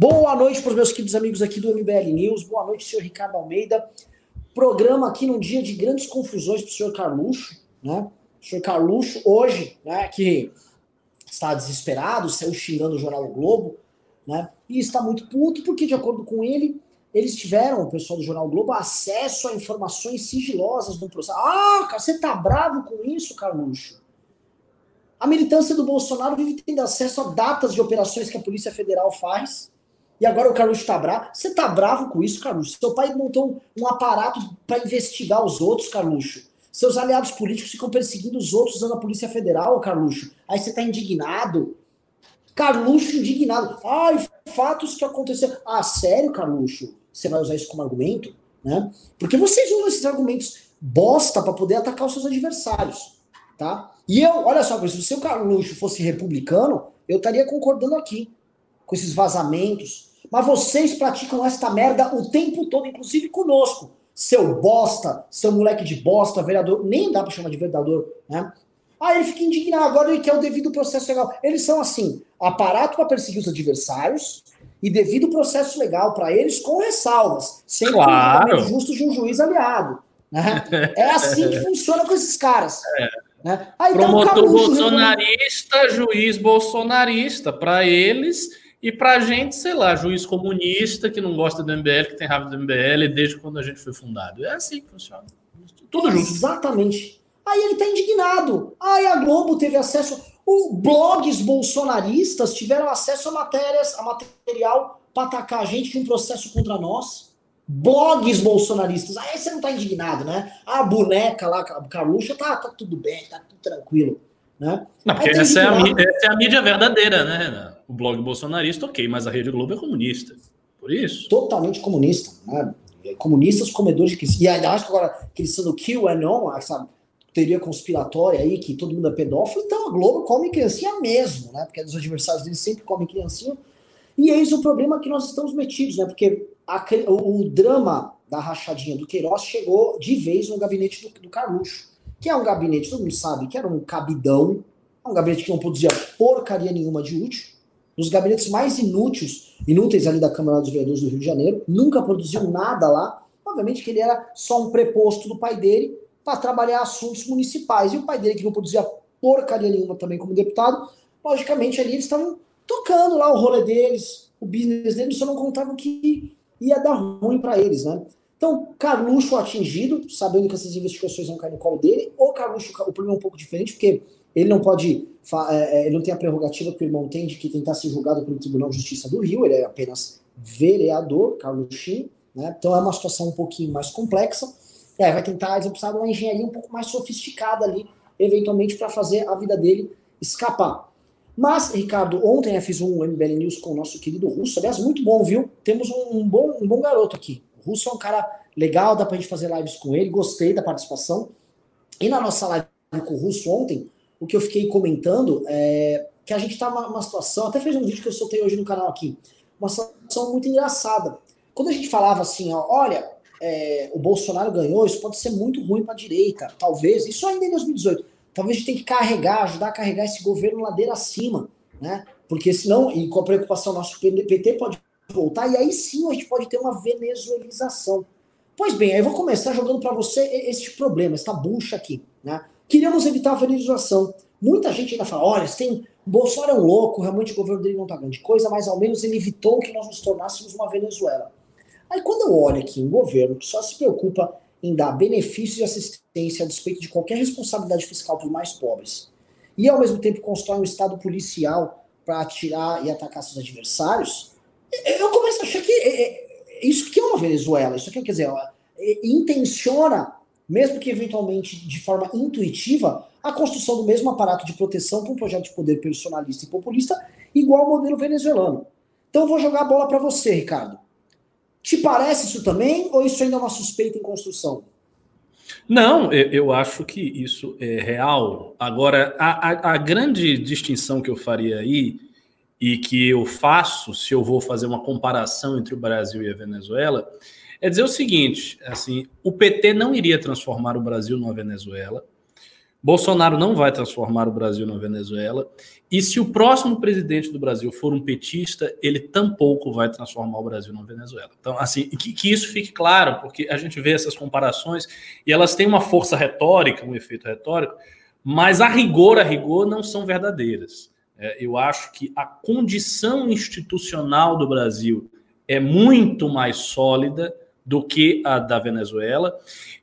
Boa noite para os meus queridos amigos aqui do MBL News. Boa noite, senhor Ricardo Almeida. Programa aqui num dia de grandes confusões para o senhor Carluxo, né? O senhor Carluxo, hoje, né, que está desesperado, saiu xingando o jornal o Globo, né? E está muito puto porque, de acordo com ele, eles tiveram, o pessoal do Jornal Globo, acesso a informações sigilosas do processo. Ah, cara, você tá bravo com isso, Carluxo? A militância do Bolsonaro vive tendo acesso a datas de operações que a Polícia Federal faz. E agora o Carluxo tá bravo. Você tá bravo com isso, Carluxo? Seu pai montou um, aparato para investigar os outros, Carluxo. Seus aliados políticos ficam perseguindo os outros usando a Polícia Federal, Carluxo. Aí você tá indignado. Carluxo indignado. Ai, fatos que aconteceram. Ah, sério, Carluxo? Você vai usar isso como argumento? Né? Porque vocês usam esses argumentos bosta para poder atacar os seus adversários. Tá? E eu, olha só, se o seu Carluxo fosse republicano, eu estaria concordando aqui com esses vazamentos. Mas vocês praticam esta merda o tempo todo, inclusive conosco. Seu bosta, seu moleque de bosta, vereador, nem dá para chamar de vereador, né? Ah, ele fica indignado, agora ele quer o devido processo legal. Eles são assim, aparato para perseguir os adversários e devido processo legal para eles com ressalvas, sem claro. justo de um juiz aliado. Né? É assim que funciona com esses caras. É. Né? Aí Promotor tá um bolsonarista, juiz bolsonarista, para eles e para a gente, sei lá, juiz comunista que não gosta do MBL, que tem raiva do MBL desde quando a gente foi fundado. É assim que funciona. Tudo junto. Exatamente. Aí ele tá indignado. Aí a Globo teve acesso. O blogs bolsonaristas tiveram acesso a matérias, a material para atacar a gente de um processo contra nós. Blogs bolsonaristas. Aí você não tá indignado, né? A boneca lá, a Carluxa, tá, tá tudo bem, tá tudo tranquilo. Né? Não, porque tá essa, é a, essa é a mídia verdadeira, né? O blog bolsonarista, ok, mas a Rede Globo é comunista. Por isso. Totalmente comunista. Né? Comunistas comedores de criança. E acho que agora que eles QAnon, sabe? teoria conspiratória aí, que todo mundo é pedófilo, então a Globo come criancinha mesmo, né? Porque os adversários deles sempre comem criancinha. E eis o problema que nós estamos metidos, né? Porque a, o, o, drama da rachadinha do Queiroz chegou de vez no gabinete do, do Carluxo, que é um gabinete, todo mundo sabe, que era um cabidão, é um gabinete que não produzia porcaria nenhuma de útil, dos gabinetes mais inúteis, inúteis ali da Câmara dos Vereadores do Rio de Janeiro, nunca produziu nada lá. Obviamente que ele era só um preposto do pai dele, para trabalhar assuntos municipais. E o pai dele, que não produzia porcaria nenhuma também como deputado, logicamente ali eles estavam tocando lá o rolê deles, o business deles, só não contavam que ia dar ruim para eles, né? Então, Carluxo atingido, sabendo que essas investigações vão cair no colo dele, ou Carluxo, o problema é um pouco diferente, porque ele não pode, é, é, ele não tem a prerrogativa que o irmão tem de que tentar ser julgado pelo Tribunal de Justiça do Rio, ele é apenas vereador, Carluxinho, né? Então é uma situação um pouquinho mais complexa. É, vai tentar, eles vão precisar de uma engenharia um pouco mais sofisticada ali, eventualmente, para fazer a vida dele escapar. Mas, Ricardo, ontem eu fiz um MBL News com o nosso querido Russo, aliás, muito bom, viu? Temos um, um bom, um bom garoto aqui. O Russo é um cara legal, dá pra gente fazer lives com ele, gostei da participação. E na nossa live com o Russo ontem, o que eu fiquei comentando é que a gente tá numa situação, até fez um vídeo que eu soltei hoje no canal aqui, uma situação muito engraçada. Quando a gente falava assim, ó, olha, é, o Bolsonaro ganhou, isso pode ser muito ruim para a direita. Talvez, isso ainda em 2018. Talvez a gente tenha que carregar, ajudar a carregar esse governo ladeira acima, né? Porque senão, e com a preocupação nosso PT pode voltar, e aí sim a gente pode ter uma venezuelização. Pois bem, aí eu vou começar jogando para você este problema, esta bucha aqui, né? Queríamos evitar a venezuelização. Muita gente ainda fala, olha, tem, Bolsonaro é um louco, realmente o governo dele não tá grande coisa, mas ao menos ele evitou que nós nos tornássemos uma Venezuela. Aí quando eu olho aqui um governo que só se preocupa em dar benefícios e assistência a despeito de qualquer responsabilidade fiscal para os mais pobres, e ao mesmo tempo constrói um estado policial para atirar e atacar seus adversários, eu começo a achar que é, é, isso aqui é uma Venezuela, isso aqui quer dizer, ela, é, intenciona, mesmo que eventualmente de forma intuitiva, a construção do mesmo aparato de proteção para um projeto de poder personalista e populista, igual ao modelo venezuelano. Então eu vou jogar a bola para você, Ricardo. Te parece isso também, ou isso ainda é uma suspeita em construção? Não, eu acho que isso é real. Agora, a, a, a, grande distinção que eu faria aí, e que eu faço se eu vou fazer uma comparação entre o Brasil e a Venezuela, é dizer o seguinte: assim, o PT não iria transformar o Brasil numa Venezuela, Bolsonaro não vai transformar o Brasil na Venezuela. E se o próximo presidente do Brasil for um petista, ele tampouco vai transformar o Brasil na Venezuela. Então, assim, que, que, isso fique claro, porque a gente vê essas comparações e elas têm uma força retórica, um efeito retórico, mas a rigor, a rigor, não são verdadeiras. É, eu acho que a condição institucional do Brasil é muito mais sólida do que a da Venezuela.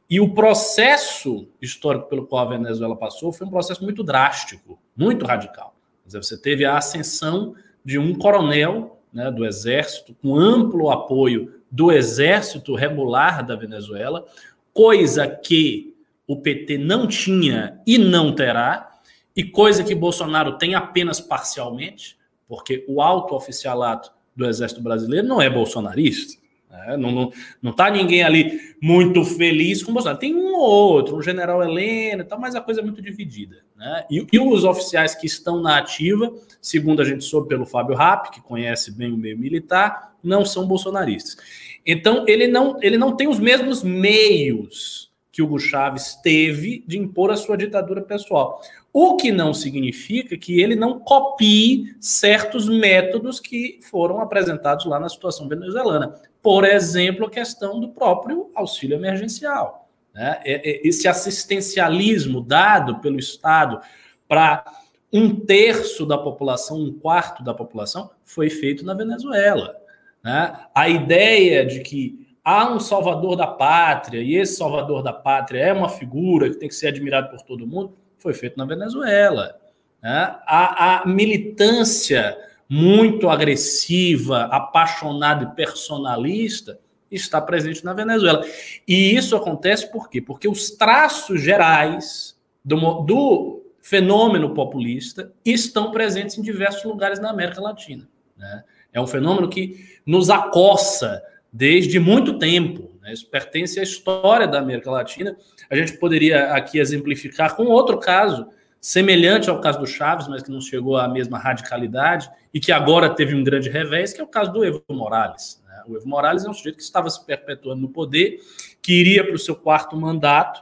E o processo histórico pelo qual a Venezuela passou foi um processo muito drástico, muito radical. Você teve a ascensão de um coronel né, do exército, com amplo apoio do exército regular da Venezuela, coisa que o PT não tinha e não terá, e coisa que Bolsonaro tem apenas parcialmente, porque o alto oficialato do exército brasileiro não é bolsonarista. É, não, não, não tá ninguém ali muito feliz com o Bolsonaro. Tem um ou outro, um general Helena e tal, mas a coisa é muito dividida. Né? E, e, os oficiais que estão na ativa, segundo a gente soube pelo Fábio Rapp, que conhece bem o meio militar, não são bolsonaristas. Então, ele não, ele não tem os mesmos meios que Hugo Chávez teve de impor a sua ditadura pessoal. O que não significa que ele não copie certos métodos que foram apresentados lá na situação venezuelana. Por exemplo, a questão do próprio auxílio emergencial. Né? É, é, esse assistencialismo dado pelo Estado para um terço da população, um quarto da população, foi feito na Venezuela. Né? A ideia de que há um salvador da pátria e esse salvador da pátria é uma figura que tem que ser admirado por todo mundo, foi feito na Venezuela. Né? A, a militância muito agressiva, apaixonada e personalista, está presente na Venezuela. E isso acontece por quê? Porque os traços gerais do, do fenômeno populista estão presentes em diversos lugares na América Latina. Né? É um fenômeno que nos acossa desde muito tempo. Né? Isso pertence à história da América Latina. A gente poderia aqui exemplificar com outro caso semelhante ao caso do Chaves, mas que não chegou à mesma radicalidade e que agora teve um grande revés, que é o caso do Evo Morales. Né? O Evo Morales é um sujeito que estava se perpetuando no poder, que iria para o seu quarto mandato,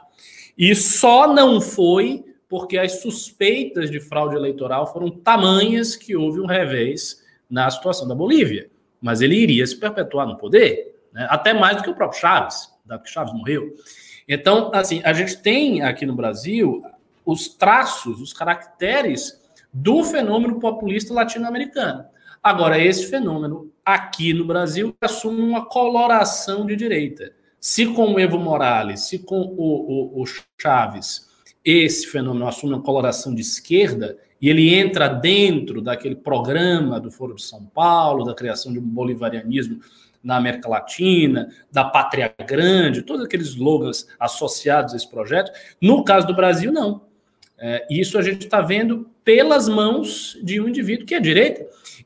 e só não foi porque as suspeitas de fraude eleitoral foram tamanhas que houve um revés na situação da Bolívia. Mas ele iria se perpetuar no poder, né? até mais do que o próprio Chaves, que Chaves morreu. Então, assim, a gente tem aqui no Brasil os traços, os caracteres do fenômeno populista latino-americano. Agora, esse fenômeno aqui no Brasil assume uma coloração de direita. Se com o Evo Morales, se com o, o, o Chaves, esse fenômeno assume uma coloração de esquerda, e ele entra dentro daquele programa do Foro de São Paulo, da criação de um bolivarianismo na América Latina, da Pátria Grande, todos aqueles slogans associados a esse projeto. No caso do Brasil, não. É, isso a gente está vendo pelas mãos de um indivíduo que é direita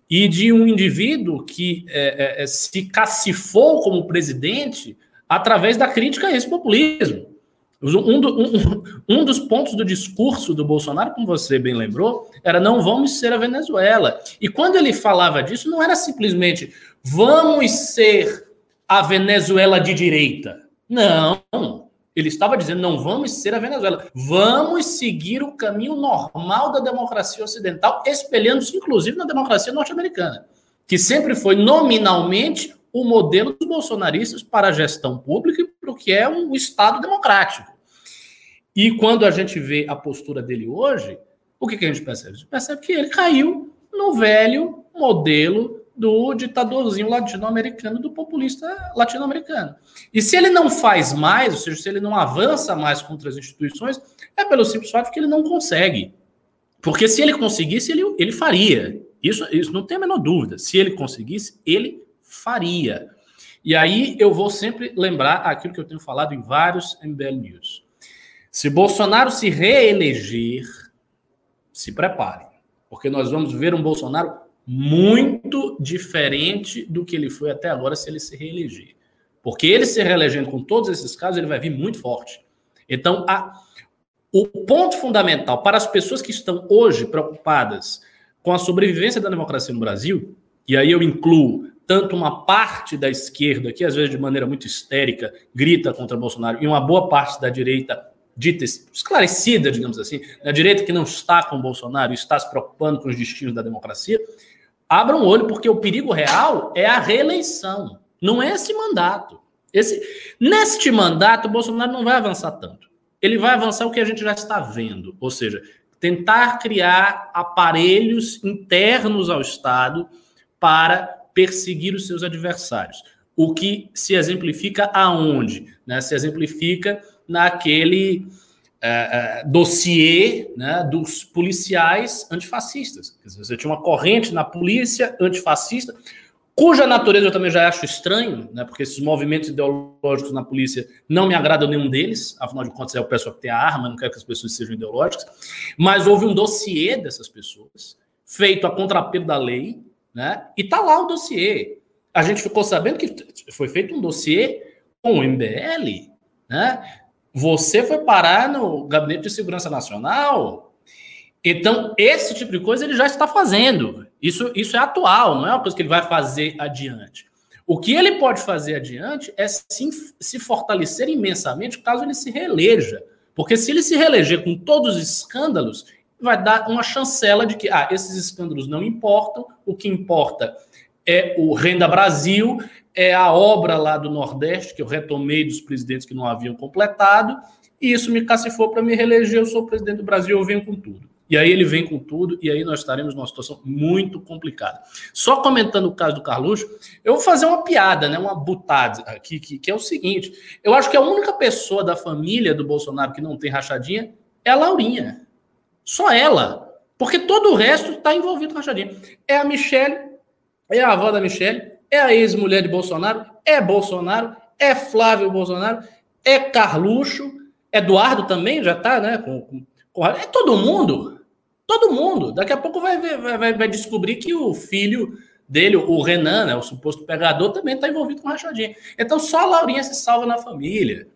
e de um indivíduo que é, é, é, se cacifou como presidente através da crítica a esse populismo. Um, do, um, um, dos pontos do discurso do Bolsonaro, como você bem lembrou, era não vamos ser a Venezuela. E quando ele falava disso, não era simplesmente vamos ser a Venezuela de direita. Não, ele estava dizendo: não vamos ser a Venezuela, vamos seguir o caminho normal da democracia ocidental, espelhando-se inclusive na democracia norte-americana, que sempre foi nominalmente o modelo dos bolsonaristas para a gestão pública e para o que é um Estado democrático. E quando a gente vê a postura dele hoje, o que, que a gente percebe? A gente percebe que ele caiu no velho modelo do ditadorzinho latino-americano, do populista latino-americano. E se ele não faz mais, ou seja, se ele não avança mais contra as instituições, é pelo simples fato que ele não consegue. Porque se ele conseguisse, ele, ele faria. Isso, isso não tem a menor dúvida. Se ele conseguisse, ele faria. E aí eu vou sempre lembrar aquilo que eu tenho falado em vários MBL News. Se Bolsonaro se reeleger, se prepare, porque nós vamos ver um Bolsonaro muito diferente do que ele foi até agora se ele se reeleger. Porque ele se reelegendo com todos esses casos, ele vai vir muito forte. Então, a, o ponto fundamental para as pessoas que estão hoje preocupadas com a sobrevivência da democracia no Brasil, e aí eu incluo tanto uma parte da esquerda, que às vezes de maneira muito histérica grita contra Bolsonaro, e uma boa parte da direita dita, esclarecida, digamos assim, da direita que não está com Bolsonaro está se preocupando com os destinos da democracia, abram o olho, porque o perigo real é a reeleição, não é esse mandato. Esse, neste mandato, o Bolsonaro não vai avançar tanto. Ele vai avançar o que a gente já está vendo, ou seja, tentar criar aparelhos internos ao Estado para perseguir os seus adversários. O que se exemplifica aonde? Né? Se exemplifica naquele uh, uh, dossiê né, dos policiais antifascistas. Dizer, você tinha uma corrente na polícia antifascista, cuja natureza eu também já acho estranho, né, porque esses movimentos ideológicos na polícia não me agradam nenhum deles, afinal de contas é o pessoal que tem a arma, não quero que as pessoas sejam ideológicas, mas houve um dossiê dessas pessoas, feito a contrapelo da lei, né, e tá lá o dossiê. A gente ficou sabendo que foi feito um dossiê com o MBL, né? Você foi parar no Gabinete de Segurança Nacional. Então, esse tipo de coisa ele já está fazendo. Isso, isso é atual, não é uma coisa que ele vai fazer adiante. O que ele pode fazer adiante é sim, se fortalecer imensamente caso ele se reeleja. Porque se ele se reeleger com todos os escândalos, vai dar uma chancela de que ah, esses escândalos não importam, o que importa é o Renda Brasil, é a obra lá do Nordeste, que eu retomei dos presidentes que não haviam completado, e isso me cacifou para me reeleger. Eu sou presidente do Brasil, eu venho com tudo. E aí ele vem com tudo, e aí nós estaremos numa situação muito complicada. Só comentando o caso do Carluxo, eu vou fazer uma piada, né, uma butada aqui, que, que é o seguinte: eu acho que a única pessoa da família do Bolsonaro que não tem rachadinha é a Laurinha. Só ela. Porque todo o resto está envolvido com rachadinha. É a Michelle, é a avó da Michelle, é a ex-mulher de Bolsonaro, é Bolsonaro, é Flávio Bolsonaro, é Carluxo, Eduardo também já está, né? Com, com, com, é todo mundo. Todo mundo. Daqui a pouco vai, vai, vai descobrir que o filho dele, o Renan, né, o suposto pegador, também está envolvido com rachadinha. Então só a Laurinha se salva na família.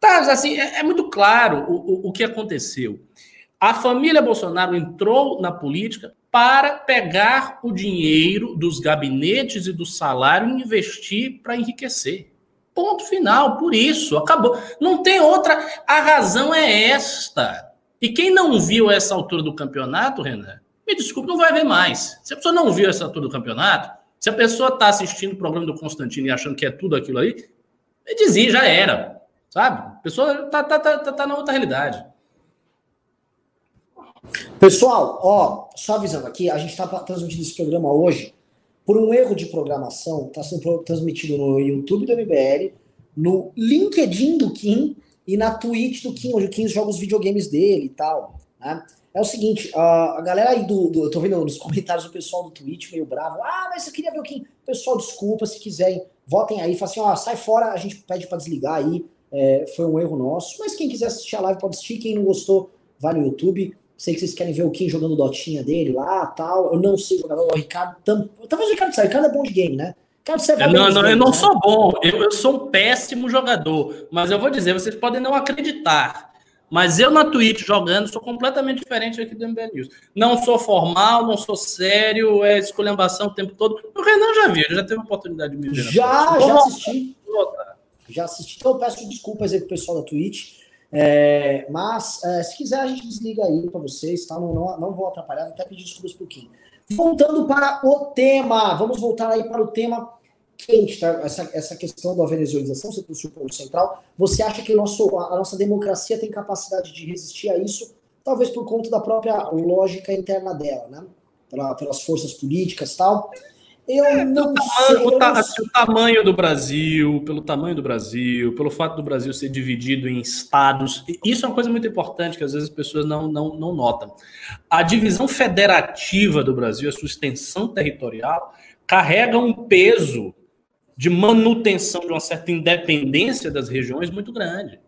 Tá, assim, é, é muito claro o, o, o que aconteceu. A família Bolsonaro entrou na política para pegar o dinheiro dos gabinetes e do salário e investir para enriquecer. Ponto final, por isso, acabou. Não tem outra. A razão é esta. E quem não viu essa altura do campeonato, Renan, me desculpe, não vai ver mais. Se a pessoa não viu essa altura do campeonato, se a pessoa está assistindo o programa do Constantino e achando que é tudo aquilo ali, me dizia, já era. Sabe? A pessoa está tá, tá, tá, tá na outra realidade. Pessoal, ó, só avisando aqui, a gente está transmitindo esse programa hoje por um erro de programação, está sendo transmitido no YouTube do MBL, no LinkedIn do Kim e na Twitch do Kim, onde o Kim joga os videogames dele e tal. Né? É o seguinte, a, galera aí do, do, Eu tô vendo nos comentários o pessoal do Twitch meio bravo. Ah, mas eu queria ver o Kim. Pessoal, desculpa, se quiserem, votem aí, façam assim, ó, sai fora, a gente pede para desligar aí. É, foi um erro nosso. Mas quem quiser assistir a live pode assistir. Quem não gostou, vai no YouTube. Sei que vocês querem ver o Kim jogando Dotinha dele lá tal. Eu não sei jogar. O Ricardo. Tam... Talvez o Ricardo saiba. O Ricardo é bom de game, né? Ricardo, você é não, não, game, eu não né? sou bom. Eu, eu sou um péssimo jogador. Mas eu vou dizer, vocês podem não acreditar. Mas eu na Twitch jogando sou completamente diferente aqui do MBL News. Não sou formal, não sou sério, é esculhambação o tempo todo. O Renan já viu, já teve oportunidade de me ver. Já, já assisti. Já assisti. Então eu peço desculpas aí pro pessoal da Twitch. É, mas, é, se quiser, a gente desliga aí para vocês, tá? Não, não, não vou atrapalhar, até pedir desculpas um pouquinho. Voltando para o tema, vamos voltar aí para o tema quente, tá? Essa, essa questão da venezuelização, você trouxe o ponto central. Você acha que nosso, a nossa democracia tem capacidade de resistir a isso? Talvez por conta da própria lógica interna dela, né? Pela, pelas forças políticas tal. Eu é, não sei. O, ta o, tamanho do Brasil, pelo tamanho do Brasil, pelo fato do Brasil ser dividido em estados, isso é uma coisa muito importante que às vezes as pessoas não, não, não notam. A divisão federativa do Brasil, a sua extensão territorial, carrega um peso de manutenção de uma certa independência das regiões muito grande.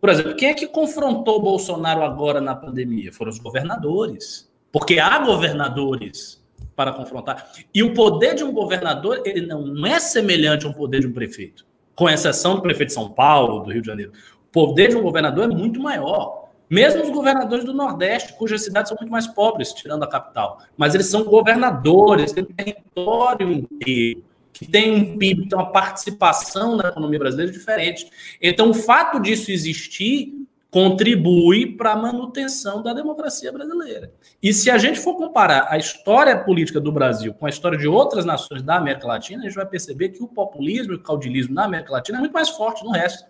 Por exemplo, quem é que confrontou Bolsonaro agora na pandemia? Foram os governadores. Porque há governadores para confrontar. E o poder de um governador, ele não é semelhante ao poder de um prefeito, com exceção do prefeito de São Paulo, do Rio de Janeiro. O poder de um governador é muito maior. Mesmo os governadores do Nordeste, cujas cidades são muito mais pobres, tirando a capital. Mas eles são governadores, têm um território inteiro, que tem um PIB, tem uma participação na economia brasileira diferente. Então, o fato disso existir contribui para a manutenção da democracia brasileira. E se a gente for comparar a história política do Brasil com a história de outras nações da América Latina, a gente vai perceber que o populismo e o caudilismo na América Latina é muito mais forte no resto.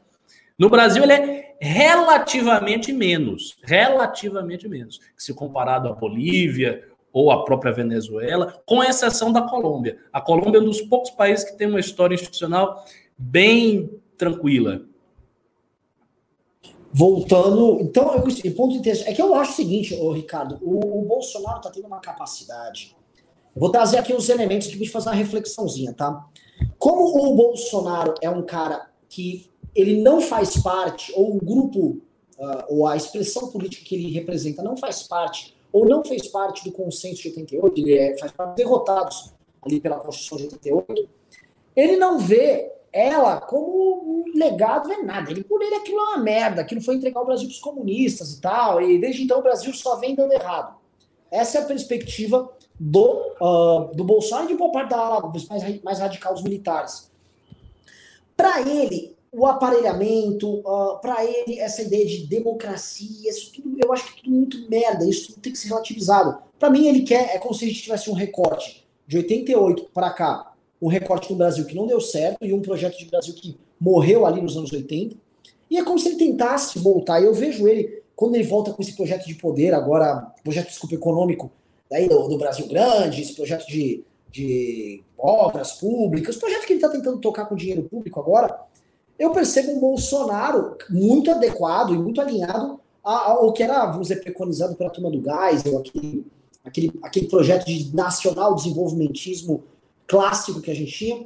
No Brasil, ele é relativamente menos, relativamente menos, se comparado à Bolívia ou à própria Venezuela, com exceção da Colômbia. A Colômbia é um dos poucos países que tem uma história institucional bem tranquila. Voltando, então, eu, ponto interessante é que eu acho o seguinte, ô, Ricardo, o, o Bolsonaro está tendo uma capacidade. Eu vou trazer aqui os elementos que de fazer uma reflexãozinha, tá? Como o Bolsonaro é um cara que ele não faz parte, ou o grupo, uh, ou a expressão política que ele representa não faz parte, ou não fez parte do consenso de 88, ele é, faz parte derrotados ali pela Constituição de 88, ele não vê ela como um legado, é nada. Ele, por ele, aquilo é uma merda, aquilo foi entregar o Brasil para os comunistas e tal, e desde então o Brasil só vem dando errado. Essa é a perspectiva do, uh, do Bolsonaro e de boa parte da ala mais, mais radical dos militares. Para ele, o aparelhamento, uh, para ele, essa ideia de democracia, isso tudo, eu acho que tudo muito merda, isso tudo tem que ser relativizado. Para mim, ele quer, é como se a gente tivesse um recorte de 88 para cá, um recorte no Brasil que não deu certo e um projeto de Brasil que morreu ali nos anos 80. E é como se ele tentasse voltar. Eu vejo ele, quando ele volta com esse projeto de poder, agora, projeto, desculpa, econômico, daí do, do Brasil Grande, esse projeto de, de obras públicas, projeto que ele está tentando tocar com dinheiro público agora, eu percebo um Bolsonaro muito adequado e muito alinhado ao que era, vamos dizer, preconizado pela turma do gás, aquele, aquele, aquele projeto de nacional desenvolvimentismo clássico que a gente tinha.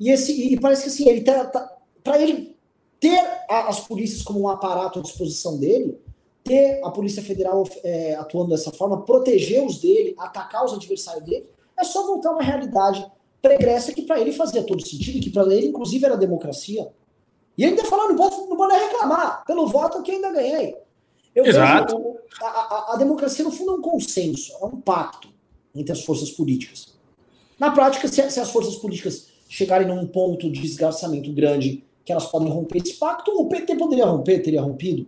E, esse, e parece que assim, ele tá, tá para ele ter as polícias como um aparato à disposição dele, ter a Polícia Federal é, atuando dessa forma, proteger os dele, atacar os adversários dele, é só voltar a uma realidade pregressa que para ele fazia todo sentido, que para ele, inclusive, era democracia. E ainda falando, não pode, não pode reclamar pelo voto que ainda ganhei. Eu Exato. Vejo, a, a, a, democracia, no fundo, é um consenso, é um pacto entre as forças políticas. Na prática, se, se as forças políticas chegarem num ponto de desgraçamento grande que elas podem romper esse pacto, o PT poderia romper, teria rompido.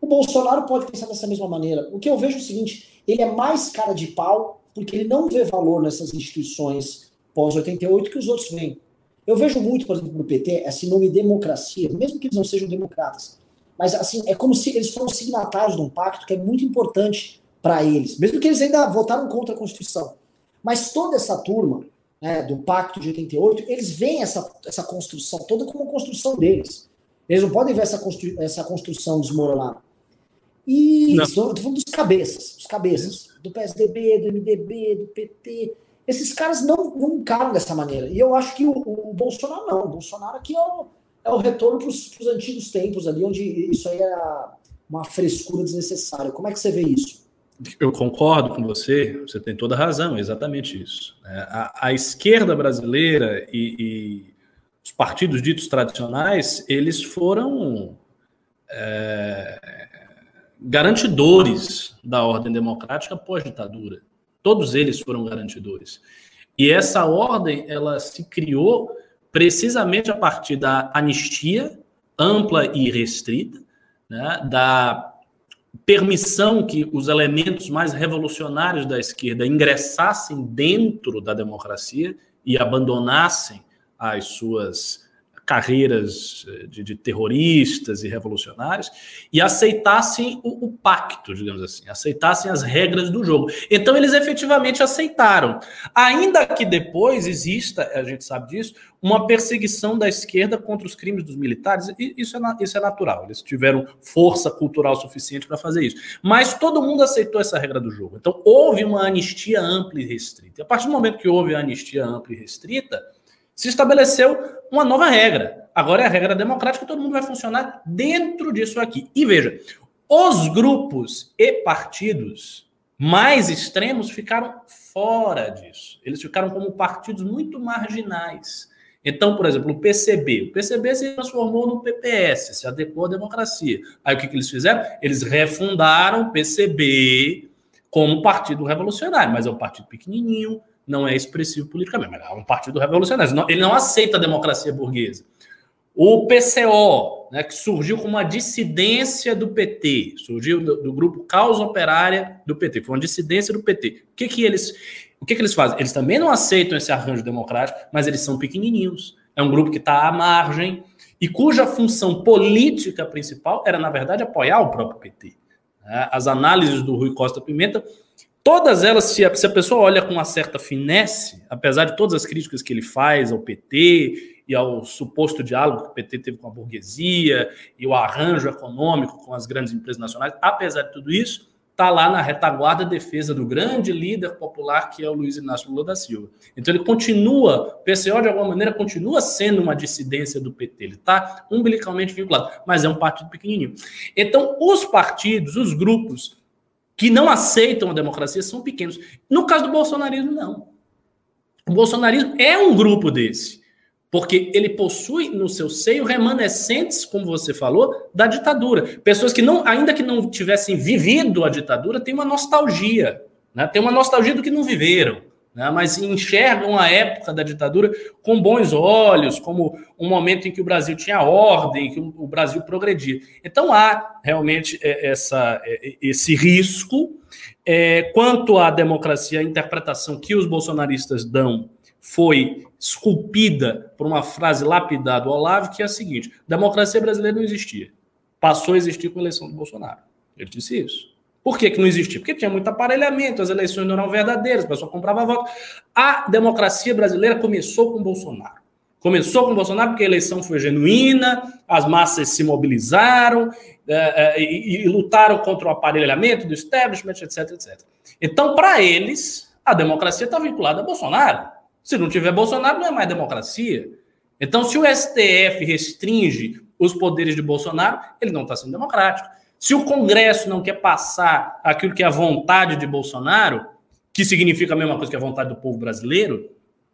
O Bolsonaro pode pensar dessa mesma maneira. O que eu vejo é o seguinte: ele é mais cara de pau porque ele não vê valor nessas instituições pós-88 que os outros veem. Eu vejo muito, por exemplo, no PT, esse nome democracia, mesmo que eles não sejam democratas. Mas, assim, é como se eles foram signatários de um pacto que é muito importante para eles, mesmo que eles ainda votaram contra a Constituição. Mas toda essa turma né, do Pacto de 88, eles veem essa, essa construção toda como construção deles. Eles não podem ver essa, constru, essa construção desmoronar. E estou falando dos cabeças, dos cabeças, do PSDB, do MDB, do PT, esses caras não, não encaram dessa maneira. E eu acho que o, o Bolsonaro não. O Bolsonaro aqui é o, é o retorno para os antigos tempos ali, onde isso aí era uma frescura desnecessária. Como é que você vê isso? Eu concordo com você, você tem toda a razão, é exatamente isso. É, a, a esquerda brasileira e, e, os partidos ditos tradicionais, eles foram é, garantidores da ordem democrática pós-ditadura. Todos eles foram garantidores. E essa ordem, ela se criou precisamente a partir da anistia ampla e restrita, né, da permissão que os elementos mais revolucionários da esquerda ingressassem dentro da democracia e abandonassem as suas carreiras eh, de, de, terroristas e revolucionários e aceitassem o, o, pacto, digamos assim, aceitassem as regras do jogo. Então eles efetivamente aceitaram, ainda que depois exista, a gente sabe disso, uma perseguição da esquerda contra os crimes dos militares. E isso é, isso é natural. Eles tiveram força cultural suficiente para fazer isso. Mas todo mundo aceitou essa regra do jogo. Então houve uma anistia ampla e restrita. E a partir do momento que houve a anistia ampla e restrita se estabeleceu uma nova regra. Agora é a regra democrática, todo mundo vai funcionar dentro disso aqui. E veja, os grupos e partidos mais extremos ficaram fora disso. Eles ficaram como partidos muito marginais. Então, por exemplo, o PCB. O PCB se transformou no PPS, se adequou à democracia. Aí o que, que eles fizeram? Eles refundaram o PCB como partido revolucionário, mas é um partido pequenininho, não é expressivo politicamente, mas é um partido revolucionário. Ele não aceita a democracia burguesa. O PCO, né, que surgiu como uma dissidência do PT, surgiu do, do, grupo Causa Operária do PT, foi uma dissidência do PT. O que, que eles o que, que eles fazem? Eles também não aceitam esse arranjo democrático, mas eles são pequenininhos. É um grupo que está à margem e cuja função política principal era, na verdade, apoiar o próprio PT. Né? As análises do Rui Costa Pimenta Todas elas, se a, se a pessoa olha com uma certa finesse, apesar de todas as críticas que ele faz ao PT e ao suposto diálogo que o PT teve com a burguesia e o arranjo econômico com as grandes empresas nacionais, apesar de tudo isso, está lá na retaguarda defesa do grande líder popular que é o Luiz Inácio Lula da Silva. Então ele continua, o PCO de alguma maneira continua sendo uma dissidência do PT, ele está umbilicalmente vinculado, mas é um partido pequenininho. Então os partidos, os grupos que não aceitam a democracia são pequenos. No caso do bolsonarismo, não. O bolsonarismo é um grupo desse, porque ele possui no seu seio remanescentes, como você falou, da ditadura. Pessoas que não, ainda que não tivessem vivido a ditadura, têm uma nostalgia, né? tem uma nostalgia do que não viveram né, mas enxergam a época da ditadura com bons olhos, como um momento em que o Brasil tinha ordem, que o Brasil progredia. Então há realmente é, essa, é, esse risco. É, quanto à democracia, a interpretação que os bolsonaristas dão foi esculpida por uma frase lapidada do Olavo, que é a seguinte: democracia brasileira não existia. Passou a existir com a eleição do Bolsonaro. Ele disse isso. Por que, que não existia? Porque tinha muito aparelhamento, as eleições não eram verdadeiras, a pessoa comprava voto. A democracia brasileira começou com Bolsonaro. Começou com Bolsonaro porque a eleição foi genuína, as massas se mobilizaram é, é, e, e, lutaram contra o aparelhamento do establishment, etc, etc. Então, para eles, a democracia está vinculada a Bolsonaro. Se não tiver Bolsonaro, não é mais democracia. Então, se o STF restringe os poderes de Bolsonaro, ele não está sendo democrático. Se o Congresso não quer passar aquilo que é a vontade de Bolsonaro, que significa a mesma coisa que a vontade do povo brasileiro,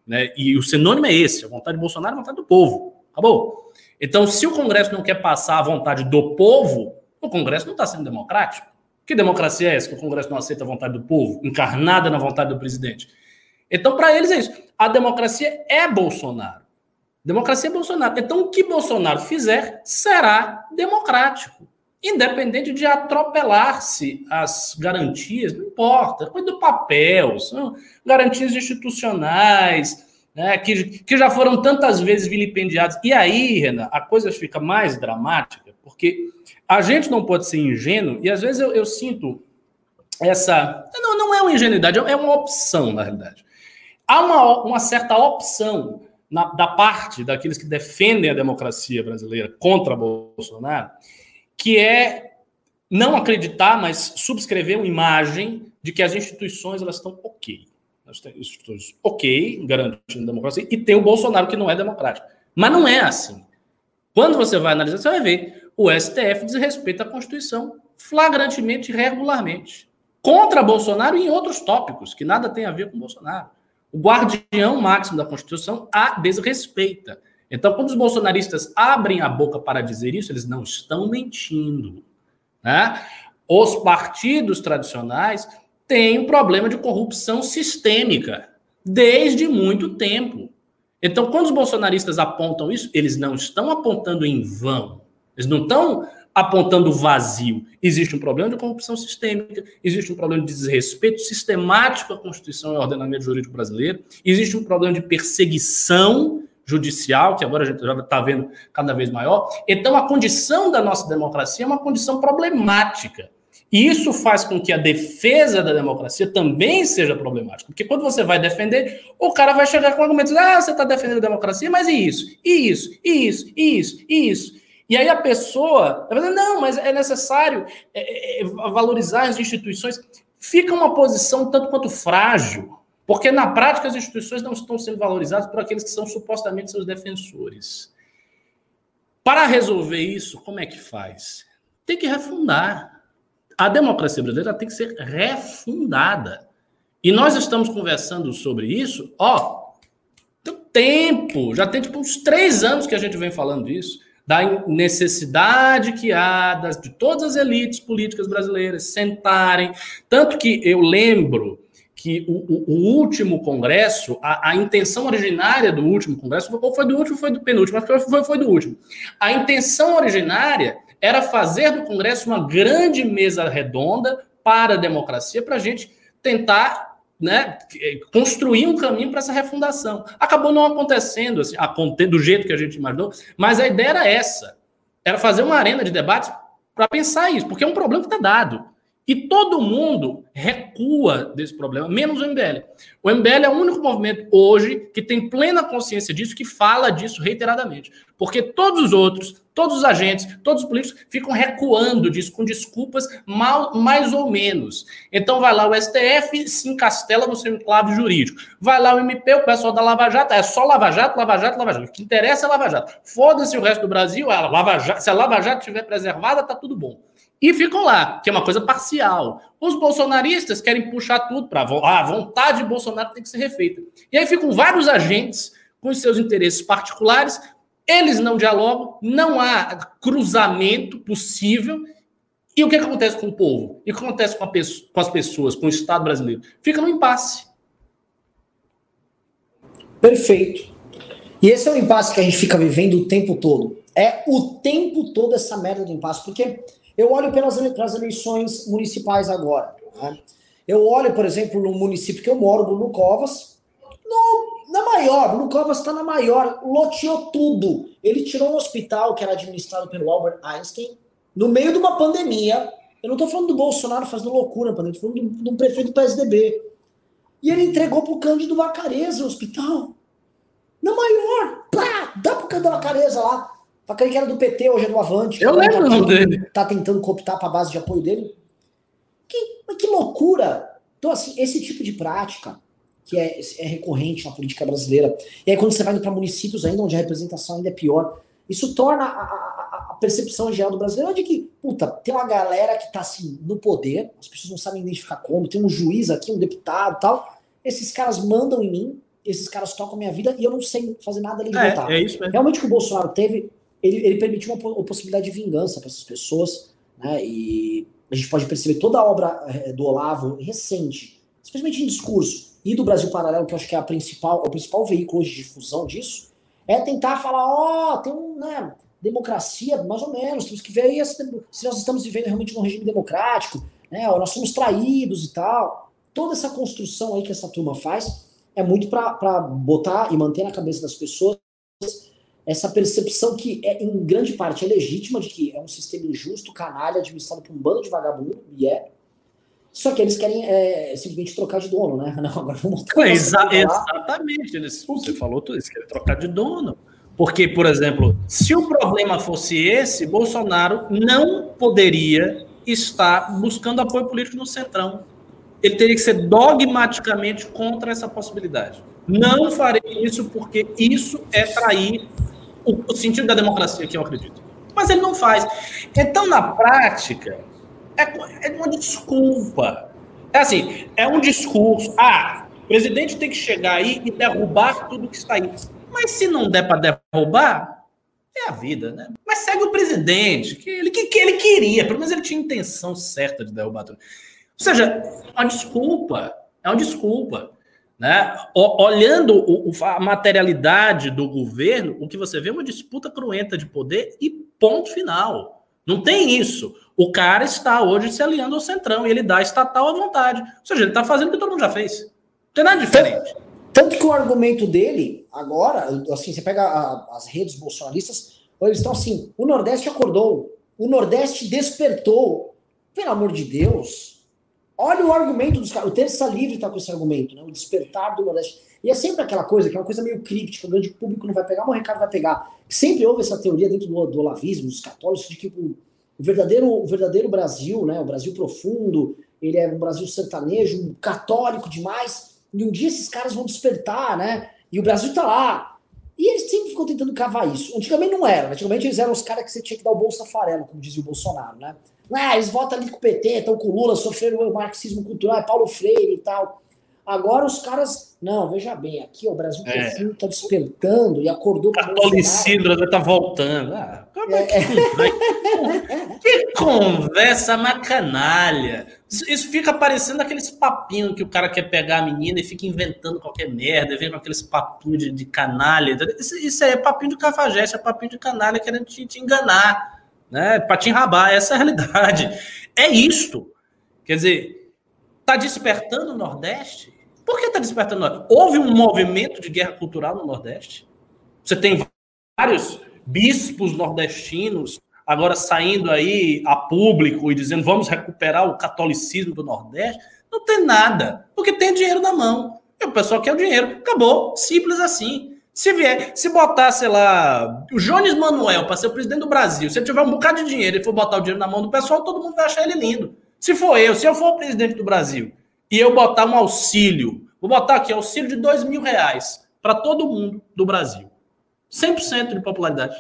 né? E o sinônimo é esse: a vontade de Bolsonaro é a vontade do povo. Acabou. Então, se o Congresso não quer passar a vontade do povo, o Congresso não está sendo democrático. Que democracia é essa que o Congresso não aceita a vontade do povo, encarnada na vontade do presidente? Então, para eles é isso. A democracia é Bolsonaro. Democracia é Bolsonaro. Então, o que Bolsonaro fizer será democrático independente de atropelar-se as garantias, não importa, coisa do papel, são garantias institucionais, né, que, que já foram tantas vezes vilipendiadas. E aí, Renan, a coisa fica mais dramática, porque a gente não pode ser ingênuo, e às vezes eu, eu sinto essa. Não, não é uma ingenuidade, é uma opção, na realidade. Há uma, uma certa opção na, da parte daqueles que defendem a democracia brasileira contra Bolsonaro que é não acreditar, mas subscrever uma imagem de que as instituições elas estão ok. Nós temos instituições ok, garantindo democracia, e tem o Bolsonaro que não é democrático. Mas não é assim. Quando você vai analisar, você vai ver o STF desrespeita a Constituição flagrantemente e regularmente. Contra Bolsonaro e em outros tópicos, que nada tem a ver com Bolsonaro. O guardião máximo da Constituição a desrespeita. Então, quando os bolsonaristas abrem a boca para dizer isso, eles não estão mentindo. Né? Os partidos tradicionais têm um problema de corrupção sistêmica desde muito tempo. Então, quando os bolsonaristas apontam isso, eles não estão apontando em vão. Eles não estão apontando vazio. Existe um problema de corrupção sistêmica, existe um problema de desrespeito sistemático à Constituição e ao ordenamento jurídico brasileiro, existe um problema de perseguição judicial, que agora a gente já está vendo cada vez maior. Então, a condição da nossa democracia é uma condição problemática. E isso faz com que a defesa da democracia também seja problemática. Porque quando você vai defender, o cara vai chegar com argumentos: ah, você está defendendo a democracia, mas e isso? E isso? E isso? E isso? E isso? E aí a pessoa vai dizer, não, mas é necessário é, é, valorizar as instituições. Fica uma posição tanto quanto frágil. Porque na prática as instituições não estão sendo valorizadas por aqueles que são supostamente seus defensores. Para resolver isso, como é que faz? Tem que refundar. A democracia brasileira tem que ser refundada. E nós estamos conversando sobre isso, ó, tem tempo, já tem tipo uns três anos que a gente vem falando isso, da necessidade que há das, de todas as elites políticas brasileiras sentarem. Tanto que eu lembro que o, o, o último congresso, a, a, intenção originária do último congresso, ou foi do último, foi do penúltimo, mas foi, foi do último. A intenção originária era fazer do congresso uma grande mesa redonda para a democracia, para a gente tentar né, construir um caminho para essa refundação. Acabou não acontecendo assim, do jeito que a gente imaginou, mas a ideia era essa: era fazer uma arena de debates para pensar isso, porque é um problema que está dado. E todo mundo recua desse problema, menos o MBL. O MBL é o único movimento hoje que tem plena consciência disso, que fala disso reiteradamente. Porque todos os outros, todos os agentes, todos os políticos ficam recuando disso com desculpas mal, mais ou menos. Então vai lá o STF se encastela no seu enclave jurídico. Vai lá o MP, o pessoal da Lava Jato, é só Lava Jato, Lava Jato, Lava Jato. O que interessa é Lava Jato. Foda-se o resto do Brasil, a Lava Jato, se a Lava Jato estiver preservada, tá tudo bom e ficam lá, que é uma coisa parcial. Os bolsonaristas querem puxar tudo para ah, a vontade de Bolsonaro tem que ser refeita. E aí ficam vários agentes com seus interesses particulares, eles não dialogam, não há cruzamento possível. E o que acontece com o povo? E o que acontece com, com as pessoas, com o Estado brasileiro? Fica no impasse. Perfeito. E esse é o impasse que a gente fica vivendo o tempo todo. É o tempo todo essa merda do impasse, porque eu olho pelas, pelas eleições municipais agora. Né? Eu olho, por exemplo, no município que eu moro, Bruno Covas, no, na maior, Bruno Covas está na maior, loteou tudo. Ele tirou um hospital que era administrado pelo Albert Einstein, no meio de uma pandemia. Eu não estou falando do Bolsonaro fazendo loucura, estou falando de um prefeito do PSDB. E ele entregou para o Cândido Vacareza o hospital. Na maior, pá, dá para o Cândido Vacareza lá. Aquele que era do PT, hoje é do Avante. Eu lembro tá, o nome dele. Tá tentando cooptar para a base de apoio dele. Que, que loucura! Então, assim, esse tipo de prática que é, é recorrente na política brasileira, e aí quando você vai indo para municípios ainda, onde a representação ainda é pior, isso torna a, a, a, percepção geral do brasileiro de que, puta, tem uma galera que tá assim no poder, as pessoas não sabem identificar como, tem um juiz aqui, um deputado tal, esses caras mandam em mim, esses caras tocam minha vida e eu não sei fazer nada de é, votar. É isso mesmo. Realmente o que o Bolsonaro teve ele, ele permitiu uma, uma possibilidade de vingança para essas pessoas, né? E a gente pode perceber toda a obra eh, do Olavo recente, especialmente em discurso, e do Brasil Paralelo, que eu acho que é a principal, o principal veículo de difusão disso, é tentar falar, ó, oh, tem um, né, democracia, mais ou menos, temos que ver aí se nós estamos vivendo realmente num regime democrático, né, nós somos traídos e tal. Toda essa construção aí que essa turma faz é muito para botar e manter na cabeça das pessoas essa percepção que é em grande parte é legítima de que é um sistema injusto, canalha, administrado por um bando de vagabundo, e é. Só que eles querem é, simplesmente trocar de dono, né? Não, agora vamos é, exa Exatamente, eles, você falou tudo, eles querem trocar de dono. Porque, por exemplo, se o problema fosse esse, Bolsonaro não poderia estar buscando apoio político no Centrão. Ele teria que ser dogmaticamente contra essa possibilidade. Não farei isso porque isso é trair o, o sentido da democracia que eu acredito. Mas ele não faz. Então, na prática, é, é uma desculpa. É assim, é um discurso. Ah, o presidente tem que chegar aí e derrubar tudo que está aí. Mas se não der para derrubar, é a vida, né? Mas segue o presidente, que ele, que, que ele queria, pelo menos ele tinha intenção certa de derrubar tudo. Ou seja, é uma desculpa. É uma desculpa. Né? olhando o, a materialidade do governo, o que você vê é uma disputa cruenta de poder e ponto final. Não tem isso. O cara está hoje se aliando ao centrão e ele dá estatal à vontade. Ou seja, ele está fazendo o que todo mundo já fez. Não tem nada diferente. Tanto, que o argumento dele, agora, assim, você pega a, as redes bolsonaristas, eles estão assim: o Nordeste acordou, o Nordeste despertou. Pelo amor de Deus, Olha o argumento dos caras. O Terça Livre está com esse argumento, né? O despertar do Nordeste. E é sempre aquela coisa, que é uma coisa meio crítica, o grande público não vai pegar, mas o Ricardo vai pegar. Sempre houve essa teoria dentro do, do olavismo, dos católicos, de que o, o, verdadeiro, o verdadeiro Brasil, né? O Brasil profundo, ele é um Brasil sertanejo, um católico demais. E um dia esses caras vão despertar, né? E o Brasil está lá. E eles sempre ficam tentando cavar isso. Antigamente não era. Né? Antigamente eles eram os caras que você tinha que dar o bolsa farelo, como dizia o Bolsonaro, né? Ah, eles votam ali com o PT, estão com o Lula, sofreram o marxismo cultural, é Paulo Freire e tal. Agora os caras. Não, veja bem, aqui ó, o Brasil é. está despertando e acordou com Catolicidro está voltando. Ah, é. é. Que, que conversa macanalha. Isso, isso fica parecendo aqueles papinhos que o cara quer pegar a menina e fica inventando qualquer merda, vem com aqueles papinhos de, de canalha. Isso, isso aí é papinho de cafajeste, é papinho de canalha querendo te, te enganar, né? Te enrabar. Essa é a realidade. É isto. Quer dizer, está despertando o Nordeste? Por que está despertando o Nordeste? Houve um movimento de guerra cultural no Nordeste? Você tem vários bispos nordestinos agora saindo aí a público e dizendo vamos recuperar o catolicismo do Nordeste. Não tem nada, porque tem dinheiro na mão. E o pessoal quer o dinheiro. Acabou. Simples assim. Se vier, se botar, sei lá, o Jones Manuel para ser o presidente do Brasil, se ele tiver um bocado de dinheiro e for botar o dinheiro na mão do pessoal, todo mundo vai achar ele lindo. Se for eu, se eu for o presidente do Brasil e eu botar um auxílio, vou botar aqui auxílio de dois mil reais para todo mundo do Brasil. 100% de popularidade.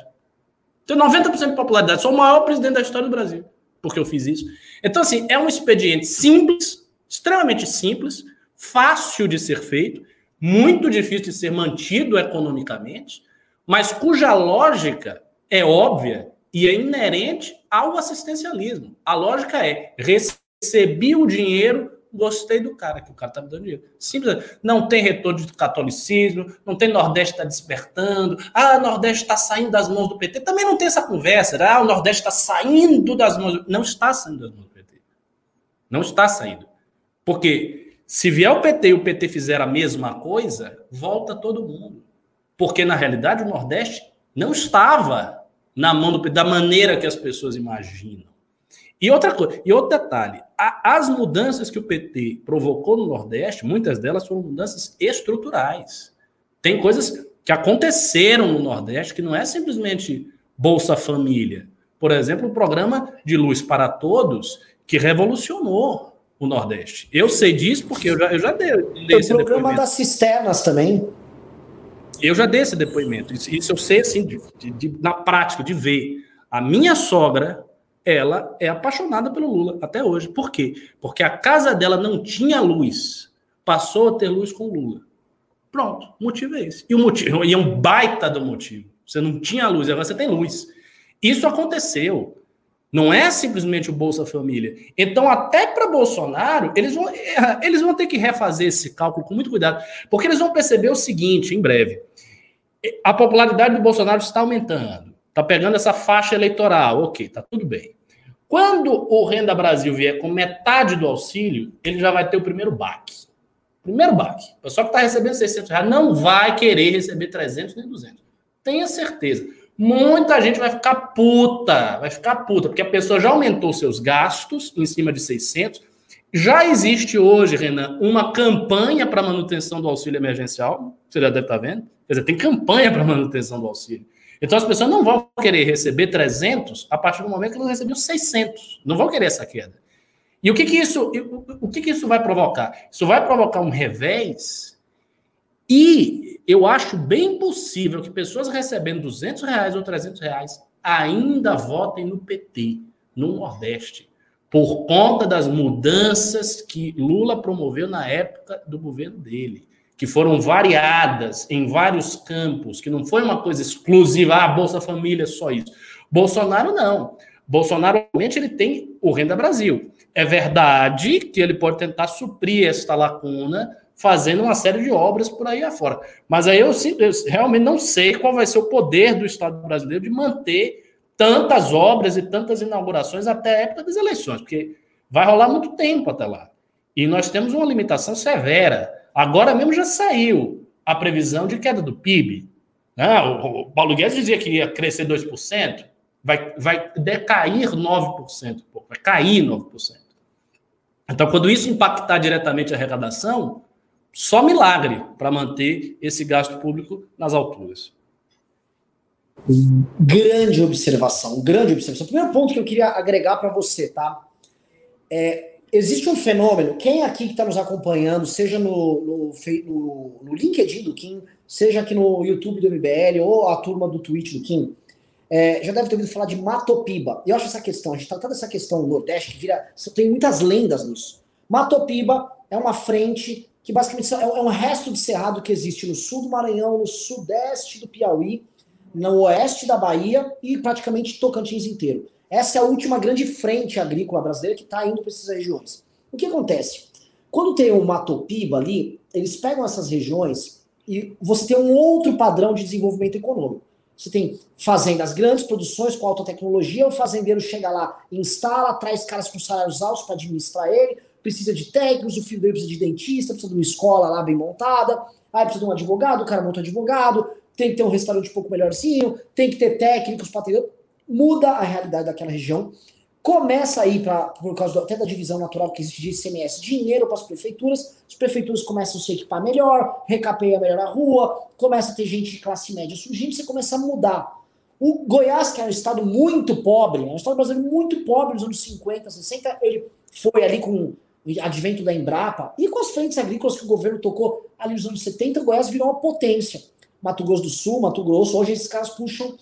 Tenho 90% de popularidade. Sou o maior presidente da história do Brasil, porque eu fiz isso. Então, assim, é um expediente simples, extremamente simples, fácil de ser feito, muito difícil de ser mantido economicamente, mas cuja lógica é óbvia e é inerente ao assistencialismo. A lógica é: recebi o dinheiro, gostei do cara, que o cara está me dando dinheiro. Simples. Não tem retorno de catolicismo, não tem Nordeste está despertando, ah, Nordeste está saindo das mãos do PT. Também não tem essa conversa, ah, o Nordeste está saindo das mãos. Não está saindo das mãos do PT. Não está saindo. Porque se vier o PT e o PT fizer a mesma coisa, volta todo mundo. Porque, na realidade, o Nordeste não estava na mão do, da maneira que as pessoas imaginam. E outra coisa, e outro detalhe, a, as mudanças que o PT provocou no Nordeste, muitas delas foram mudanças estruturais. Tem coisas que aconteceram no Nordeste que não é simplesmente Bolsa Família. Por exemplo, o programa de luz para todos, que revolucionou o Nordeste. Eu sei disso porque eu já, eu já dei. dei o programa das cisternas também. Eu já dei esse depoimento. Isso, isso eu sei, assim, de, de, de, na prática, de ver. A minha sogra, ela é apaixonada pelo Lula até hoje. Por quê? Porque a casa dela não tinha luz. Passou a ter luz com Lula. Pronto, o motivo é esse. E o motivo, e é um baita do motivo. Você não tinha luz, agora você tem luz. Isso aconteceu. Não é simplesmente o Bolsa Família. Então, até para Bolsonaro, eles vão, eles vão ter que refazer esse cálculo com muito cuidado, porque eles vão perceber o seguinte em breve: a popularidade do Bolsonaro está aumentando, está pegando essa faixa eleitoral, ok, tá tudo bem. Quando o Renda Brasil vier com metade do auxílio, ele já vai ter o primeiro baque. Primeiro baque. O pessoal que está recebendo 600 reais não vai querer receber 300 nem 200. Tenha certeza muita gente vai ficar puta, vai ficar puta, porque a pessoa já aumentou seus gastos em cima de 600. Já existe hoje, Renan, uma campanha para manutenção do auxílio emergencial. Você já deve estar tá vendo. Quer dizer, tem campanha para manutenção do auxílio. Então as pessoas não vão querer receber 300 a partir do momento que elas recebiam 600. Não vão querer essa queda. E o que que isso, o que que isso vai provocar? Isso vai provocar um revés e eu acho bem possível que pessoas recebendo 200 reais ou 300 reais ainda votem no PT, no Nordeste, por conta das mudanças que Lula promoveu na época do governo dele, que foram variadas em vários campos, que não foi uma coisa exclusiva, ah, Bolsa Família, só isso. Bolsonaro não. Bolsonaro, realmente, ele tem o Renda Brasil. É verdade que ele pode tentar suprir esta lacuna fazendo uma série de obras por aí afora. Mas aí eu, eu, realmente não sei qual vai ser o poder do Estado brasileiro de manter tantas obras e tantas inaugurações até a época das eleições, porque vai rolar muito tempo até lá. E nós temos uma limitação severa. Agora mesmo já saiu a previsão de queda do PIB. Né? O, o Paulo Guedes dizia que ia crescer 2%, vai, vai decair 9%, vai cair 9%. Então, quando isso impactar diretamente a arrecadação, só milagre para manter esse gasto público nas alturas. Grande observação, grande observação. O primeiro ponto que eu queria agregar para você, tá? É, existe um fenômeno, quem aqui que está nos acompanhando, seja no, no, no, no, LinkedIn do Kim, seja aqui no YouTube do MBL ou a turma do Twitch do Kim, é, já deve ter ouvido falar de Matopiba. E eu acho essa questão, a gente tratando dessa questão no Nordeste, que vira. Tem muitas lendas nisso. Matopiba é uma frente que basicamente é, é um resto de cerrado que existe no sul do Maranhão, no sudeste do Piauí, no oeste da Bahia e praticamente Tocantins inteiro. Essa é a última grande frente agrícola brasileira que está indo para essas regiões. O que acontece? Quando tem o Matopiba ali, eles pegam essas regiões e você tem um outro padrão de desenvolvimento econômico. Você tem fazendas grandes, produções com alta tecnologia, o fazendeiro chega lá, instala, traz caras com salários altos para administrar ele, precisa de técnicos, o filho dele precisa de dentista, precisa de uma escola lá bem montada, aí precisa de um advogado, o cara monta um advogado, tem que ter um restaurante um pouco melhorzinho, tem que ter técnicos para ter. Muda a realidade daquela região. Começa aí, pra, por causa do, até da divisão natural que existe de ICMS, dinheiro para as prefeituras, as prefeituras começam a se equipar melhor, recapeia melhor a rua, começa a ter gente de classe média surgindo, você começa a mudar. O Goiás, que é um estado muito pobre, é um estado brasileiro muito pobre nos anos 50, 60, ele foi ali com o advento da Embrapa e com as frentes agrícolas que o governo tocou ali nos anos 70, o Goiás virou uma potência. Mato Grosso do Sul, Mato Grosso, hoje esses caras puxam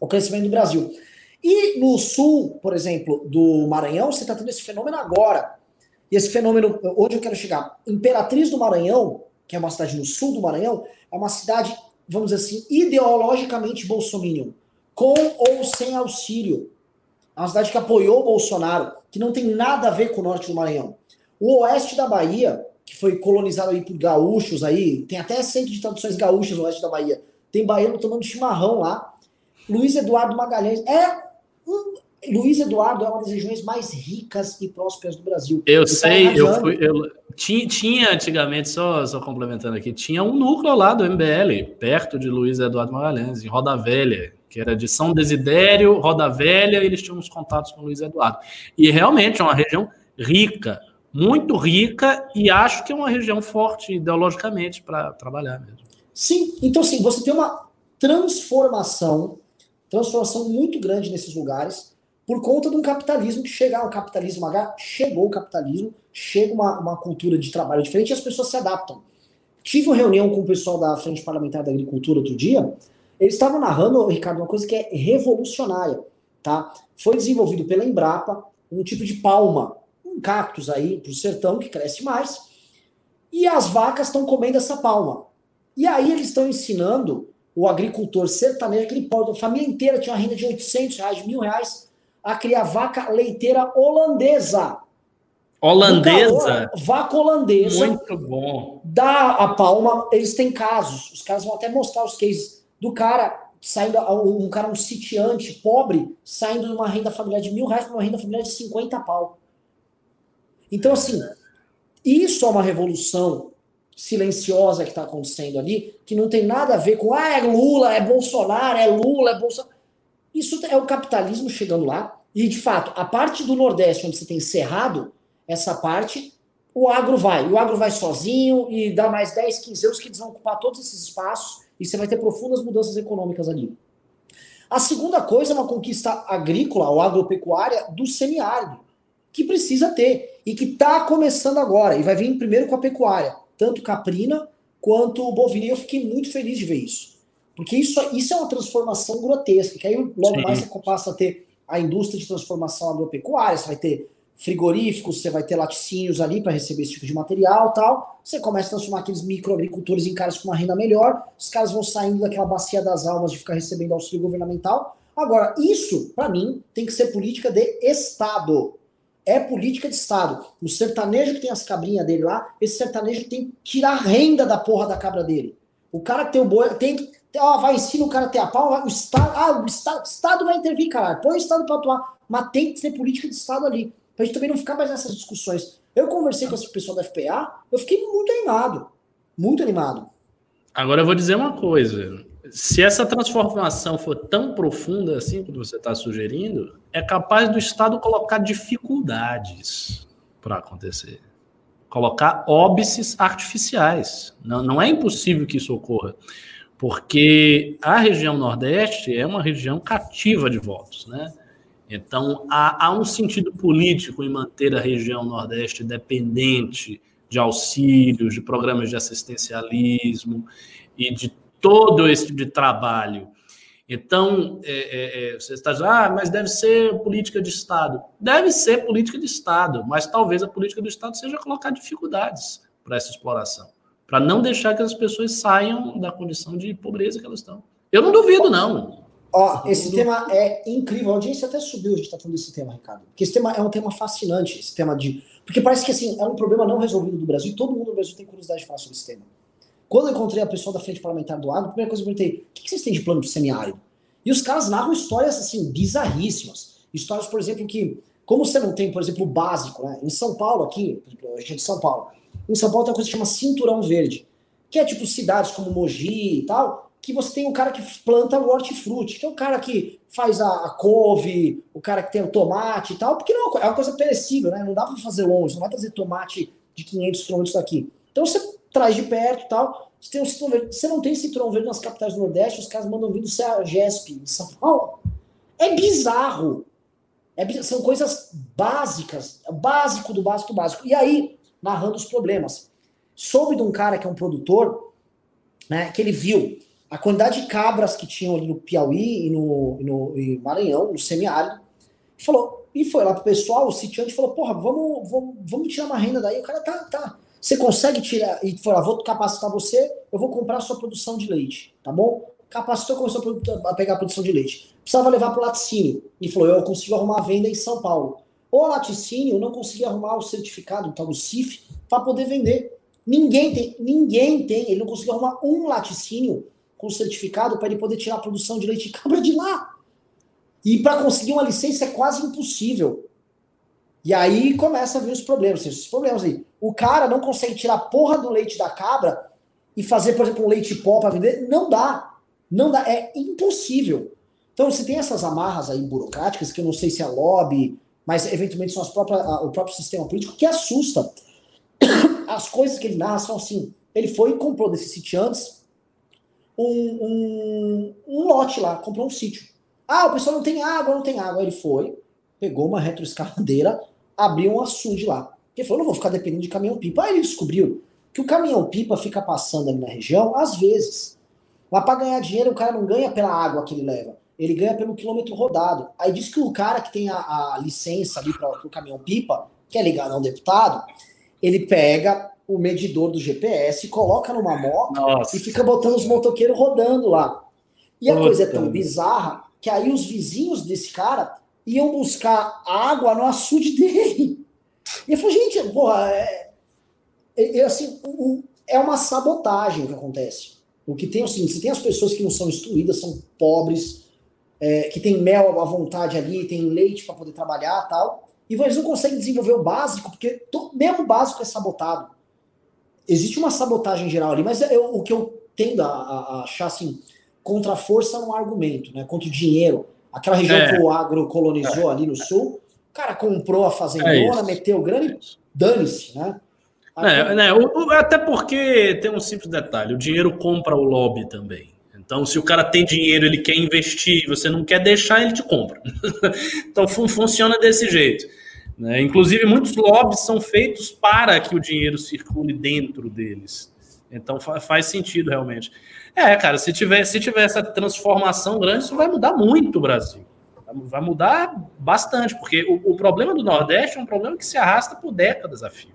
o crescimento do Brasil. E no sul, por exemplo, do Maranhão, você está tendo esse fenômeno agora. E esse fenômeno, onde eu quero chegar? Imperatriz do Maranhão, que é uma cidade no sul do Maranhão, é uma cidade, vamos dizer assim, ideologicamente bolsominion, com ou sem auxílio. É uma cidade que apoiou o Bolsonaro, que não tem nada a ver com o norte do Maranhão. O oeste da Bahia, que foi colonizado aí por gaúchos aí, tem até centro de traduções gaúchas no oeste da Bahia. Tem baiano tomando chimarrão lá. Luiz Eduardo Magalhães é um, Luiz Eduardo é uma das regiões mais ricas e prósperas do Brasil. Eu Ele tá sei, tá eu fui. Eu, tinha, tinha antigamente, só, só complementando aqui, tinha um núcleo lá do MBL, perto de Luiz Eduardo Magalhães, em Roda Velha, que era de São Desidério, Roda Velha, e eles tinham uns contatos com Luiz Eduardo. E realmente é uma região rica, muito rica e acho que é uma região forte ideologicamente para trabalhar mesmo. Sim, então sim, você tem uma transformação, transformação muito grande nesses lugares por conta de um capitalismo que chega, o capitalismo H, chegou o capitalismo, chega uma, uma cultura de trabalho diferente e as pessoas se adaptam. Tive uma reunião com o pessoal da Frente Parlamentar da Agricultura outro dia, eles estavam narrando, Ricardo, uma coisa que é revolucionária, tá? Foi desenvolvido pela Embrapa um tipo de palma um cactus aí pro sertão que cresce mais. E as vacas estão comendo essa palma. E aí eles estão ensinando o agricultor sertanejo, que ele pode, a família inteira tinha uma renda de 800 reais, de mil reais, a criar vaca leiteira holandesa. Holandesa? Calor, vaca holandesa. Muito bom. Dá a palma, eles têm casos, os caras vão até mostrar os cases do cara saindo, um cara, um sitiante pobre, saindo de uma renda familiar de mil reais para uma renda familiar de 50 pau. Então, assim, isso é uma revolução silenciosa que está acontecendo ali, que não tem nada a ver com, ah, é Lula, é Bolsonaro, é Lula, é Bolsonaro. Isso é o capitalismo chegando lá. E, de fato, a parte do Nordeste, onde você tem cerrado, essa parte, o agro vai. O agro vai sozinho e dá mais 10, 15 anos que eles vão ocupar todos esses espaços e você vai ter profundas mudanças econômicas ali. A segunda coisa é uma conquista agrícola ou agropecuária do semiárido que precisa ter e que está começando agora e vai vir primeiro com a pecuária, tanto caprina quanto bovina. E eu fiquei muito feliz de ver isso, porque isso, isso é uma transformação grotesca. Que aí logo Sim. mais você passa a ter a indústria de transformação agropecuária, você vai ter frigoríficos, você vai ter laticínios ali para receber esse tipo de material tal. Você começa a transformar aqueles microagricultores em caras com uma renda melhor, os caras vão saindo daquela bacia das almas de ficar recebendo auxílio governamental. Agora, isso, para mim, tem que ser política de Estado é política de Estado. O sertanejo que tem as cabrinhas dele lá, esse sertanejo tem que tirar renda da porra da cabra dele. O cara que tem o boi, tem que. Ó, vai ensina o cara a ter a pau, o Estado, ah, o Estado, Estado vai intervir, caralho. Põe o Estado pra atuar. Mas tem que ter política de Estado ali. Pra gente também não ficar mais nessas discussões. Eu conversei com esse pessoal da FPA, eu fiquei muito animado. Muito animado. Agora eu vou dizer uma coisa se essa transformação for tão profunda assim como você está sugerindo, é capaz do Estado colocar dificuldades para acontecer. Colocar óbices artificiais. Não, não é impossível que isso ocorra, porque a região Nordeste é uma região cativa de votos, né? Então, há, há um sentido político em manter a região Nordeste dependente de auxílios, de programas de assistencialismo e de todo esse tipo de trabalho. Então, é, é, é, você está dizendo, ah, mas deve ser política de Estado. Deve ser política de Estado, mas talvez a política do Estado seja colocar dificuldades para essa exploração, para não deixar que as pessoas saiam da condição de pobreza que elas estão. Eu não duvido, não. Ó, esse tema é incrível. A audiência até subiu, a gente está falando desse tema, Ricardo. Porque esse tema é um tema fascinante, esse tema de. Porque parece que assim, é um problema não resolvido do Brasil e todo mundo no Brasil tem curiosidade de falar sobre esse tema. Quando eu encontrei a pessoa da Frente Parlamentar do Agro, a primeira coisa que eu perguntei: o que vocês têm de plano de semiárido? E os caras narram histórias assim, bizarríssimas. Histórias, por exemplo, que, como você não tem, por exemplo, o básico, né? Em São Paulo, aqui, a gente é de São Paulo, em São Paulo tem uma coisa que chama cinturão verde, que é tipo cidades como Mogi e tal, que você tem um cara que planta o hortifruti, que é o cara que faz a, a, couve, o cara que tem o tomate e tal, porque não, é uma coisa perecível, né? Não dá para fazer longe, não vai trazer tomate de 500 quilômetros daqui. Então você traz de perto tal. Você, tem um cinturão verde. você não tem cinturão verde nas capitais do Nordeste, os caras mandam vir do CEAGESP em São Paulo. É bizarro. É, são coisas básicas, básico do básico do básico. E aí, narrando os problemas. Soube de um cara que é um produtor, né, que ele viu a quantidade de cabras que tinham ali no Piauí e no, e no e Maranhão, no semiárido, falou, e foi lá pro pessoal, o sitiante falou, porra, vamos, vamos, vamos tirar uma renda daí. O cara, tá, tá. Você consegue tirar, e falou, ah, vou capacitar você, eu vou comprar a sua produção de leite, tá bom? Capacitou, começou a pegar a produção de leite. Precisava levar pro laticínio. E falou, eu consigo arrumar a venda em São Paulo. O laticínio não conseguia arrumar o certificado, tal do CIF, para poder vender. Ninguém tem, ninguém tem, ele não conseguiu arrumar um laticínio com certificado para ele poder tirar a produção de leite de cabra de lá. E para conseguir uma licença é quase impossível. E aí começa a vir os problemas, esses problemas aí. O cara não consegue tirar a porra do leite da cabra e fazer, por exemplo, um leite pó para vender. Não dá. Não dá. É impossível. Então você tem essas amarras aí burocráticas, que eu não sei se é lobby, mas eventualmente são as próprias, o próprio sistema político, que assusta. As coisas que ele narra são assim. Ele foi e comprou desses sitiantes um, um, um lote lá, comprou um sítio. Ah, o pessoal não tem água, não tem água. Ele foi, pegou uma retroescavadeira, abriu um açude lá. Ele falou, não vou ficar dependendo de caminhão-pipa. Aí ele descobriu que o caminhão-pipa fica passando ali na região, às vezes. Lá para ganhar dinheiro, o cara não ganha pela água que ele leva, ele ganha pelo quilômetro rodado. Aí diz que o cara que tem a, a licença ali para o caminhão-pipa, que é ligado a um deputado, ele pega, o medidor do GPS, coloca numa moto Nossa. e fica botando os motoqueiros rodando lá. E a coisa é tão bizarra que aí os vizinhos desse cara iam buscar água no açude dele. E eu falei, gente, porra, é, é, é assim, é uma sabotagem que acontece. O que tem é o seguinte: você tem as pessoas que não são instruídas, são pobres, é, que tem mel à vontade ali, tem leite para poder trabalhar tal, e eles não conseguem desenvolver o básico, porque to, mesmo o básico é sabotado existe uma sabotagem geral ali, mas eu, o que eu tendo a, a, achar assim, contra a força no argumento, né? Contra o dinheiro. Aquela região é. que o agro colonizou é. ali no sul, o cara comprou a fazendona, é meteu grana e dane-se, né? É, né, até porque tem um simples detalhe: o dinheiro compra o lobby também. Então, se o cara tem dinheiro, ele quer investir, você não quer deixar, ele te compra. então, fun funciona desse jeito. Né? Inclusive, muitos lobbies são feitos para que o dinheiro circule dentro deles. Então faz sentido realmente. É, cara, se tiver, se tiver essa transformação grande, isso vai mudar muito o Brasil. Vai mudar bastante, porque o, o problema do Nordeste é um problema que se arrasta por décadas a fio.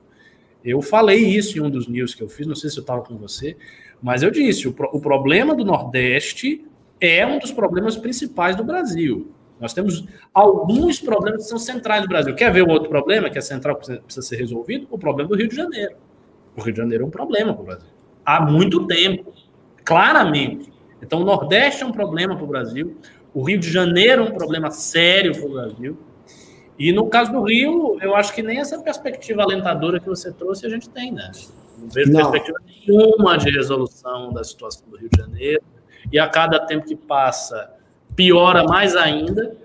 Eu falei isso em um dos news que eu fiz, não sei se eu estava com você, mas eu disse: o, o problema do Nordeste é um dos problemas principais do Brasil. Nós temos alguns problemas que são centrais do Brasil. Quer ver um outro problema que é central, que precisa ser resolvido? O problema do Rio de Janeiro. O Rio de Janeiro é um problema para o Brasil. Há muito tempo, claramente. Então, o Nordeste é um problema para o Brasil. O Rio de Janeiro é um problema sério para o Brasil. E no caso do Rio, eu acho que nem essa perspectiva alentadora que você trouxe a gente tem, né? Não vejo Não. perspectiva nenhuma de resolução da situação do Rio de Janeiro. E a cada tempo que passa, piora mais ainda,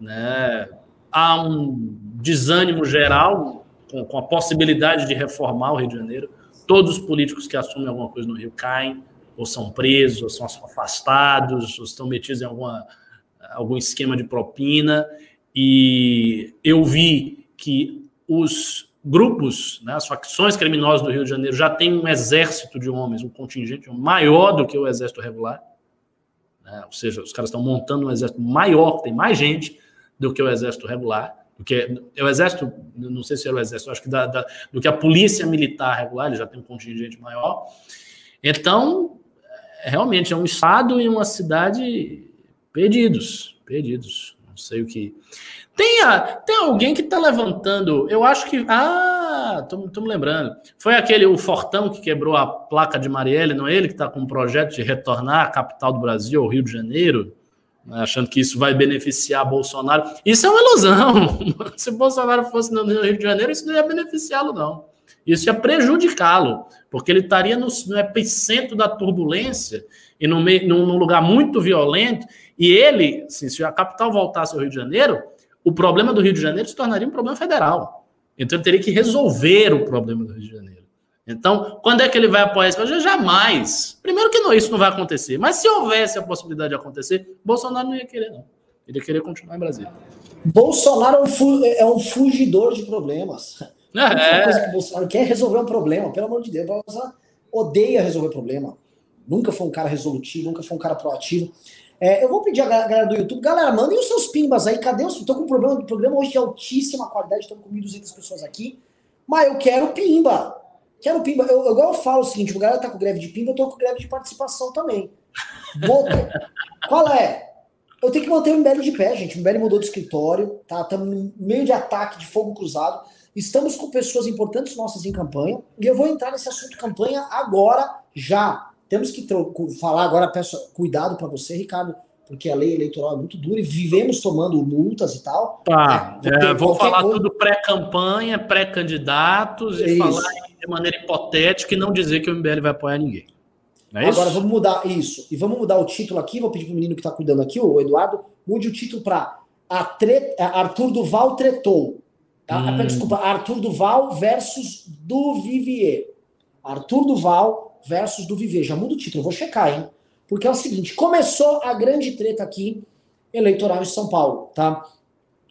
né? há um desânimo geral com, com, a possibilidade de reformar o Rio de Janeiro. Todos os políticos que assumem alguma coisa no Rio caem, ou são presos, ou são afastados, ou estão metidos em alguma, algum esquema de propina. E eu vi que os grupos, né, as facções criminosas do Rio de Janeiro já têm um exército de homens, um contingente maior do que o exército regular né? Ou seja, os caras estão montando um exército maior, tem mais gente do que o exército regular. do que é o exército, não sei se era o exército, acho que da, da, do que a polícia militar regular, ele já tem um contingente maior. Então, realmente é um estado e uma cidade perdidos, perdidos. Não sei o que. Tem, a, tem alguém que está levantando. Eu acho que. Ah, estou me lembrando. Foi aquele, o Fortão, que quebrou a placa de Marielle, não é ele que está com um projeto de retornar à capital do Brasil, ao Rio de Janeiro? Né, achando que isso vai beneficiar Bolsonaro. Isso é uma ilusão. Se Bolsonaro fosse no Rio de Janeiro, isso não ia beneficiá-lo, não. Isso ia prejudicá-lo, porque ele estaria no, no epicentro da turbulência e meio, num lugar muito violento. E ele, assim, se a capital voltasse ao Rio de Janeiro, o problema do Rio de Janeiro se tornaria um problema federal. Então ele teria que resolver o problema do Rio de Janeiro. Então, quando é que ele vai apoiar esse projeto? Jamais. Primeiro que não, isso não vai acontecer. Mas se houvesse a possibilidade de acontecer, Bolsonaro não ia querer, não. Ele ia querer continuar em Brasília. Bolsonaro é um, é um fugidor de problemas. É. A coisa que o Bolsonaro quer é resolver um problema, pelo amor de Deus. Bolsonaro odeia resolver problema. Nunca foi um cara resolutivo, nunca foi um cara proativo. É, eu vou pedir a galera do YouTube, galera, mandem os seus pimbas aí. Cadê os. Tô com um problema do programa hoje de altíssima qualidade, estamos com 1.200 pessoas aqui. Mas eu quero pimba. Quero pimba. Eu, igual eu falo o seguinte: o galera tá com greve de pimba, eu tô com greve de participação também. Bota. Qual é? Eu tenho que manter o MBL de pé, gente. O MBL mudou de escritório, tá? Estamos no meio de ataque de fogo cruzado. Estamos com pessoas importantes nossas em campanha. E eu vou entrar nesse assunto campanha agora, já. Temos que falar agora, peço cuidado para você, Ricardo, porque a lei eleitoral é muito dura e vivemos tomando multas e tal. Tá, né? é, vou falar coisa... tudo pré-campanha, pré-candidatos e falar de maneira hipotética e não dizer que o MBL vai apoiar ninguém. É Agora vamos mudar isso. E vamos mudar o título aqui. Vou pedir para o menino que está cuidando aqui, o Eduardo, mude o título para Arthur Duval tretou. Tá? Hum. Desculpa, Arthur Duval versus do Vivier. Arthur Duval versus do Vivier. Já muda o título, eu vou checar, hein? Porque é o seguinte, começou a grande treta aqui eleitoral em São Paulo, tá?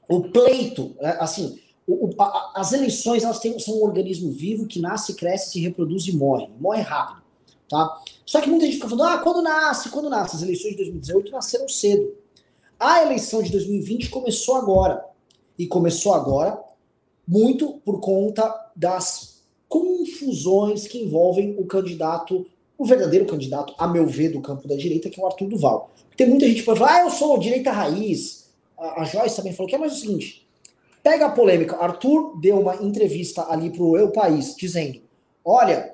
O pleito, é, assim, o, o, a, as eleições elas têm, são um organismo vivo que nasce, cresce, se reproduz e morre. Morre rápido, tá? Só que muita gente fica falando, ah, quando nasce, quando nasce? As eleições de 2018 nasceram cedo. A eleição de 2020 começou agora. E começou agora muito por conta das confusões que envolvem o candidato, o verdadeiro candidato, a meu ver, do campo da direita, que é o Arthur Duval. Tem muita gente que pode falar, ah, eu sou direita raiz. A, a Joyce também falou que é mais o seguinte: pega a polêmica. Arthur deu uma entrevista ali pro Eu País, dizendo: olha,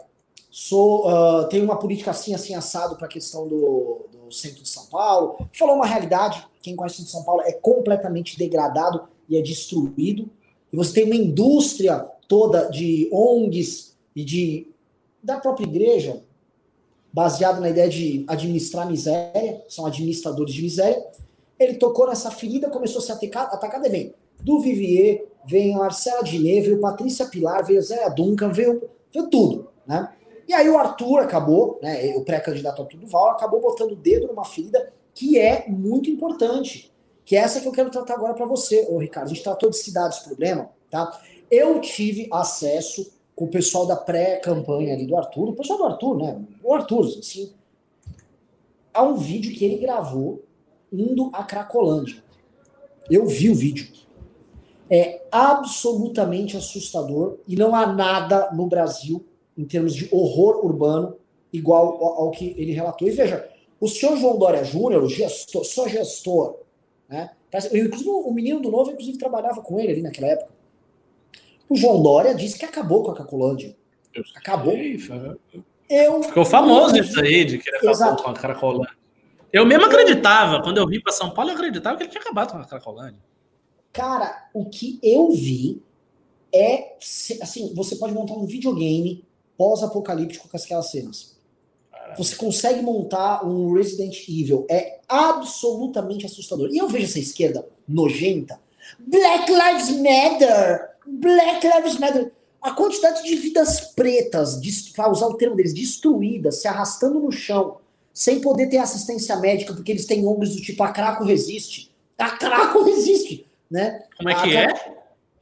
sou uh, tenho uma política assim, assim, assado para a questão do, do centro de São Paulo. Falou uma realidade: quem conhece o centro de São Paulo é completamente degradado e é destruído e você tem uma indústria toda de ONGs e de da própria igreja, baseada na ideia de administrar miséria, são administradores de miséria. Ele tocou nessa ferida, começou a se atacar, atacar e vem do Vivier, vem a Marcela Diné, veio Patrícia Pilar, veio Zé Duncan, veio, veio tudo, né? E aí o Arthur acabou, né, o pré-candidato Arthur Duval, acabou botando o dedo numa ferida que é muito importante que é essa que eu quero tratar agora para você, ô Ricardo. A gente tratou de cidades problema, tá? Eu tive acesso com o pessoal da pré-campanha ali do Arthur, o pessoal do Arthur, né? O Arthur, assim, a um vídeo que ele gravou indo a Cracolândia. Eu vi o vídeo. É absolutamente assustador e não há nada no Brasil em termos de horror urbano igual ao, ao que ele relatou. E veja, o senhor João Dória Júnior, gestor, só gestor né? Inclusive, o menino do Novo, inclusive, trabalhava com ele ali naquela época. O João Dória disse que acabou com a Cacolândia. Acabou. Eu, Ficou famoso eu, isso aí, de que ele acabou exato. com a Cracolândia. Eu mesmo acreditava, quando eu vim para São Paulo, eu acreditava que ele tinha acabado com a Cracolândia. Cara, o que eu vi é. Assim, você pode montar um videogame pós-apocalíptico com aquelas cenas. Você consegue montar um Resident Evil. É absolutamente assustador. E eu vejo essa esquerda nojenta. Black Lives Matter! Black Lives Matter! A quantidade de vidas pretas, para usar o termo deles, destruídas, se arrastando no chão, sem poder ter assistência médica, porque eles têm ONGs do tipo a Craco resiste. A Craco resiste, né? Como é que a, é?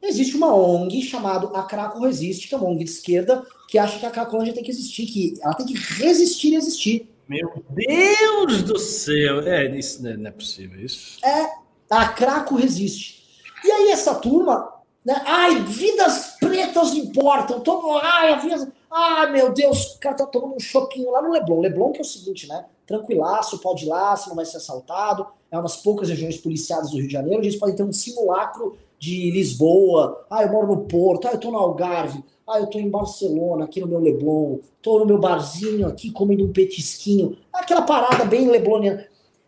Existe uma ONG chamada A Craco Resiste, que é uma ONG de esquerda, que acha que a Cracolândia tem que existir, que ela tem que resistir e existir. Meu Deus do céu! É, isso não é possível, isso. É, a Craco resiste. E aí essa turma, né? Ai, vidas pretas importam. Todo, ai, a vida, ai, meu Deus, o cara tá tomando um choquinho lá no Leblon. Leblon que é o seguinte, né? Tranquilaço, pode ir lá, você não vai ser assaltado. É umas poucas regiões policiadas do Rio de Janeiro. A gente pode ter um simulacro de Lisboa. Ah, eu moro no Porto. Ah, eu tô no Algarve. Ah, eu tô em Barcelona, aqui no meu Leblon. Tô no meu barzinho aqui comendo um petisquinho. Aquela parada bem lebloniana.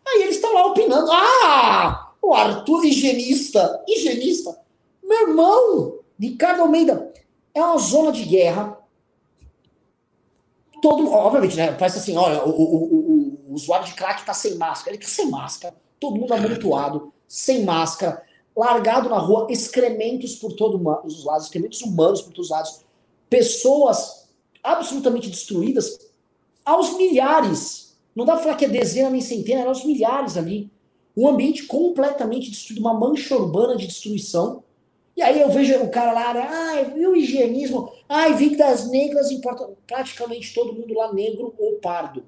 Aí eles estão lá opinando. Ah, o Arthur higienista. Higienista. Meu irmão, Ricardo Almeida, é uma zona de guerra. Todo, obviamente, né? Parece assim, olha, o, o, o, o usuário de crack tá sem máscara. Ele tá sem máscara. Todo mundo amontoado, sem máscara, largado na rua, excrementos por todos os lados, excrementos humanos por todos os lados. Pessoas absolutamente destruídas aos milhares. Não dá pra falar que é dezena nem centena, era aos milhares ali. Um ambiente completamente destruído, uma mancha urbana de destruição. E aí eu vejo o cara lá, ai, e o higienismo? Ai, vidas negras importa. Praticamente todo mundo lá negro ou pardo.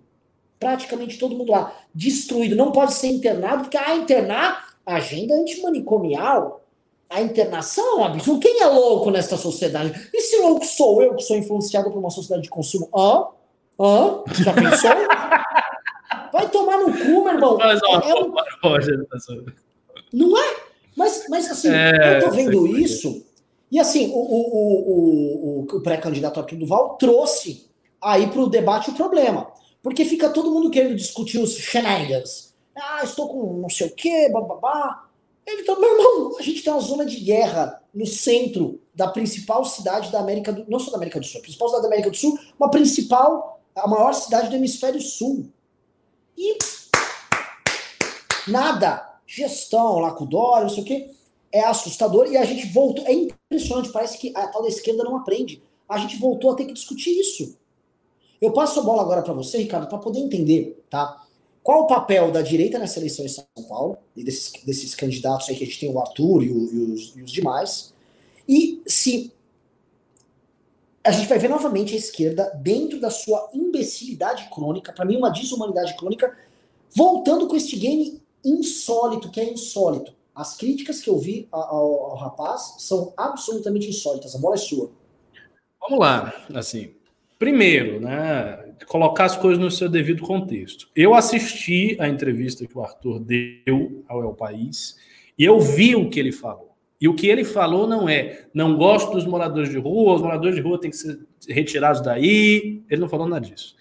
Praticamente todo mundo lá destruído. Não pode ser internado, porque ah, internar, a agenda antimanicomial, a internação é um absurdo. Quem é louco nesta sociedade? E se louco sou eu que sou influenciado por uma sociedade de consumo? Hã? Hã? Já pensou? Vai tomar no cu, meu irmão. Mas, ó, é um... Não é? Mas, mas assim, é, eu tô vendo isso, e assim, o, o, o, o, pré-candidato Arthur Duval trouxe aí para o debate o problema. Porque fica todo mundo querendo discutir os shenanigans. Ah, estou com não sei o quê, bababá. Ele tá, meu irmão, a gente tem uma zona de guerra no centro da principal cidade da América do não só da América do Sul, a principal cidade da América do Sul, uma principal, a maior cidade do hemisfério sul. E nada gestão lá com o Dória, não sei o quê, é assustador e a gente voltou. É impressionante, parece que a tal da esquerda não aprende. A gente voltou a ter que discutir isso. Eu passo a bola agora para você, Ricardo, para poder entender, tá? Qual o papel da direita nessa eleição em São Paulo, e desses, desses candidatos aí que a gente tem, o Arthur e, o, e, os, e os demais, e se a gente vai ver novamente a esquerda dentro da sua imbecilidade crônica, para mim uma desumanidade crônica, voltando com este game insólito, que é insólito. As críticas que eu vi ao, ao, rapaz são absolutamente insólitas. A bola é sua. Vamos lá, assim. Primeiro, né, colocar as coisas no seu devido contexto. Eu assisti a entrevista que o Arthur deu ao El País e eu vi o que ele falou. E o que ele falou não é, não gosto dos moradores de rua, os moradores de rua têm que ser retirados daí. Ele não falou nada disso.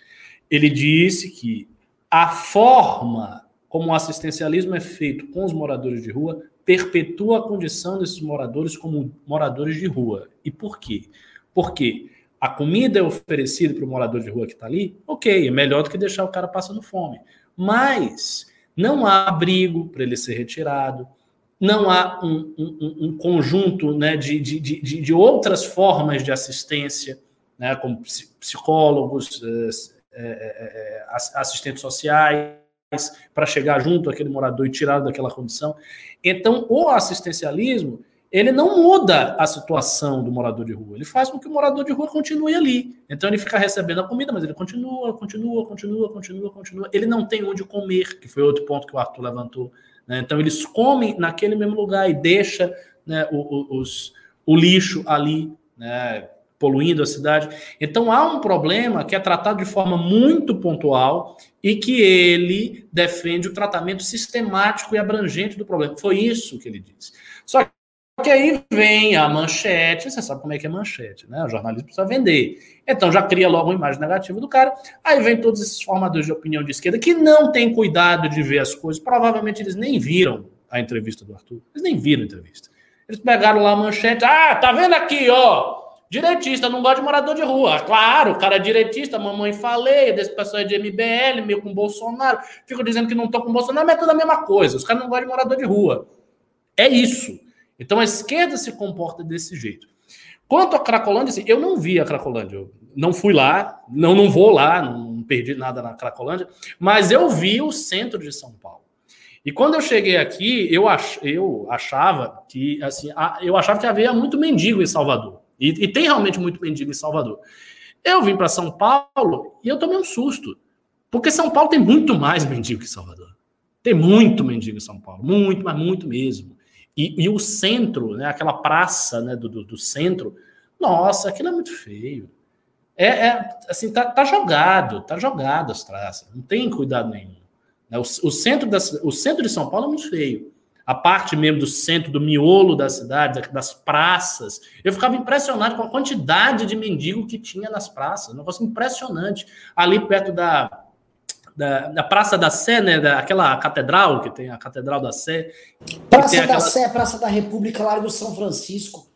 Ele disse que a forma como o assistencialismo é feito com os moradores de rua, perpetua a condição desses moradores como moradores de rua. E por quê? Porque a comida é oferecida para o morador de rua que está ali, ok, é melhor do que deixar o cara passando fome. Mas não há abrigo para ele ser retirado, não há um, um, um conjunto né, de, de, de, de, outras formas de assistência, né, como psicólogos, é, é, assistentes sociais, para chegar junto àquele morador e tirá-lo daquela condição. Então, o assistencialismo, ele não muda a situação do morador de rua, ele faz com que o morador de rua continue ali. Então, ele fica recebendo a comida, mas ele continua, continua, continua, continua, continua. Ele não tem onde comer, que foi outro ponto que o Arthur levantou. Né? Então, eles comem naquele mesmo lugar e deixa né, o, o, os, o lixo ali, né, poluindo a cidade. Então há um problema que é tratado de forma muito pontual e que ele defende o tratamento sistemático e abrangente do problema. Foi isso que ele disse. Só que aí vem a manchete, você sabe como é que é manchete, né? O jornalismo precisa vender. Então já cria logo uma imagem negativa do cara. Aí vem todos esses formadores de opinião de esquerda que não têm cuidado de ver as coisas. Provavelmente eles nem viram a entrevista do Arthur. Eles nem viram a entrevista. Eles pegaram lá a manchete. Ah, tá vendo aqui, ó? Direitista, não gosta de morador de rua. Claro, o cara é direitista, mamãe falei, desse pessoal é de MBL, meio com Bolsonaro. Fico dizendo que não tô com Bolsonaro, mas é tudo a mesma coisa. Os caras não gostam de morador de rua. É isso. Então a esquerda se comporta desse jeito. Quanto a Cracolândia, assim, eu não vi a Cracolândia. Eu não fui lá, não, não vou lá, não perdi nada na Cracolândia, mas eu vi o centro de São Paulo. E quando eu cheguei aqui, eu, ach, eu achava que assim, eu achava que havia muito mendigo em Salvador. E, e tem realmente muito mendigo em Salvador. Eu vim para São Paulo e eu tomei um susto. Porque São Paulo tem muito mais mendigo que Salvador. Tem muito mendigo em São Paulo. Muito, mas muito mesmo. E, e o centro, né, aquela praça né, do, do, do, centro, nossa, aquilo é muito feio. É, é assim, tá, tá, jogado, tá jogado as traças, não tem cuidado nenhum. Né? O, o, centro das, o centro de São Paulo é muito feio. A parte mesmo do centro, do miolo da cidade, das praças. Eu ficava impressionado com a quantidade de mendigo que tinha nas praças. Um negócio impressionante. Ali perto da, da, da, Praça da Sé, né? Daquela catedral que tem a Catedral da Sé. Praça da aquela... Sé, Praça da República, Largo São Francisco.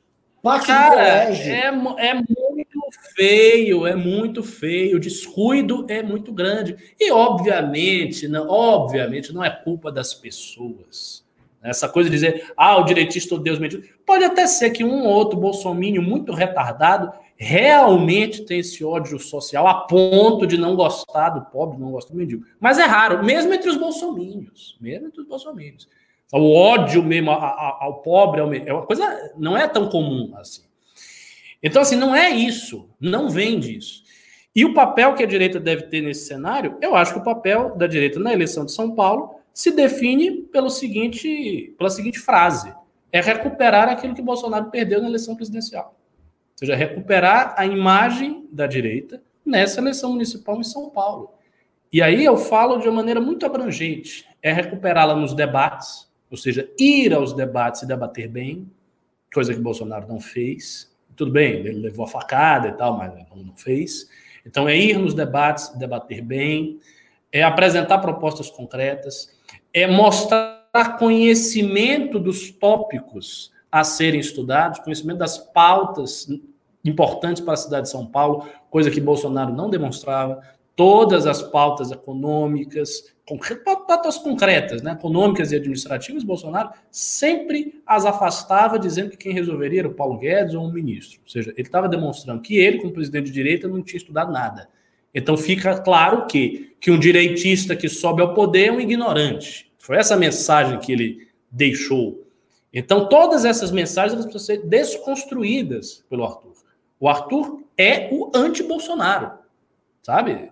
Pátio Cara, é, é muito feio, é muito feio. O descuido é muito grande. E, obviamente, não, obviamente, não é culpa das pessoas. Essa coisa de dizer, ah, o direitista odeia os mendigos. Pode até ser que um ou outro bolsomínio muito retardado realmente tem esse ódio social a ponto de não gostar do pobre, não gostar do mendigo. Mas é raro, mesmo entre os bolsomínios, mesmo entre os bolsomínios. O ódio mesmo ao pobre é uma coisa não é tão comum assim. Então, assim, não é isso, não vem disso. E o papel que a direita deve ter nesse cenário, eu acho que o papel da direita na eleição de São Paulo se define pelo seguinte, pela seguinte frase: é recuperar aquilo que Bolsonaro perdeu na eleição presidencial. Ou seja, recuperar a imagem da direita nessa eleição municipal em São Paulo. E aí eu falo de uma maneira muito abrangente: é recuperá-la nos debates, ou seja, ir aos debates e debater bem, coisa que Bolsonaro não fez. Tudo bem, ele levou a facada e tal, mas não fez. Então é ir nos debates, debater bem, é apresentar propostas concretas, é mostrar conhecimento dos tópicos a serem estudados, conhecimento das pautas importantes para a cidade de São Paulo, coisa que Bolsonaro não demonstrava, todas as pautas econômicas, pautas concretas, né, econômicas e administrativas, Bolsonaro sempre as afastava, dizendo que quem resolveria era o Paulo Guedes ou um ministro. Ou seja, ele estava demonstrando que ele, como presidente de direita, não tinha estudado nada. Então fica claro que, que um direitista que sobe ao poder é um ignorante. Foi essa mensagem que ele deixou então, todas essas mensagens elas precisam ser desconstruídas pelo Arthur. O Arthur é o anti-Bolsonaro, sabe?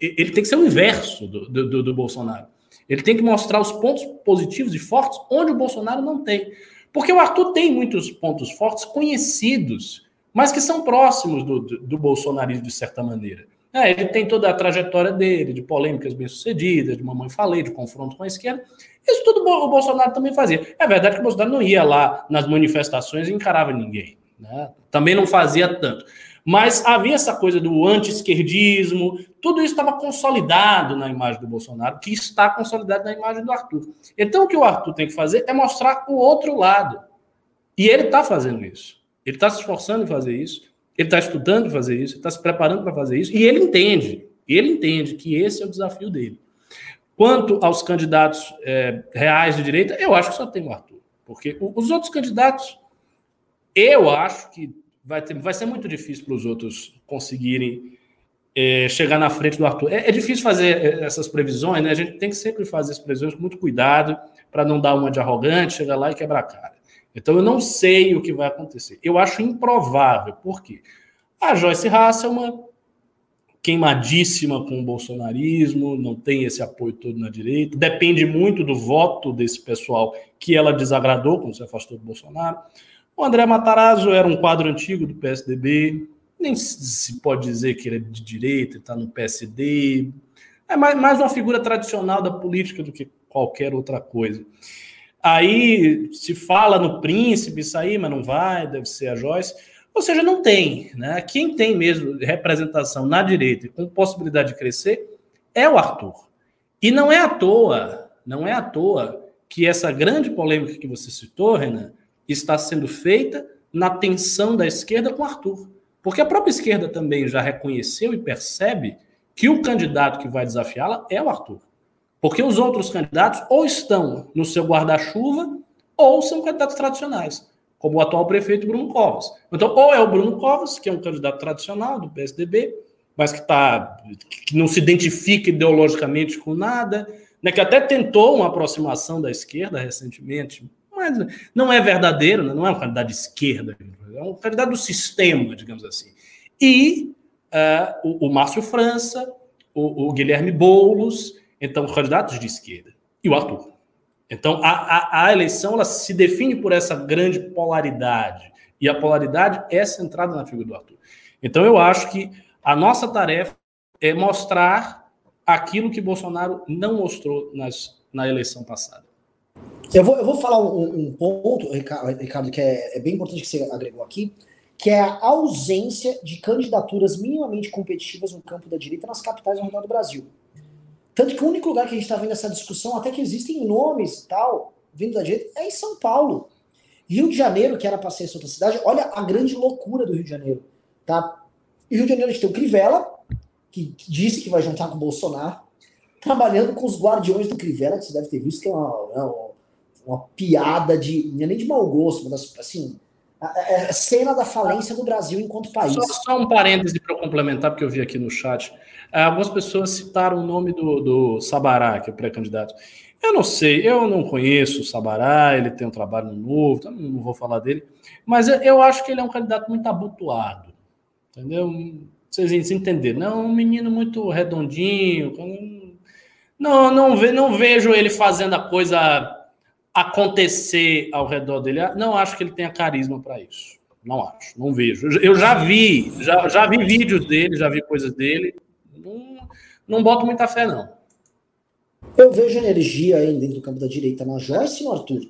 Ele tem que ser o inverso do, do, do, Bolsonaro. Ele tem que mostrar os pontos positivos e fortes onde o Bolsonaro não tem. Porque o Arthur tem muitos pontos fortes conhecidos, mas que são próximos do, do, do bolsonarismo de certa maneira. É, ele tem toda a trajetória dele, de polêmicas bem-sucedidas, de mamãe falei, de confronto com a esquerda. Isso tudo o Bolsonaro também fazia. É verdade que o Bolsonaro não ia lá nas manifestações e encarava ninguém. Né? Também não fazia tanto. Mas havia essa coisa do anti-esquerdismo, tudo isso estava consolidado na imagem do Bolsonaro, que está consolidado na imagem do Arthur. Então, o que o Arthur tem que fazer é mostrar o outro lado. E ele está fazendo isso. Ele está se esforçando em fazer isso. Ele está estudando fazer isso, está se preparando para fazer isso, e ele entende, ele entende que esse é o desafio dele. Quanto aos candidatos é, reais de direita, eu acho que só tem o Arthur. Porque os outros candidatos, eu acho que vai, ter, vai ser muito difícil para os outros conseguirem é, chegar na frente do Arthur. É, é, difícil fazer é, essas previsões, né? A gente tem que sempre fazer as previsões com muito cuidado para não dar uma de arrogante, chegar lá e quebrar a cara. Então eu não sei o que vai acontecer. Eu acho improvável. Por quê? A Joyce Hasselman, queimadíssima com o bolsonarismo, não tem esse apoio todo na direita, depende muito do voto desse pessoal que ela desagradou quando se afastou do Bolsonaro. O André Matarazzo era um quadro antigo do PSDB, nem se pode dizer que ele é de direita, está no PSD. É mais uma figura tradicional da política do que qualquer outra coisa. Aí se fala no príncipe, aí, mas não vai, deve ser a Joyce. Ou seja, não tem. Né? Quem tem mesmo representação na direita com possibilidade de crescer é o Arthur. E não é à toa, não é à toa que essa grande polêmica que você citou, Renan, está sendo feita na tensão da esquerda com Arthur. Porque a própria esquerda também já reconheceu e percebe que o candidato que vai desafiá-la é o Arthur. Porque os outros candidatos ou estão no seu guarda-chuva ou são candidatos tradicionais, como o atual prefeito Bruno Covas. Então, ou é o Bruno Covas, que é um candidato tradicional do PSDB, mas que, tá, que não se identifica ideologicamente com nada, né, que até tentou uma aproximação da esquerda recentemente, mas não é verdadeiro, né, não é um candidato de esquerda, é um candidato do sistema, digamos assim. E uh, o, o Márcio França, o, o Guilherme Boulos, então, candidatos de esquerda. E o Arthur. Então, a, a, a, eleição ela se define por essa grande polaridade. E a polaridade é centrada na figura do Arthur. Então, eu acho que a nossa tarefa é mostrar aquilo que Bolsonaro não mostrou nas, na eleição passada. Eu vou, eu vou falar um, um ponto, Ricardo, que é, é bem importante que você agregou aqui, que é a ausência de candidaturas minimamente competitivas no campo da direita nas capitais ao redor do Brasil. Tanto que o único lugar que a gente está vendo essa discussão, até que existem nomes tal, vindo da direita, é em São Paulo. Rio de Janeiro, que era para ser essa outra cidade, olha a grande loucura do Rio de Janeiro. Tá? Rio de Janeiro a gente tem o Crivella, que disse que vai juntar com o Bolsonaro, trabalhando com os guardiões do Crivella, que você deve ter visto, que é uma, uma, uma piada de. Não é nem de mau gosto, mas assim. Cena da falência do Brasil enquanto país. Só, só um parêntese para complementar, porque eu vi aqui no chat. É, algumas pessoas citaram o nome do, do Sabará, que é pré-candidato. Eu não sei, eu não conheço o Sabará, ele tem um trabalho novo, então não vou falar dele, mas eu acho que ele é um candidato muito abotoado, entendeu? Vocês entenderam, não, um menino muito redondinho, não, não, ve, não vejo ele fazendo a coisa acontecer ao redor dele, não acho que ele tenha carisma para isso, não acho, não vejo. Eu já vi, já, já vi vídeos dele, já vi coisas dele, não, não boto muita fé, não. Eu vejo energia aí dentro do campo da direita na Joyce e no Arthur.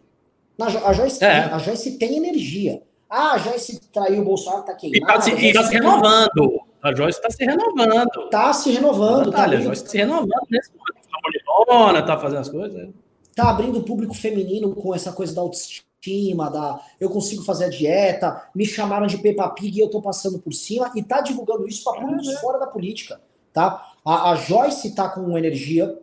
Na, a, Joyce, é. a Joyce tem energia. Ah, a Joyce traiu o Bolsonaro, tá queimado. E tá se, e tá se renovando. A Joyce tá se renovando. Tá se renovando. Tá, a Joyce tá se renovando nesse momento. Tá fazendo as coisas. Tá abrindo o público feminino com essa coisa da autoestima, da eu consigo fazer a dieta, me chamaram de Peppa Pig e eu tô passando por cima, e tá divulgando isso para públicos é. fora da política tá? A, a Joyce está com energia,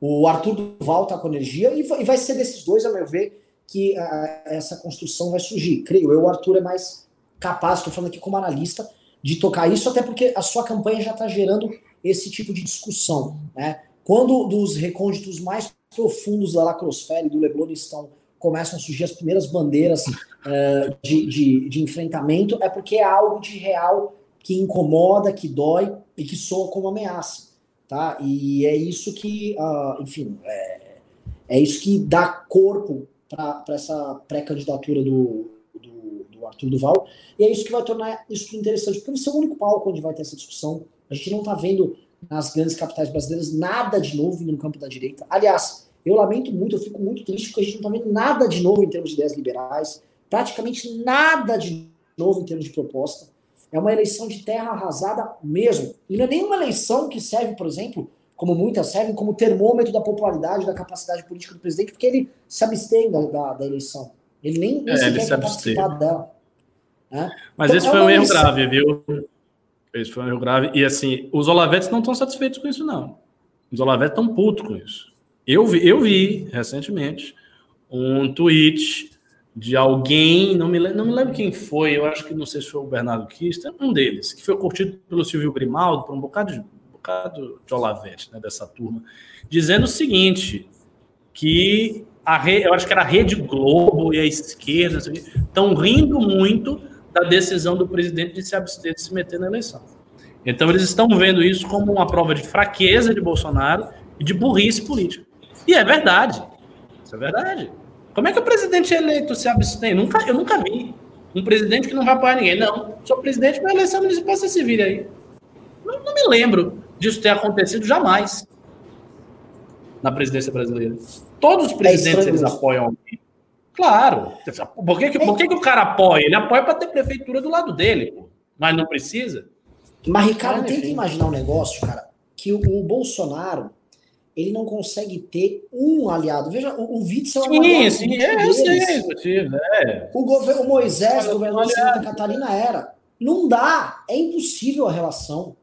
o Arthur Duval está com energia, e, e, vai ser desses dois, a meu ver, que a, essa construção vai surgir. Creio eu, o Arthur é mais capaz, estou falando aqui como analista, de tocar isso, até porque a sua campanha já está gerando esse tipo de discussão. Né? Quando dos recônditos mais profundos da lacrosfera e do Leblon estão começam a surgir as primeiras bandeiras uh, de, de, de enfrentamento, é porque é algo de real que incomoda, que dói e que soa como ameaça, tá? E é isso que, uh, enfim, é, é, isso que dá corpo para essa pré-candidatura do, do, do, Arthur Duval, e é isso que vai tornar isso interessante, porque vai ser o único palco onde vai ter essa discussão. A gente não está vendo nas grandes capitais brasileiras nada de novo vindo no campo da direita. Aliás, eu lamento muito, eu fico muito triste porque a gente não está vendo nada de novo em termos de ideias liberais, praticamente nada de novo em termos de proposta. É uma eleição de terra arrasada mesmo. E não é nenhuma eleição que serve, por exemplo, como muitas servem, como termômetro da popularidade, da capacidade política do presidente, porque ele se abstém da, da, da eleição. Ele nem, nem é, ele se participar dela. Né? Mas então, esse é foi um erro grave, viu? Esse foi um erro grave. E assim, os Olavetes não estão satisfeitos com isso, não. Os Olavetes estão putos com isso. Eu vi, eu vi recentemente um tweet de alguém, não me, não me lembro quem foi, eu acho que não sei se foi o Bernardo Kista, um deles, que foi curtido pelo Silvio Grimaldo, por um bocado de, um bocado de Olavete, né, dessa turma, dizendo o seguinte, que a eu acho que era a Rede Globo e a esquerda estão rindo muito da decisão do presidente de se abster de se meter na eleição. Então eles estão vendo isso como uma prova de fraqueza de Bolsonaro e de burrice política. E é verdade. Isso é verdade. Como é que o presidente eleito se abstém? Nunca, eu nunca vi. Um presidente que não vai apoiar ninguém. Não, sou presidente para eleição municipal, você se vira aí. Não, não, me lembro disso ter acontecido jamais na presidência brasileira. Todos os é presidentes é eles apoiam alguém. Claro. Por que, que, por que, que o cara apoia? Ele apoia para ter prefeitura do lado dele, pô. mas não precisa. Mas, Ricardo, tenta imaginar um negócio, cara, que o, o Bolsonaro ele não consegue ter um aliado. Veja, o, o Witzel é um aliado. Sim, sim, é, eu sei, é. O, o Moisés, governador de Santa Catarina, era. Não dá, é impossível a relação.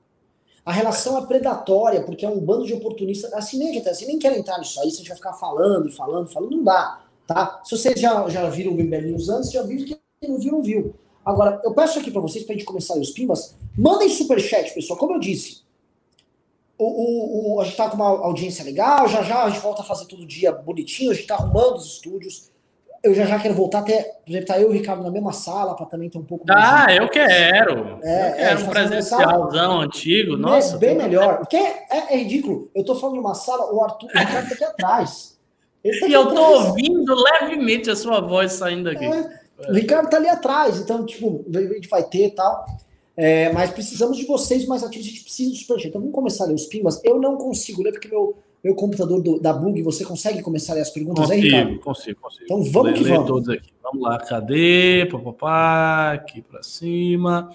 A relação é predatória, porque é um bando de oportunistas. Assim nem, até, assim, nem quer entrar nisso aí, você já ficar falando e falando, falando, não dá. Tá? Se vocês já, já viram o Bimbelinhos antes, já viram que não viu, não viu. Agora, eu peço aqui para vocês, para a gente começar os pimbas, mandem superchat, pessoal. Como eu disse, o, o, o, a gente tá com uma audiência legal, já já a gente volta a fazer todo dia bonitinho, a gente tá arrumando os estúdios. Eu já já quero voltar até, por exemplo, tá eu e o Ricardo na mesma sala para também ter um pouco mais. Ah, eu quero. É, eu quero é, um presencialzão antigo, nossa. Bem melhor. Porque é, é, é, ridículo. Eu tô falando de uma sala, o Arthur, o Ricardo tá aqui atrás. Tá e eu tô ouvindo levemente a sua voz saindo aqui. É, o Ricardo tá ali atrás, então, tipo, a gente vai ter e tal. É, mas precisamos de vocês mais ativos, a gente precisa do superchat. Então vamos começar a ler os pimbas. Eu não consigo ler porque meu, meu computador do, da bug, você consegue começar a ler as perguntas consigo, aí, Ricardo? Consigo, consigo. Então vamos que vamos. todos aqui. Vamos lá, cadê? Papapá, aqui para cima.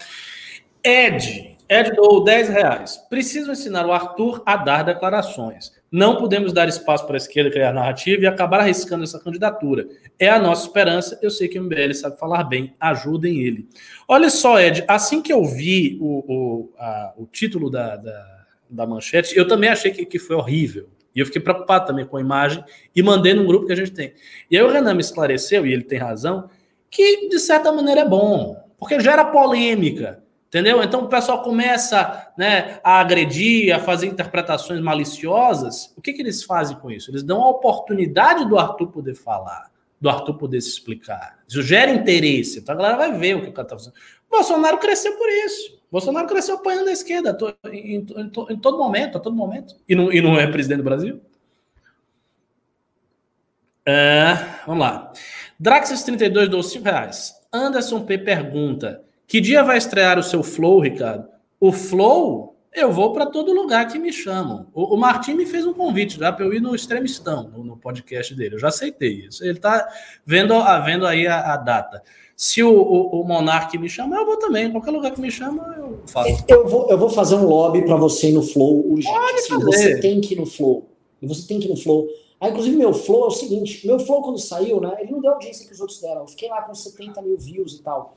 Ed, Ed doou 10 reais. Preciso ensinar o Arthur a dar declarações. Não podemos dar espaço para a esquerda criar narrativa e acabar arriscando essa candidatura. É a nossa esperança. Eu sei que o MBL sabe falar bem. Ajudem ele. Olha só, Ed, assim que eu vi o, o, a, o título da, da, da, manchete, eu também achei que, que foi horrível. E eu fiquei preocupado também com a imagem e mandei num grupo que a gente tem. E aí o Renan me esclareceu, e ele tem razão, que de certa maneira é bom, porque gera polêmica. Entendeu? Então o pessoal começa né, a agredir, a fazer interpretações maliciosas. O que, que eles fazem com isso? Eles dão a oportunidade do Arthur poder falar, do Arthur poder se explicar. Isso gera interesse. Então a galera vai ver o que o cara está fazendo. O Bolsonaro cresceu por isso. O Bolsonaro cresceu apanhando a esquerda em, em, em, todo momento, a todo momento. E não, e não é presidente do Brasil? É, vamos lá. Draxis32 dou 5 reais. Anderson P pergunta. Que dia vai estrear o seu Flow, Ricardo? O Flow, eu vou para todo lugar que me chamam. O, o Martim me fez um convite já para eu ir no Extremistão, no, no, podcast dele. Eu já aceitei isso. Ele está vendo, vendo aí a, a data. Se o, o, o Monark me chama, eu vou também. Qualquer lugar que me chama, eu faço. Eu vou, eu vou fazer um lobby para você ir no Flow urgente. Assim, você tem que ir no Flow. Você tem que ir no Flow. Ah, inclusive, meu Flow é o seguinte: meu Flow, quando saiu, né? Ele não deu a audiência que os outros deram. Eu fiquei lá com 70 mil views e tal.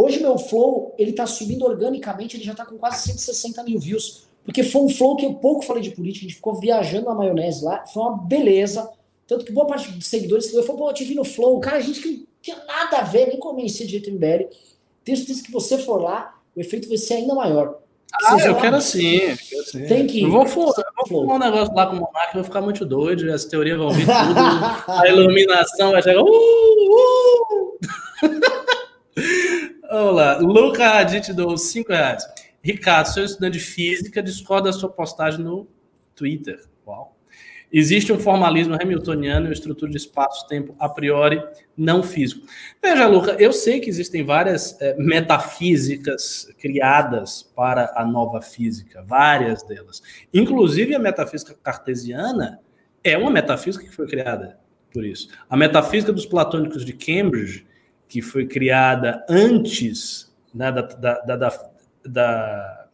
Hoje meu flow, ele tá subindo organicamente, ele já tá com quase 160 mil views. Porque foi um flow que eu pouco falei de política, a gente ficou viajando na maionese lá, foi uma beleza. Tanto que boa parte dos seguidores que eu falou, pô, eu te vi no flow. Cara, a gente que não tinha nada a ver, nem conhecia de jeito MBL. Tenho certeza que você for lá, o efeito vai ser ainda maior. Ah, eu quero sim, quero sim. Tem que. Eu vou fumar um negócio lá com o Monark, vou ficar muito doido, as teorias vão vir tudo, a iluminação vai chegar. Uh, uh! Vamos lá. Luca Radit deu 5 reais. Ricardo, sou estudante de física, discordo da sua postagem no Twitter. Uau. Existe um formalismo hamiltoniano e uma estrutura de espaço-tempo a priori não físico. Veja, Luca, eu sei que existem várias é, metafísicas criadas para a nova física, várias delas. Inclusive a metafísica cartesiana é uma metafísica que foi criada por isso. A metafísica dos platônicos de Cambridge que foi criada antes né, da, da, da, da,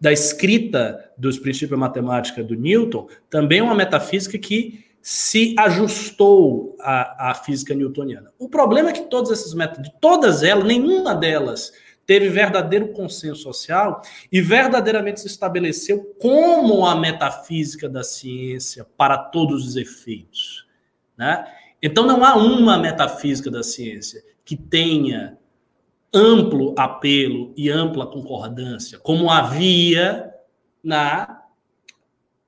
da escrita dos princípios matemática do Newton, também é uma metafísica que se ajustou à, à física newtoniana. O problema é que todas essas métodos, todas elas, nenhuma delas teve verdadeiro consenso social e verdadeiramente se estabeleceu como a metafísica da ciência para todos os efeitos. Né? Então não há uma metafísica da ciência que tenha amplo apelo e ampla concordância, como havia na,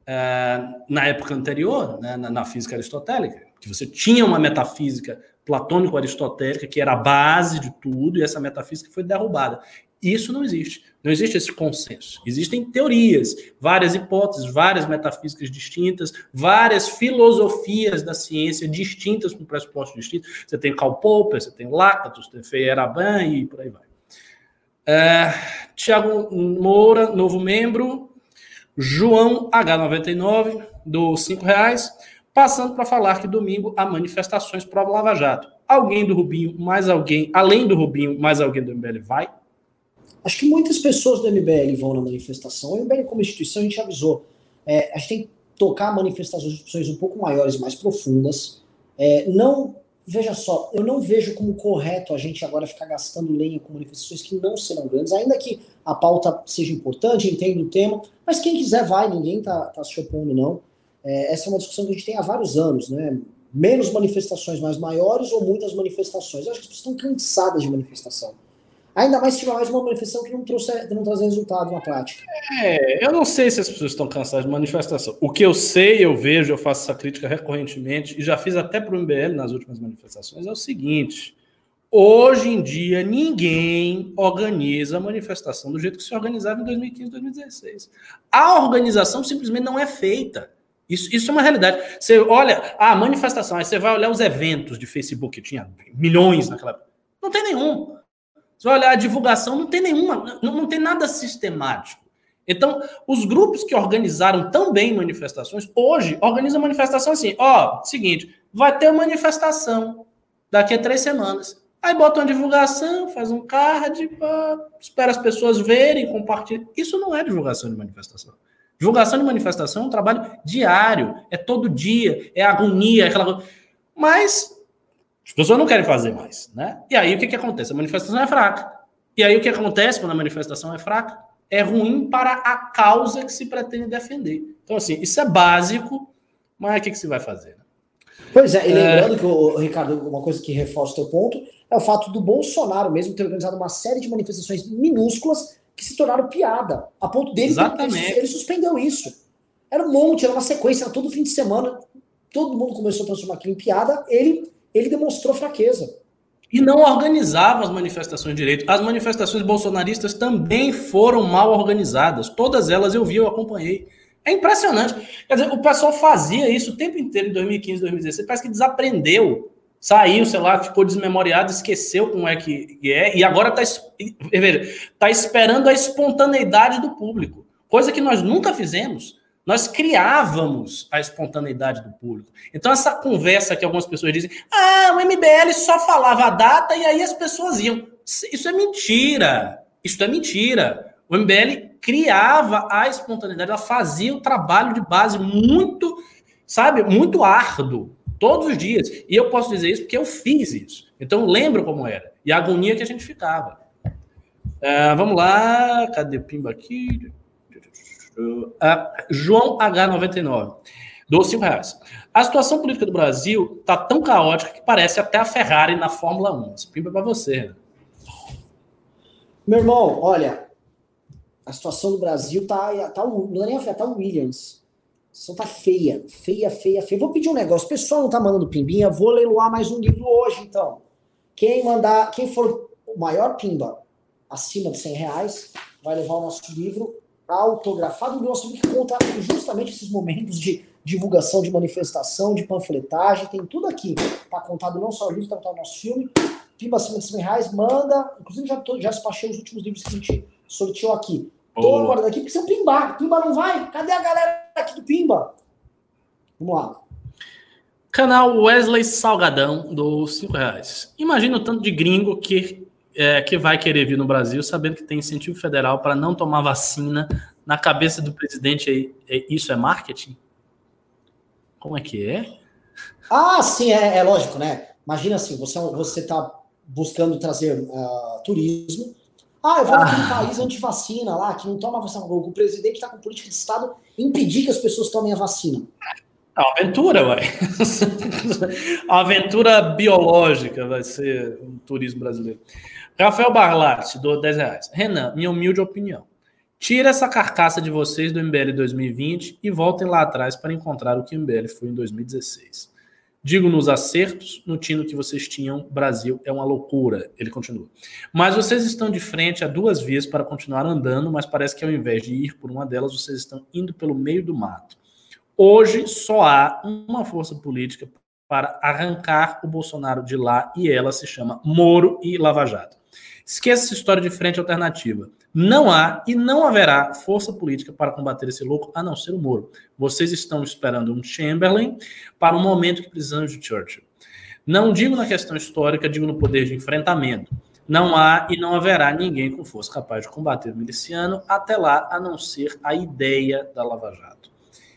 uh, na época anterior, né, na, na, física aristotélica, que você tinha uma metafísica platônico-aristotélica que era a base de tudo, e essa metafísica foi derrubada. Isso não existe. Não existe esse consenso. Existem teorias, várias hipóteses, várias metafísicas distintas, várias filosofias da ciência distintas com pressupostos distintos. Você tem Karl Popper, você tem Lactus, tem Feyerabend e por aí vai. É, Tiago Moura, novo membro. João H99, do cinco reais. Passando para falar que domingo há manifestações prova Lava Jato. Alguém do Rubinho, mais alguém, além do Rubinho, mais alguém do MBL vai? Acho que muitas pessoas do MBL vão na manifestação. O MBL, como instituição, a gente avisou. É, a gente tem que tocar manifestações um pouco maiores, mais profundas. É, não, veja só, eu não vejo como correto a gente agora ficar gastando lenha com manifestações que não serão grandes, ainda que a pauta seja importante, entenda o tema, mas quem quiser vai, ninguém tá, tá se opondo, não. É, essa é uma discussão que a gente tem há vários anos, né? Menos manifestações mais maiores ou muitas manifestações. Eu acho que as pessoas estão cansadas de manifestação. Ainda mais se tiver mais uma manifestação que não trouxe, não traz resultado na prática. É, eu não sei se as pessoas estão cansadas de manifestação. O que eu sei, eu vejo, eu faço essa crítica recorrentemente, e já fiz até para o MBL nas últimas manifestações, é o seguinte. Hoje em dia, ninguém organiza a manifestação do jeito que se organizava em 2015, 2016. A organização simplesmente não é feita. Isso, isso é uma realidade. Você olha a manifestação, aí você vai olhar os eventos de Facebook, que tinha milhões naquela. Não tem nenhum. Você vai olhar a divulgação, não tem nenhuma, não, não tem nada sistemático. Então, os grupos que organizaram tão bem manifestações, hoje organizam manifestação assim: ó, seguinte, vai ter uma manifestação daqui a três semanas. Aí bota uma divulgação, faz um card, pá, espera as pessoas verem, compartilham. Isso não é divulgação de manifestação. Divulgação de manifestação é um trabalho diário, é todo dia, é agonia, é aquela coisa. Mas as pessoas não querem fazer mais, né? E aí o que, que acontece? A manifestação é fraca. E aí o que acontece quando a manifestação é fraca? É ruim para a causa que se pretende defender. Então, assim, isso é básico, mas o que, que se vai fazer? Né? Pois é, e lembrando é... que, o, Ricardo, uma coisa que reforça o teu ponto é o fato do Bolsonaro mesmo ter organizado uma série de manifestações minúsculas que se tornaram piada, a ponto dele Exatamente. Ele, ele suspendeu isso. Era um monte, era uma sequência, era todo fim de semana, todo mundo começou a transformar aquilo em piada, ele, ele demonstrou fraqueza. E não organizava as manifestações direito. As manifestações bolsonaristas também foram mal organizadas. Todas elas eu vi, eu acompanhei. É impressionante. Quer dizer, o pessoal fazia isso o tempo inteiro em 2015, 2016. Parece que desaprendeu. Saiu, sei lá, ficou desmemoriado, esqueceu como é que é, e agora está tá esperando a espontaneidade do público. Coisa que nós nunca fizemos. Nós criávamos a espontaneidade do público. Então, essa conversa que algumas pessoas dizem, ah, o MBL só falava a data e aí as pessoas iam. Isso é mentira. Isso é mentira. O MBL criava a espontaneidade, ela fazia o trabalho de base muito, sabe, muito árduo, todos os dias. E eu posso dizer isso porque eu fiz isso. Então, lembro como era. E a agonia que a gente ficava. Uh, vamos lá, cadê o Pimba aqui? Uh, João H99. Dou 5 reais. A situação política do Brasil está tão caótica que parece até a Ferrari na Fórmula 1. Esse pimba é para você. Né? Meu irmão, olha, a situação do Brasil tá, tá não é nem afetar tá o Williams. A situação tá feia, feia, feia, feia. Vou pedir um negócio. O pessoal não tá mandando pimbinha, vou leiloar mais um livro hoje, então. Quem mandar, quem for o maior pimba acima de 100 reais, vai levar o nosso livro autografado, o nosso livro que conta justamente esses momentos de divulgação, de manifestação, de panfletagem, tem tudo aqui. Tá contado não só o livro, tá contado o nosso filme. Pimba acima de 100 reais, manda. Inclusive, já, tô, já despachei os últimos livros que a gente sorteou aqui. Tô agora daqui porque um Pimba. Pimba não vai? Cadê a galera aqui do Pimba? Vamos lá. Canal Wesley Salgadão, do 5 reais. Imagina o tanto de gringo que, é, que vai querer vir no Brasil sabendo que tem incentivo federal para não tomar vacina. Na cabeça do presidente, aí, é, isso é marketing? Como é que é? Ah, sim, é, é lógico, né? Imagina assim, você você está buscando trazer uh, turismo. Ah, eu vou naquele ah. país anti-vacina lá, que não toma vacina. O presidente está com política de Estado impedir que as pessoas tomem a vacina. É uma aventura, ué. a aventura biológica vai ser o turismo brasileiro. Rafael Barlatti, do 10 reais. Renan, minha humilde opinião. Tira essa carcaça de vocês do MBL 2020 e voltem lá atrás para encontrar o que o MBL foi em 2016. Digo nos acertos, no tino que vocês tinham, Brasil é uma loucura. Ele continua. Mas vocês estão de frente a duas vias para continuar andando, mas parece que ao invés de ir por uma delas, vocês estão indo pelo meio do mato. Hoje só há uma força política para arrancar o Bolsonaro de lá e ela se chama Moro e Lava Jato. Esqueça essa história de frente alternativa. Não há e não haverá força política para combater esse louco, a não ser o Moro. Vocês estão esperando um Chamberlain para um momento que precisamos de Churchill. Não digo na questão histórica, digo no poder de enfrentamento. Não há e não haverá ninguém com força capaz de combater o miliciano até lá, a não ser a ideia da Lava Jato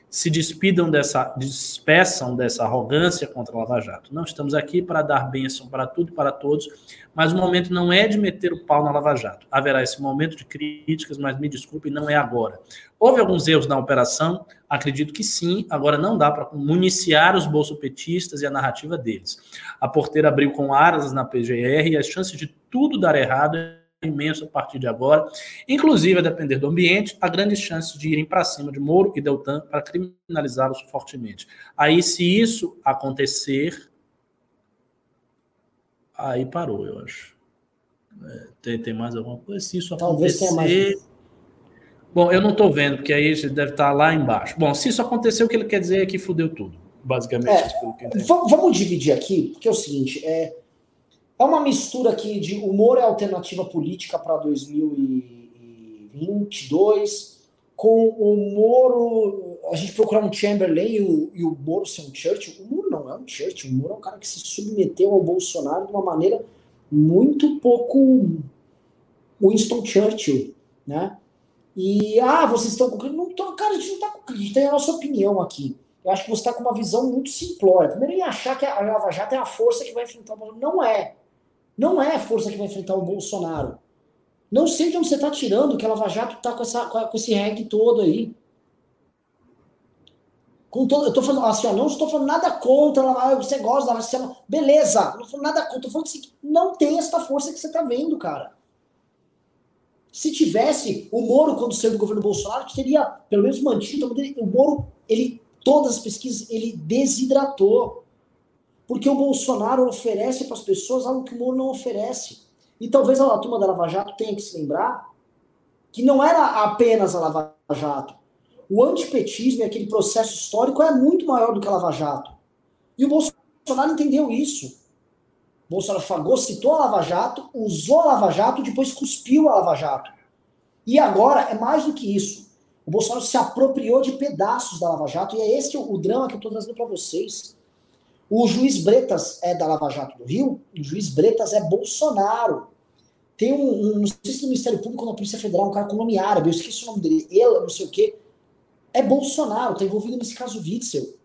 se despidam dessa, despeçam dessa arrogância contra a Lava Jato. Não estamos aqui para dar bênção para tudo e para todos, mas o momento não é de meter o pau na Lava Jato. Haverá esse momento de críticas, mas me desculpe, não é agora. Houve alguns erros na operação? Acredito que sim. Agora não dá para municiar os bolsopetistas e a narrativa deles. A porteira abriu com aras na PGR e as chances de tudo dar errado imenso a partir de agora, inclusive a depender do ambiente, há grandes chances de irem para cima de Moro e Deltan para criminalizá-los fortemente. Aí, se isso acontecer, aí parou, eu acho. É, tem, tem mais alguma coisa? Se isso Talvez acontecer. Bom, eu não estou vendo, porque aí deve estar tá lá embaixo. Bom, se isso aconteceu, o que ele quer dizer é que fudeu tudo. Basicamente, é, vamos dividir aqui, porque é o seguinte: é, é uma mistura aqui de humor e alternativa política para 2022, com o Moro. A gente procurar um Chamberlain e o, e o Moro ser um Churchill. O Moro não é um Churchill, o Moro é um cara que se submeteu ao Bolsonaro de uma maneira muito pouco Winston Churchill, né? E, ah, vocês estão com não tô, Cara, a gente não está com crítica, tem a nossa opinião aqui. Eu acho que você está com uma visão muito simplória. Primeiro, em achar que a Lava Jato é a força que vai enfrentar o Bolsonaro. Não é. Não é a força que vai enfrentar o Bolsonaro. Não sei de onde você está tirando que a Lava Jato está com, essa, com esse reggae todo aí. Com todo, eu tô falando assim, ó, não estou falando nada contra, ah, você gosta da Lava beleza, não estou falando nada contra, estou falando assim, não tem essa força que você está vendo, cara. Se tivesse, o Moro, quando saiu do governo Bolsonaro, teria pelo menos mantido. O Moro, ele, todas as pesquisas, ele desidratou. Porque o Bolsonaro oferece para as pessoas algo que o Moro não oferece. E talvez a turma da Lava Jato tenha que se lembrar que não era apenas a Lava Jato. O antipetismo e aquele processo histórico é muito maior do que a Lava Jato. E o Bolsonaro entendeu isso. Bolsonaro fagocitou a Lava Jato, usou a Lava Jato, depois cuspiu a Lava Jato. E agora é mais do que isso. O Bolsonaro se apropriou de pedaços da Lava Jato, e é esse o, o drama que eu estou trazendo para vocês. O juiz Bretas é da Lava Jato do Rio, o juiz Bretas é Bolsonaro. Tem um, um não sei se no Ministério Público ou na Polícia Federal, um cara com nome árabe, eu esqueci o nome dele, ele, não sei o quê. É Bolsonaro, está envolvido nesse caso Witzel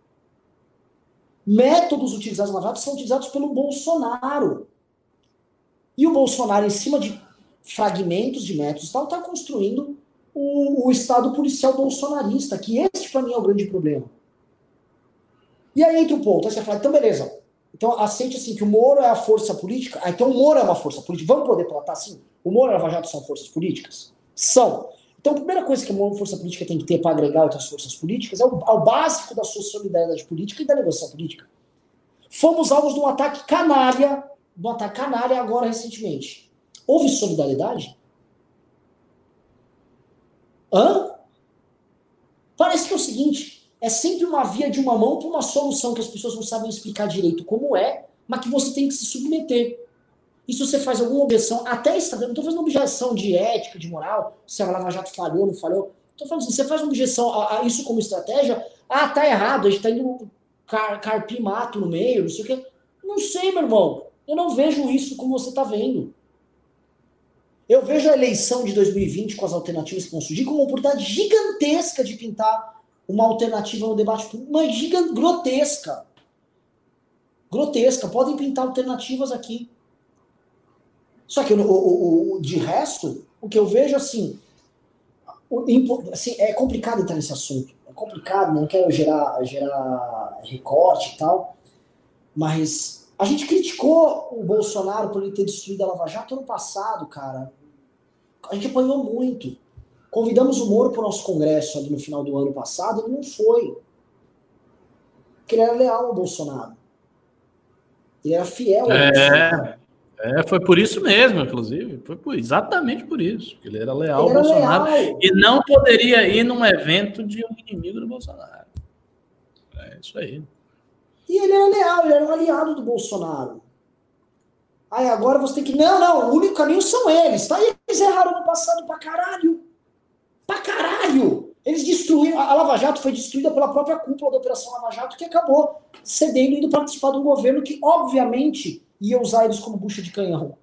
métodos utilizados na Lava são utilizados pelo Bolsonaro. E o Bolsonaro, em cima de fragmentos de métodos tal, está construindo o, o, Estado policial bolsonarista, que esse, para mim, é o grande problema. E aí entra o ponto. Aí você fala, então beleza. Então aceite assim que o Moro é a força política. Ah, então o Moro é uma força política. Vamos poder tratar assim? O Moro e Lava Jato são forças políticas? São. Então a primeira coisa que uma força política tem que ter para agregar outras forças políticas é o, é o básico da sua solidariedade política e da negociação política. Fomos alvos de um ataque canalha, de um ataque canalha agora recentemente. Houve solidariedade? Hã? Parece que é o seguinte, é sempre uma via de uma mão para uma solução que as pessoas não sabem explicar direito como é, mas que você tem que se submeter. E se você faz alguma objeção, até está não estou fazendo objeção de ética, de moral, se a Lava Jato falhou, não falhou. Estou falando assim, você faz uma objeção a, a, isso como estratégia, ah, tá errado, a gente está indo car, carpir mato no meio, não sei o quê. Não sei, meu irmão. Eu não vejo isso como você está vendo. Eu vejo a eleição de 2020 com as alternativas que vão surgir como uma oportunidade gigantesca de pintar uma alternativa no debate público, mas gigante, grotesca. Grotesca. Podem pintar alternativas aqui. Só que o, o, o, de resto, o que eu vejo assim, o, assim, é complicado entrar nesse assunto. É complicado, não quero gerar, gerar recorte e tal, mas a gente criticou o Bolsonaro por ele ter destruído a Lava Jato ano passado, cara. A gente apanhou muito. Convidamos o Moro para o nosso congresso ali no final do ano passado, ele não foi. Porque ele era leal ao Bolsonaro. Ele era fiel ao é. Bolsonaro. É, foi por isso mesmo, inclusive. Foi por, exatamente por isso. Ele era leal ele ao Bolsonaro leal. e não poderia ir num evento de um inimigo do Bolsonaro. É isso aí. E ele era leal, ele era um aliado do Bolsonaro. Aí agora você tem que. Não, não, o único caminho são eles, tá? E eles erraram no passado pra caralho. Pra caralho! Eles destruíram. A Lava Jato foi destruída pela própria cúpula da Operação Lava Jato, que acabou cedendo e indo participar de um governo que, obviamente, ia usar eles como bucha de canhão.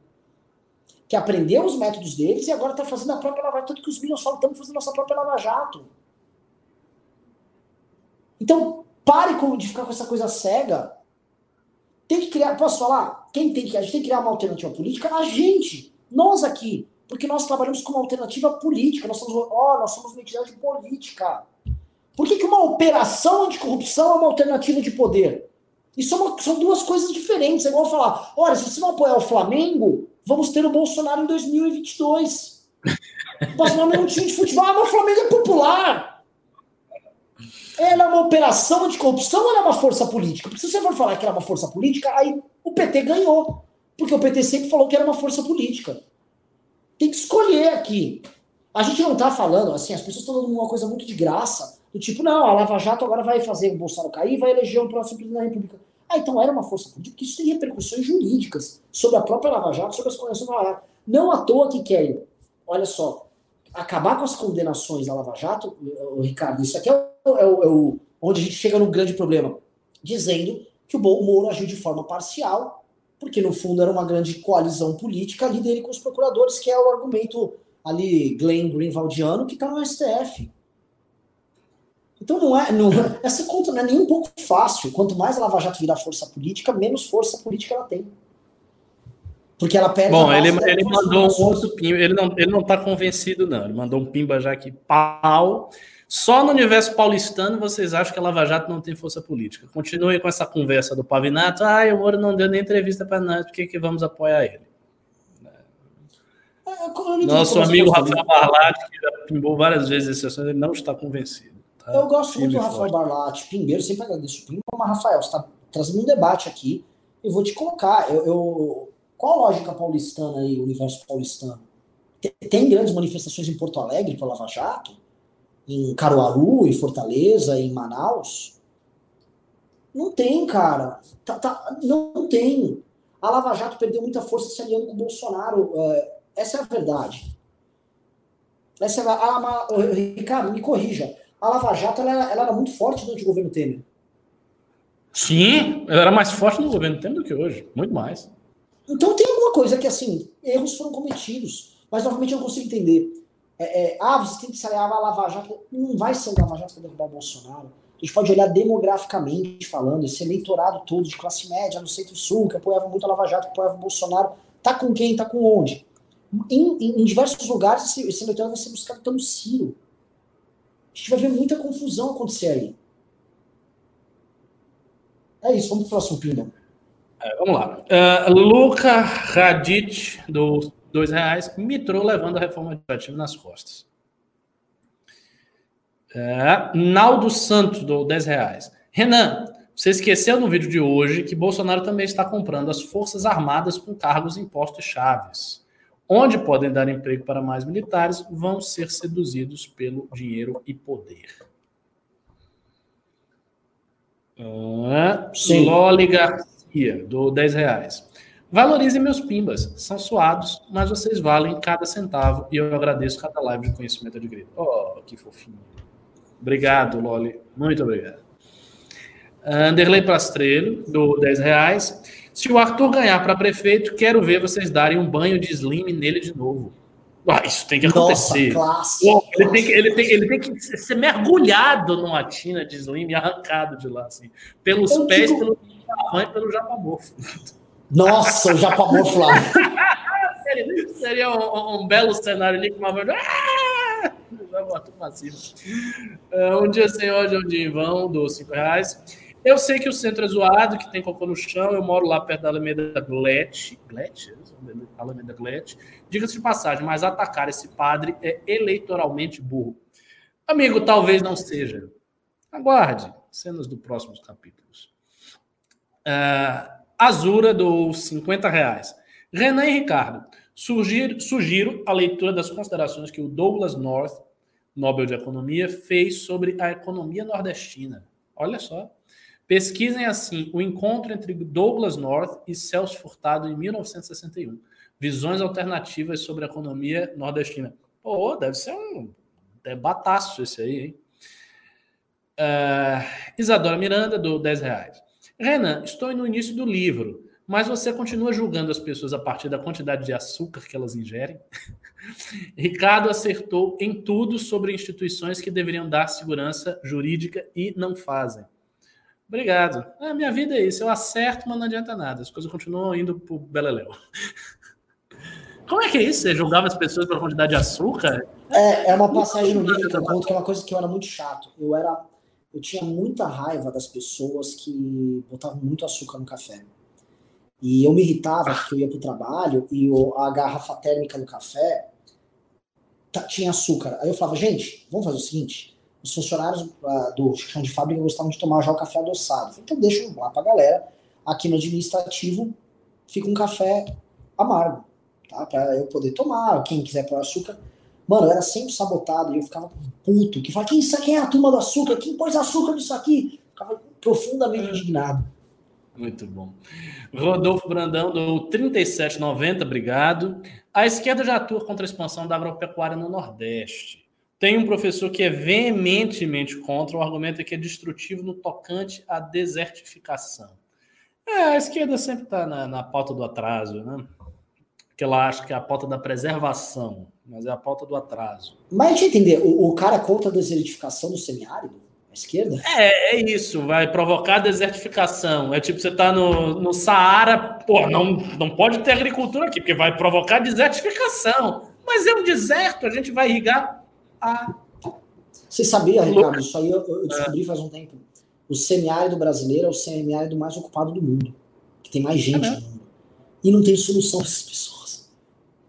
Que aprendeu os métodos deles e agora está fazendo a própria Lava Jato. Tanto que os Minions falam, estamos fazendo a nossa própria Lava Jato. Então, pare de ficar com essa coisa cega. Tem que criar, posso falar? Quem tem que, a gente tem que criar uma alternativa política? A gente, nós aqui. Porque nós trabalhamos com uma alternativa política. Nós somos, oh, nós somos uma entidade política. Por que, que uma operação anticorrupção é uma alternativa de poder? Isso é uma, são duas coisas diferentes. É igual falar: olha, se você não apoiar o Flamengo, vamos ter o Bolsonaro em 2022. O Bolsonaro é um time de futebol, mas o Flamengo é popular. Ela é uma operação anticorrupção ou ela é uma força política? Porque se você for falar que era uma força política, aí o PT ganhou. Porque o PT sempre falou que era uma força política. Tem que escolher aqui. A gente não tá falando, assim, as pessoas estão dando uma coisa muito de graça, do tipo, não, a Lava Jato agora vai fazer o Bolsonaro cair e vai eleger um próximo presidente da República. Ah, então era uma força política, porque isso tem repercussões jurídicas sobre a própria Lava Jato, sobre as condenações da Lava Jato. Não à toa que querem, olha só, acabar com as condenações da Lava Jato, Ricardo, isso aqui é, o, é, o, é o, onde a gente chega no grande problema, dizendo que o Moro agiu de forma parcial, porque no fundo era uma grande coalizão política ali dele com os procuradores, que é o argumento ali Glenn Greenwaldiano que está no STF. Então não é, não, essa conta não é nem um pouco fácil. Quanto mais a Lava Jato virar força política, menos força política ela tem. Porque ela perde. Bom, ele, ele mandou um outro pimba. Ele não, ele não tá convencido, não. Ele mandou um pimba já que pau. Só no universo paulistano vocês acham que a Lava Jato não tem força política. Continue com essa conversa do Pavinato. Ah, o Moro não deu nem entrevista para nós, por que, que vamos apoiar ele? É, Nosso amigo Rafael Barlat, que já pimbou várias vezes esse assunto, ele não está convencido. Tá? Eu gosto muito do Rafael Barlat, Pimbeiro, sempre agradeço o Pimba, mas Rafael, você está trazendo um debate aqui, eu vou te colocar. Eu, eu, qual a lógica paulistana aí, o universo paulistano? Tem grandes manifestações em Porto Alegre para Lava Jato? Em Caruaru, em Fortaleza, em Manaus? Não tem, cara. Tá, tá, não tem. A Lava Jato perdeu muita força se aliando com o Bolsonaro. É, essa é a verdade. Essa é a, a, a, Ricardo, me corrija. A Lava Jato ela, ela era muito forte durante o governo Temer. Sim, ela era mais forte no governo Temer do que hoje. Muito mais. Então tem alguma coisa que, assim, erros foram cometidos. Mas, novamente, eu não consigo entender. É, é, ah, você tem que se aliar a Lava Jato. Não vai ser o Lava Jato para derrubar o Bolsonaro. A gente pode olhar demograficamente falando, esse eleitorado todo de classe média no centro-sul, que apoiava muito a Lava Jato, que apoiava o Bolsonaro, tá com quem? Tá com onde? Em, em, em diversos lugares, esse, esse eleitorado vai ser buscado pelo Ciro. A gente vai ver muita confusão acontecer aí. É isso, vamos pro próximo Pimba. É, vamos lá. Uh, Luca Radit, do dois reais, mitrou levando a reforma administrativa nas costas. Uh, Naldo Santos, do 10 reais. Renan, você esqueceu no vídeo de hoje que Bolsonaro também está comprando as Forças Armadas com cargos impostos chaves onde podem dar emprego para mais militares, vão ser seduzidos pelo dinheiro e poder. Ah, Loli Garcia, do 10 reais. Valorizem meus pimbas, são suados, mas vocês valem cada centavo e eu agradeço cada live de conhecimento adquirido. Oh, que fofinho. Obrigado, Loli. Muito obrigado. Anderley Pastrello, do 10 reais. Se o Arthur ganhar para prefeito, quero ver vocês darem um banho de slim nele de novo. Ah, isso tem que acontecer. Nossa, classe, ele, Tem que, ele, tem, ele tem que ser mergulhado numa tina de slim e arrancado de lá, assim. Pelos Eu pés, digo... pelo tamanho pelo japamorfo. Nossa, o japamorfo lá. seria, seria um, um, belo cenário ali com uma voz. Ah! Uh, um dia sem é um dia em vão, dou 5 reais. Eu sei que o centro é zoado, que tem cocô no chão. Eu moro lá perto da Alameda Glete. Glete? Alameda Glete. Diga-se de passagem, mas atacar esse padre é eleitoralmente burro. Amigo, talvez não seja. Aguarde cenas do próximos capítulos. Uh, Azura dos 50 reais. Renan e Ricardo, sugiro, sugiro a leitura das considerações que o Douglas North, Nobel de Economia, fez sobre a economia nordestina. Olha só. Pesquisem assim o encontro entre Douglas North e Celso Furtado em 1961. Visões alternativas sobre a economia nordestina. Pô, deve ser um debataço esse aí, hein? Uh, Isadora Miranda, do 10 reais. Renan, estou no início do livro, mas você continua julgando as pessoas a partir da quantidade de açúcar que elas ingerem? Ricardo acertou em tudo sobre instituições que deveriam dar segurança jurídica e não fazem. Obrigado. A minha vida é isso. Eu acerto, mas não adianta nada. As coisas continuam indo pro Beleléu. Como é que é isso? Você julgava as pessoas pela quantidade de açúcar? É, é uma passagem no livro que eu conto que é uma coisa que eu era muito chato. Eu era, eu tinha muita raiva das pessoas que botavam muito açúcar no café. E eu me irritava porque eu ia pro trabalho e a garrafa térmica do café tinha açúcar. Aí eu falava, gente, vamos fazer o seguinte: os funcionários uh, do chão de fábrica gostavam de tomar já o café adoçado. Então deixa lá para a galera. Aqui no administrativo fica um café amargo, tá? Para eu poder tomar, quem quiser pôr açúcar. Mano, eu era sempre sabotado e eu ficava puto. Que fala, quem, quem é a turma do açúcar? Quem pôs açúcar nisso aqui? ficava profundamente é. indignado. Muito bom. Rodolfo Brandão do 3790, obrigado. A esquerda já atua contra a expansão da agropecuária no Nordeste. Tem um professor que é veementemente contra, o argumento é que é destrutivo no tocante à desertificação. É, a esquerda sempre está na, na pauta do atraso, né? Que ela acha que é a pauta da preservação, mas é a pauta do atraso. Mas deixa eu entender, o, o cara contra a desertificação do semiárido? A esquerda? É, é isso, vai provocar desertificação. É tipo, você está no, no Saara, pô, não, não pode ter agricultura aqui, porque vai provocar desertificação. Mas é um deserto, a gente vai irrigar a. Você sabia, Ricardo? Isso aí eu, eu descobri é. faz um tempo. O semiárido brasileiro é o semiárido mais ocupado do mundo. Que tem mais gente é no mundo. E não tem solução para essas pessoas.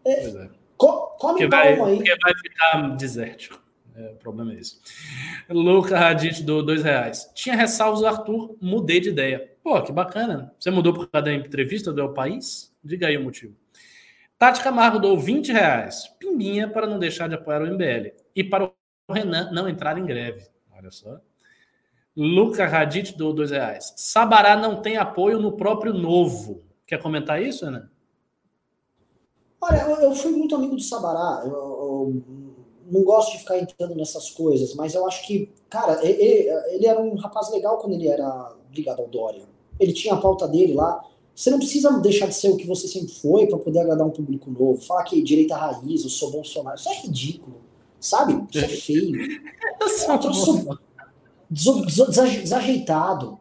É, é. Co come vai, aí. Porque vai ficar desértico. É, o problema é esse. Luca Radit do dois reais. Tinha ressalvas, Arthur, mudei de ideia. Pô, que bacana. Você mudou por causa da entrevista do El País? Diga aí o motivo. Tati Camargo dou 20 reais. Pimbinha para não deixar de apoiar o MBL. E para o Renan não entrar em greve. Olha só. Luca Radit do dois reais. Sabará não tem apoio no próprio Novo. Quer comentar isso, Renan? Olha, eu, fui muito amigo do Sabará. Eu, eu não gosto de ficar entrando nessas coisas, mas eu acho que, cara, ele, ele era um rapaz legal quando ele era ligado ao Dória. Ele tinha a pauta dele lá. Você não precisa deixar de ser o que você sempre foi para poder agradar um público novo. Falar que direita raiz, eu sou Bolsonaro. Isso é ridículo. Sabe? Isso é feio. eu sou desajeitado.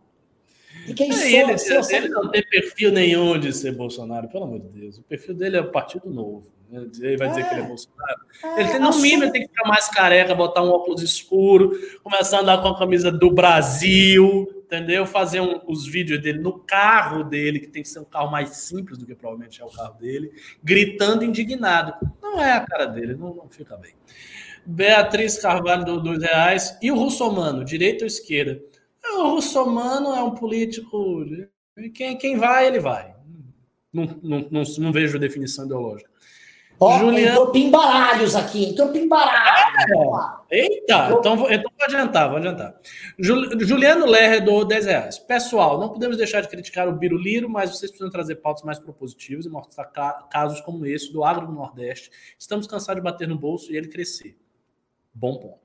Porque isso, é, ele, ele, ele não tem perfil nenhum de ser Bolsonaro, pelo amor de Deus. O perfil dele é o Partido Novo. Ele vai dizer é. que ele é Bolsonaro. É, ele tem, no mínimo, ele tem que ficar mais careca, botar um óculos escuro, começar a andar com a camisa do Brasil, entendeu? Fazer um, os vídeos dele no carro dele, que tem que ser um carro mais simples do que provavelmente é o carro dele, gritando indignado. Não é a cara dele, não, não fica bem. Beatriz Carvalho, do dois reais. E o Russomano, direita ou esquerda? O Russomano é um político. Quem, quem vai, ele vai. Não, não, não, não vejo definição ideológica. Ó, Juliano... entrou pimbaralhos aqui, entrou pimbaralhos. É. Eita, então, vou, então vou adiantar, vou adiantar. Juliano Lerre do 10 reais. Pessoal, não podemos deixar de criticar o Biruliro, mas vocês precisam trazer pautas mais propositivas e mostrar casos como esse do agro do Nordeste. Estamos cansados de bater no bolso e ele crescer. Bom ponto.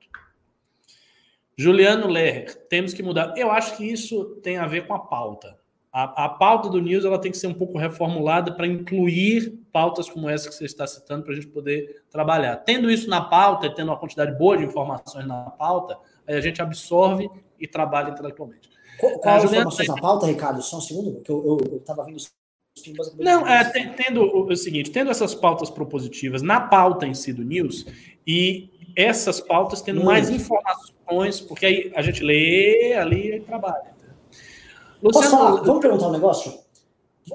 Juliano Lerre, temos que mudar. Eu acho que isso tem a ver com a pauta. A, a pauta do News ela tem que ser um pouco reformulada para incluir pautas como essa que você está citando para a gente poder trabalhar. Tendo isso na pauta, tendo uma quantidade boa de informações na pauta, aí a gente absorve e trabalha intelectualmente. Qual, qual a informações na pauta, Ricardo? Só um segundo, porque eu estava vendo os não, é, tendo o, o seguinte, tendo essas pautas propositivas na pauta em si do News e essas pautas tendo hum. mais informações, porque aí a gente lê ali e trabalha. Luciano, Posso falar? Vamos perguntar um negócio?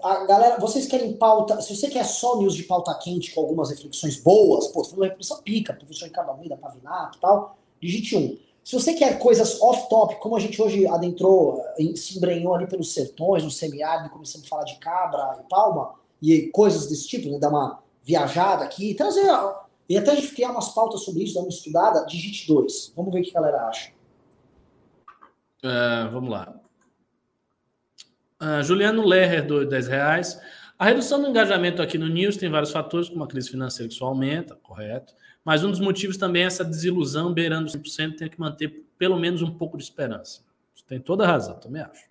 A galera, vocês querem pauta? Se você quer só news de pauta quente com algumas reflexões boas, pô, você falou reflexão pica, professor Ricardo Almeida, Pavinato e tal, digite um. Se você quer coisas off-top, como a gente hoje adentrou, se embrenhou ali pelos sertões, no semiárido, começamos a falar de cabra e palma, e coisas desse tipo, né, dar uma viajada aqui, trazer, e até a gente criar umas pautas sobre isso, dar uma estudada, digite dois. Vamos ver o que a galera acha. Uh, vamos lá. Uh, Juliano Lerrer, do 10 reais. A redução do engajamento aqui no News tem vários fatores, como a crise financeira que só aumenta, correto. Mas um dos motivos também é essa desilusão beirando 100%, tem que manter pelo menos um pouco de esperança. Você tem toda a razão, também acho.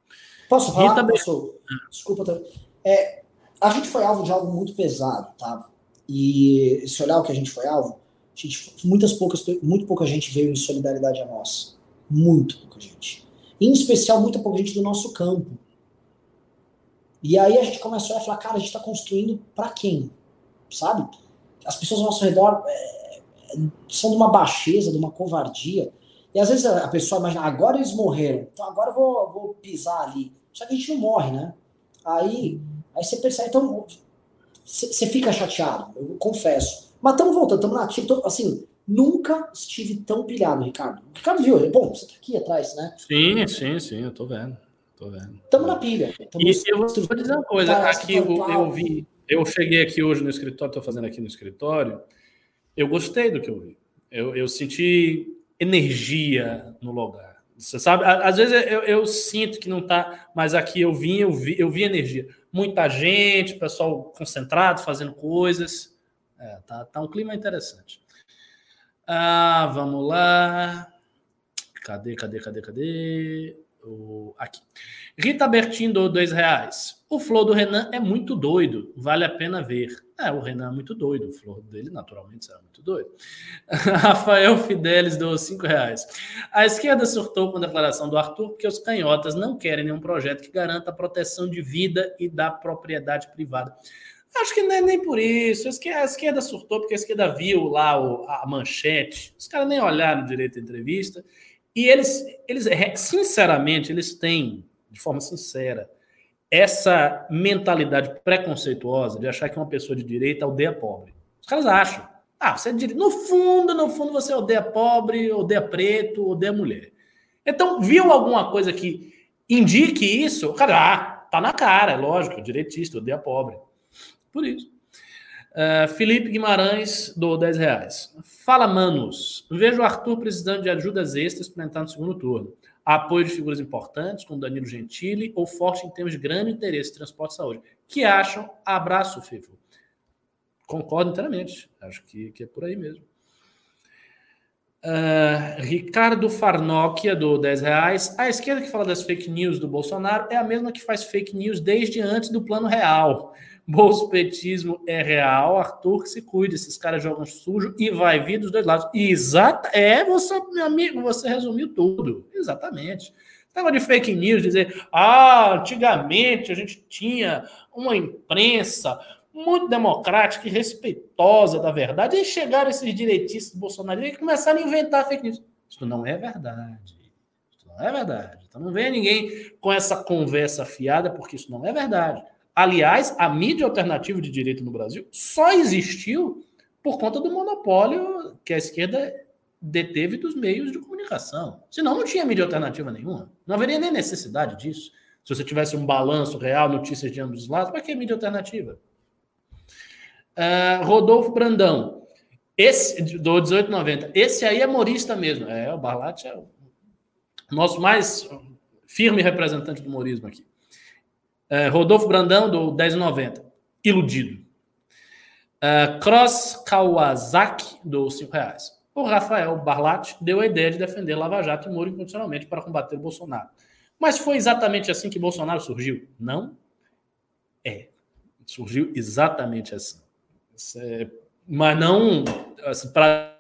Posso falar? Rita Posso? Desculpa. Tá? É, a gente foi alvo de algo muito pesado, tá? E se olhar o que a gente foi alvo, gente, muitas poucas, muito pouca gente veio em solidariedade a nós. Muito pouca gente. Em especial, muita pouca gente do nosso campo. E aí a gente começou a falar, cara, a gente está construindo para quem? Sabe? As pessoas ao nosso redor é, são de uma baixeza, de uma covardia. E às vezes a pessoa imagina, agora eles morreram, então agora eu vou, vou pisar ali. Só que a gente não morre, né? Aí, aí você percebe, então você fica chateado, eu confesso. Mas estamos voltando, estamos na ativa. Assim, nunca estive tão pilhado, Ricardo. O Ricardo viu, bom, você tá aqui atrás, né? Sim, sim, sim, eu tô vendo. Tô vendo. Estamos na pilha. Tamo e eu vou dizer uma coisa. Aqui eu, eu, vi, eu cheguei aqui hoje no escritório, estou fazendo aqui no escritório, eu gostei do que eu vi. Eu, eu senti energia no lugar. Você sabe, às vezes eu, eu, sinto que não tá, mas aqui eu vim, eu vi, eu vi energia. Muita gente, pessoal concentrado, fazendo coisas. É, tá, tá um clima interessante. Ah, vamos lá. Cadê, cadê, cadê, cadê? O, aqui. Rita Bertin do dois reais. O flow do Renan é muito doido, vale a pena ver. É, o Renan é muito doido, o flow dele naturalmente será muito doido. Rafael Fidelis do cinco reais. A esquerda surtou com a declaração do Arthur porque os canhotas não querem nenhum projeto que garanta a proteção de vida e da propriedade privada. Acho que não é nem por isso. A esquerda surtou porque a esquerda viu lá a manchete. Os caras nem olharam direito a entrevista e eles, eles, sinceramente, eles têm, de forma sincera, essa mentalidade preconceituosa de achar que uma pessoa de direita odeia pobre. Os caras acham. Ah, você é de direita. No fundo, no fundo, você odeia pobre, odeia preto, odeia mulher. Então, viu alguma coisa que indique isso? Cara, ah, tá na cara, é lógico, direitista, odeia pobre. Por isso. Uh, Felipe Guimarães do 10 reais. Fala, manos. Vejo o Arthur precisando de ajudas extras para entrar no segundo turno. Apoio de figuras importantes, como Danilo Gentili, ou forte em termos de grande interesse transporte e saúde. que acham? Abraço, Fifo. Concordo inteiramente. Acho que, que é por aí mesmo. Uh, Ricardo Farnokia, do 10 reais. A esquerda que fala das fake news do Bolsonaro é a mesma que faz fake news desde antes do plano real. Bolspetismo é real, Arthur que se cuide, esses caras jogam sujo e vai vir dos dois lados. Exata, é, você, meu amigo, você resumiu tudo. Exatamente. Tava de fake news, dizer, ah, antigamente a gente tinha uma imprensa muito democrática e respeitosa da verdade, e chegaram esses direitistas bolsonaristas e começaram a inventar fake news. Isso não é verdade. Isso não é verdade. Então não venha ninguém com essa conversa fiada, porque isso não é verdade. Aliás, a mídia alternativa de direito no Brasil só existiu por conta do monopólio que a esquerda deteve dos meios de comunicação. Senão não tinha mídia alternativa nenhuma. Não haveria nem necessidade disso. Se você tivesse um balanço real, notícias de ambos os lados, para que mídia alternativa? Uh, Rodolfo Brandão, esse do 1890, esse aí é morista mesmo. É, o Barlat é o nosso mais firme representante do humorismo aqui. É, Rodolfo Brandão, do 10,90. Iludido. É, Cross Kawasaki, do 5 reais. O Rafael Barlat deu a ideia de defender Lava Jato e Moro incondicionalmente para combater o Bolsonaro. Mas foi exatamente assim que Bolsonaro surgiu? Não? É. Surgiu exatamente assim. É, mas não assim, pra,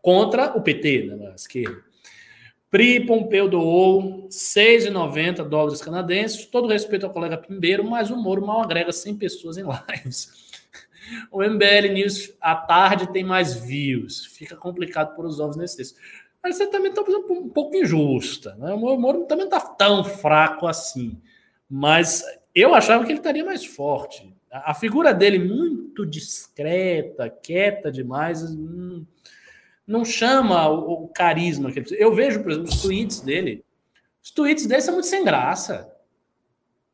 contra o PT, né, na esquerda. Pri Pompeu doou 6,90 dólares canadenses. Todo respeito ao colega Pimbeiro, mas o Moro mal agrega 100 pessoas em lives. O MBL News à tarde tem mais views. Fica complicado por os ovos nesse texto. Mas você também está um pouco injusta. Né? O Moro também não está tão fraco assim. Mas eu achava que ele estaria mais forte. A figura dele muito discreta, quieta demais. Hum, não chama o, o carisma que ele. Eu vejo, por exemplo, os tweets dele. Os tweets dele são muito sem graça.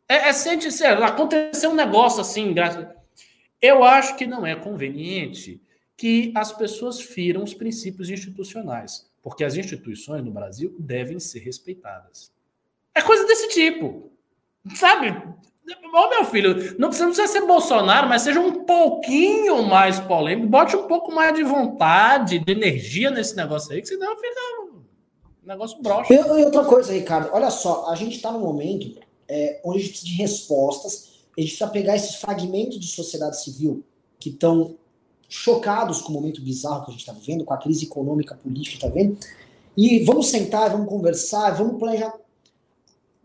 É, é sempre, sério, aconteceu um negócio assim, graça. Eu acho que não é conveniente que as pessoas firam os princípios institucionais, porque as instituições no Brasil devem ser respeitadas. É coisa desse tipo. Sabe? Ô, meu filho, não precisa, ser Bolsonaro, mas seja um pouquinho mais polêmico. Bote um pouco mais de vontade, de energia nesse negócio aí, que senão fica um negócio broxa. E, e outra coisa, Ricardo, olha só, a gente está num momento é, onde a gente precisa de respostas, a gente precisa pegar esses fragmentos de sociedade civil que estão chocados com o momento bizarro que a gente está vivendo, com a crise econômica, política que está vendo, e vamos sentar, vamos conversar, vamos planejar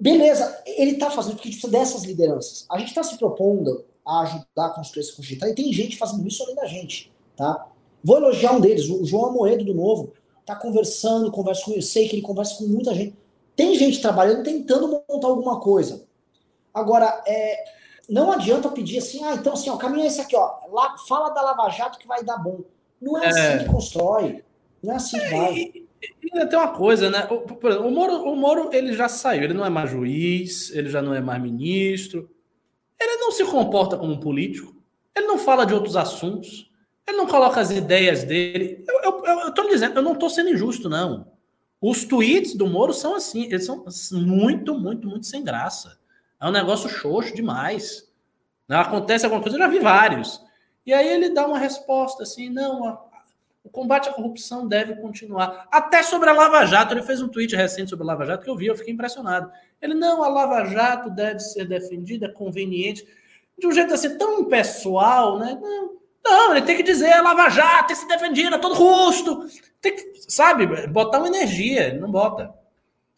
Beleza, ele está fazendo porque a gente precisa dessas lideranças. A gente está se propondo a ajudar a construir essa constituição e tem gente fazendo isso além da gente, tá? Vou elogiar um deles, o João Amoedo do Novo, tá conversando, conversa com eu sei que ele conversa com muita gente. Tem gente trabalhando, tentando montar alguma coisa. Agora, é, não adianta pedir assim, ah, então assim, ó, o caminho é esse aqui, ó. Lá, fala da Lava Jato que vai dar bom. Não é, é. assim que constrói. Não é assim que vai. E ainda tem uma coisa, né? O, por exemplo, o, Moro, o Moro ele já saiu, ele não é mais juiz, ele já não é mais ministro, ele não se comporta como um político, ele não fala de outros assuntos. Ele não coloca as ideias dele. Eu, eu, eu, tô dizendo, eu não estou sendo injusto, não. Os tweets do Moro são assim, eles são muito, muito, muito sem graça. É um negócio xoxo demais. Acontece alguma coisa, eu já vi vários. E aí ele dá uma resposta assim: não, combate à corrupção deve continuar. Até sobre a Lava Jato, ele fez um tweet recente sobre a Lava Jato que eu vi, eu fiquei impressionado. Ele, não, a Lava Jato deve ser defendida, é conveniente, de um jeito assim tão pessoal, né? Não, não, ele tem que dizer a Lava Jato tem que ser defendida a todo custo. Tem que, sabe, botar uma energia, não bota.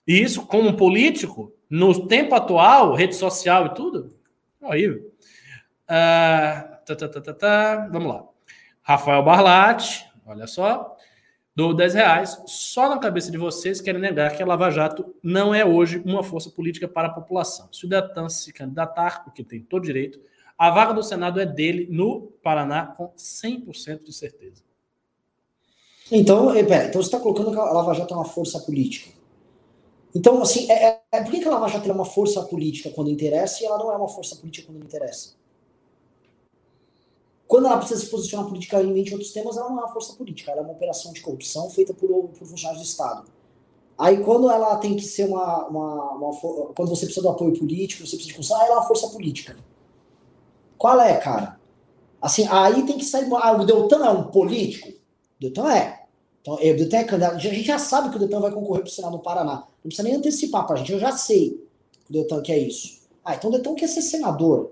E isso, como político, no tempo atual, rede social e tudo, horrível. Uh, tá, tá, tá, tá, Vamos lá. Rafael Barlatti, olha só. Dou 10 reais. Só na cabeça de vocês querem negar que a Lava Jato não é hoje uma força política para a população. Se o Datan se candidatar, porque tem todo direito, a vaga do Senado é dele no Paraná com 100% de certeza. Então, eh, pera, então você está colocando que a Lava Jato é uma força política. Então, assim, é, é por que a Lava Jato é uma força política quando interessa e ela não é uma força política quando não interessa? Quando ela precisa se posicionar politicamente em outros temas, ela não é uma força política, ela é uma operação de corrupção feita por, por funcionários do Estado. Aí quando ela tem que ser uma, uma, uma, Quando você precisa do apoio político, você precisa de construção, ela é uma força política. Qual é, cara? Assim, aí tem que sair. Ah, o Deltan é um político? O Deltan é. Então, o Deltan é candidato. A gente já sabe que o Deltan vai concorrer para o Senado no Paraná. Não precisa nem antecipar para a gente, eu já sei que o Deltan quer isso. Ah, então o Deltan quer ser senador.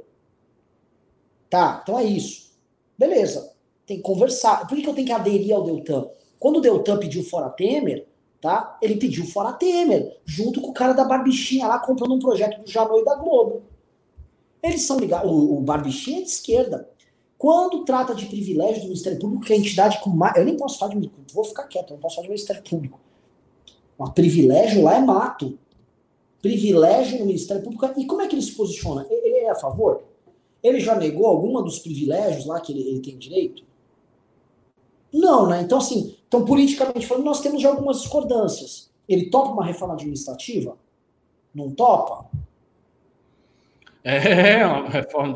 Tá, então é isso. Beleza, tem que conversar. Por que, que eu tenho que aderir ao Deltan? Quando o Deltan pediu fora Temer, tá? Ele pediu fora Temer, junto com o cara da Barbichinha lá comprando um projeto do Janô e da Globo. Eles são ligados. O, o Barbichinha é de esquerda. Quando trata de privilégio do Ministério Público, que é a entidade com mais. Eu nem posso falar de. Vou ficar quieto, eu não posso falar de Ministério Público. Mas privilégio lá é mato. Privilégio no Ministério Público. E como é que ele se posiciona? Ele é a favor? Ele já negou alguma dos privilégios lá que ele, ele tem direito? Não, né? Então, assim, então, politicamente falando, nós temos já algumas discordâncias. Ele topa uma reforma administrativa? Não topa? É uma reforma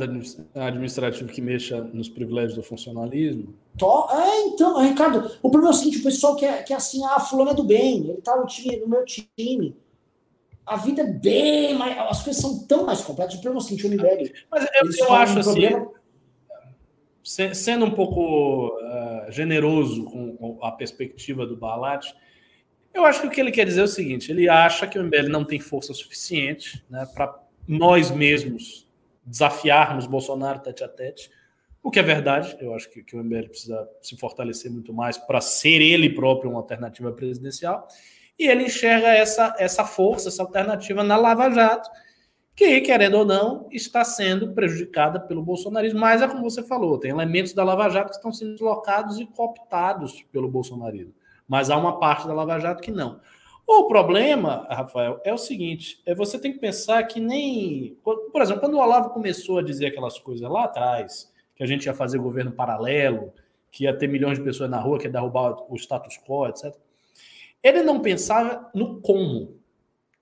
administrativa que mexa nos privilégios do funcionalismo. To é, então, Ricardo, o problema é o seguinte: o pessoal quer, quer assim, ah, fulano é do bem, ele tá no, time, no meu time a vida é bem mais. As coisas são tão mais complexas. O problema é o seguinte. Mas eu, eu acho um assim. Problema... Sendo um pouco uh, generoso com a perspectiva do Balat, eu acho que o que ele quer dizer é o seguinte: ele acha que o MBL não tem força suficiente né, para nós mesmos desafiarmos Bolsonaro tete a tete, o que é verdade. Eu acho que, que o MBL precisa se fortalecer muito mais para ser ele próprio uma alternativa presidencial. E ele enxerga essa, essa força, essa alternativa na Lava Jato, que, querendo ou não, está sendo prejudicada pelo bolsonarismo. Mas é como você falou, tem elementos da Lava Jato que estão sendo deslocados e cooptados pelo bolsonarismo. Mas há uma parte da Lava Jato que não. O problema, Rafael, é o seguinte: é você tem que pensar que nem. Por exemplo, quando o Olavo começou a dizer aquelas coisas lá atrás, que a gente ia fazer governo paralelo, que ia ter milhões de pessoas na rua, que ia derrubar o status quo, etc. Ele não pensava no como.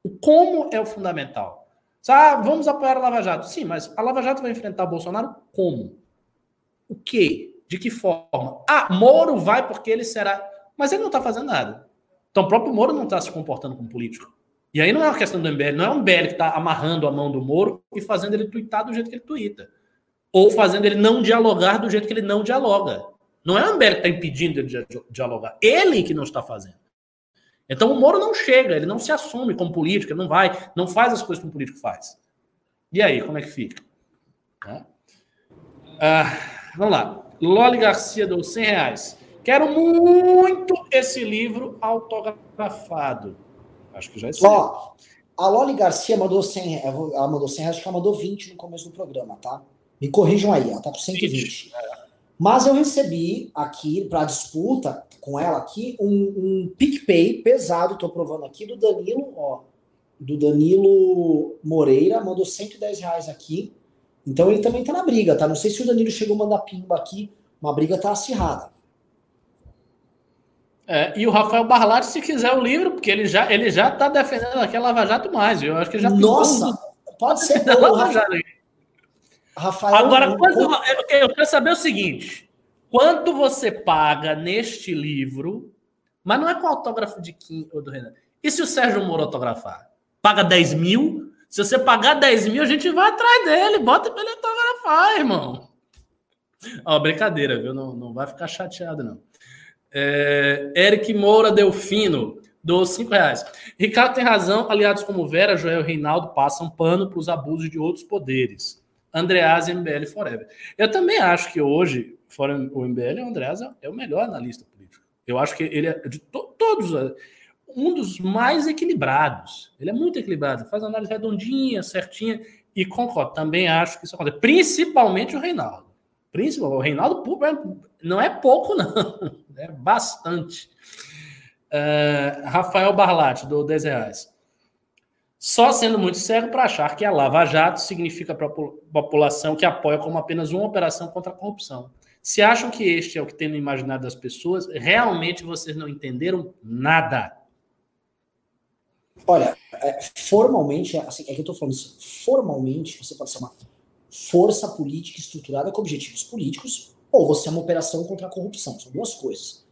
O como é o fundamental. Ah, vamos apoiar a Lava Jato. Sim, mas a Lava Jato vai enfrentar o Bolsonaro como? O quê? De que forma? Ah, Moro vai porque ele será. Mas ele não está fazendo nada. Então o próprio Moro não está se comportando como político. E aí não é uma questão do MBL, não é um MBL que está amarrando a mão do Moro e fazendo ele tuitar do jeito que ele tuita. Ou fazendo ele não dialogar do jeito que ele não dialoga. Não é o MBL que está impedindo ele de dialogar. Ele que não está fazendo. Então o Moro não chega, ele não se assume como político, ele não vai, não faz as coisas que um político faz. E aí, como é que fica? Ah, vamos lá. Loli Garcia deu 100 reais. Quero muito esse livro autografado. Acho que já é Ó, a Loli Garcia mandou 100, ela mandou 100 reais, acho que ela mandou 20 no começo do programa, tá? Me corrijam aí, ela tá com 120. 20. Mas eu recebi aqui, para disputa com ela aqui, um, um PicPay pesado, tô provando aqui, do Danilo, ó. Do Danilo Moreira, mandou 110 reais aqui. Então ele também tá na briga, tá? Não sei se o Danilo chegou a mandar pimba aqui, uma briga tá acirrada. É, e o Rafael Barlatti, se quiser o livro, porque ele já, ele já tá defendendo aqui a Lava Jato mais, eu acho que já Nossa, um... pode ser. O Rafael, Rafael, Agora, quando, eu quero saber o seguinte: Quanto você paga neste livro? Mas não é com autógrafo de Kim ou do Renan. E se o Sérgio Moro autografar? Paga 10 mil? Se você pagar 10 mil, a gente vai atrás dele. Bota pra ele autografar, irmão. Ó, brincadeira, viu? Não, não vai ficar chateado, não. É, Eric Moura Delfino, dos 5 reais. Ricardo tem razão. Aliados como Vera, Joel e Reinaldo passam pano para os abusos de outros poderes. Andreas MBL Forever. Eu também acho que hoje, fora o MBL, o Andreas é o melhor analista político. Eu acho que ele é de to todos um dos mais equilibrados. Ele é muito equilibrado, faz análise redondinha, certinha, e concordo. Também acho que isso acontece. Principalmente o Reinaldo. Principalmente, o Reinaldo não é pouco, não. É bastante. Uh, Rafael Barlatti, do 10 reais. Só sendo muito cego para achar que a Lava Jato significa para a população que apoia como apenas uma operação contra a corrupção. Se acham que este é o que tem no imaginário das pessoas, realmente vocês não entenderam nada. Olha, é, formalmente, assim, é que eu estou falando isso, formalmente você pode ser uma força política estruturada com objetivos políticos, ou você é uma operação contra a corrupção. São duas coisas.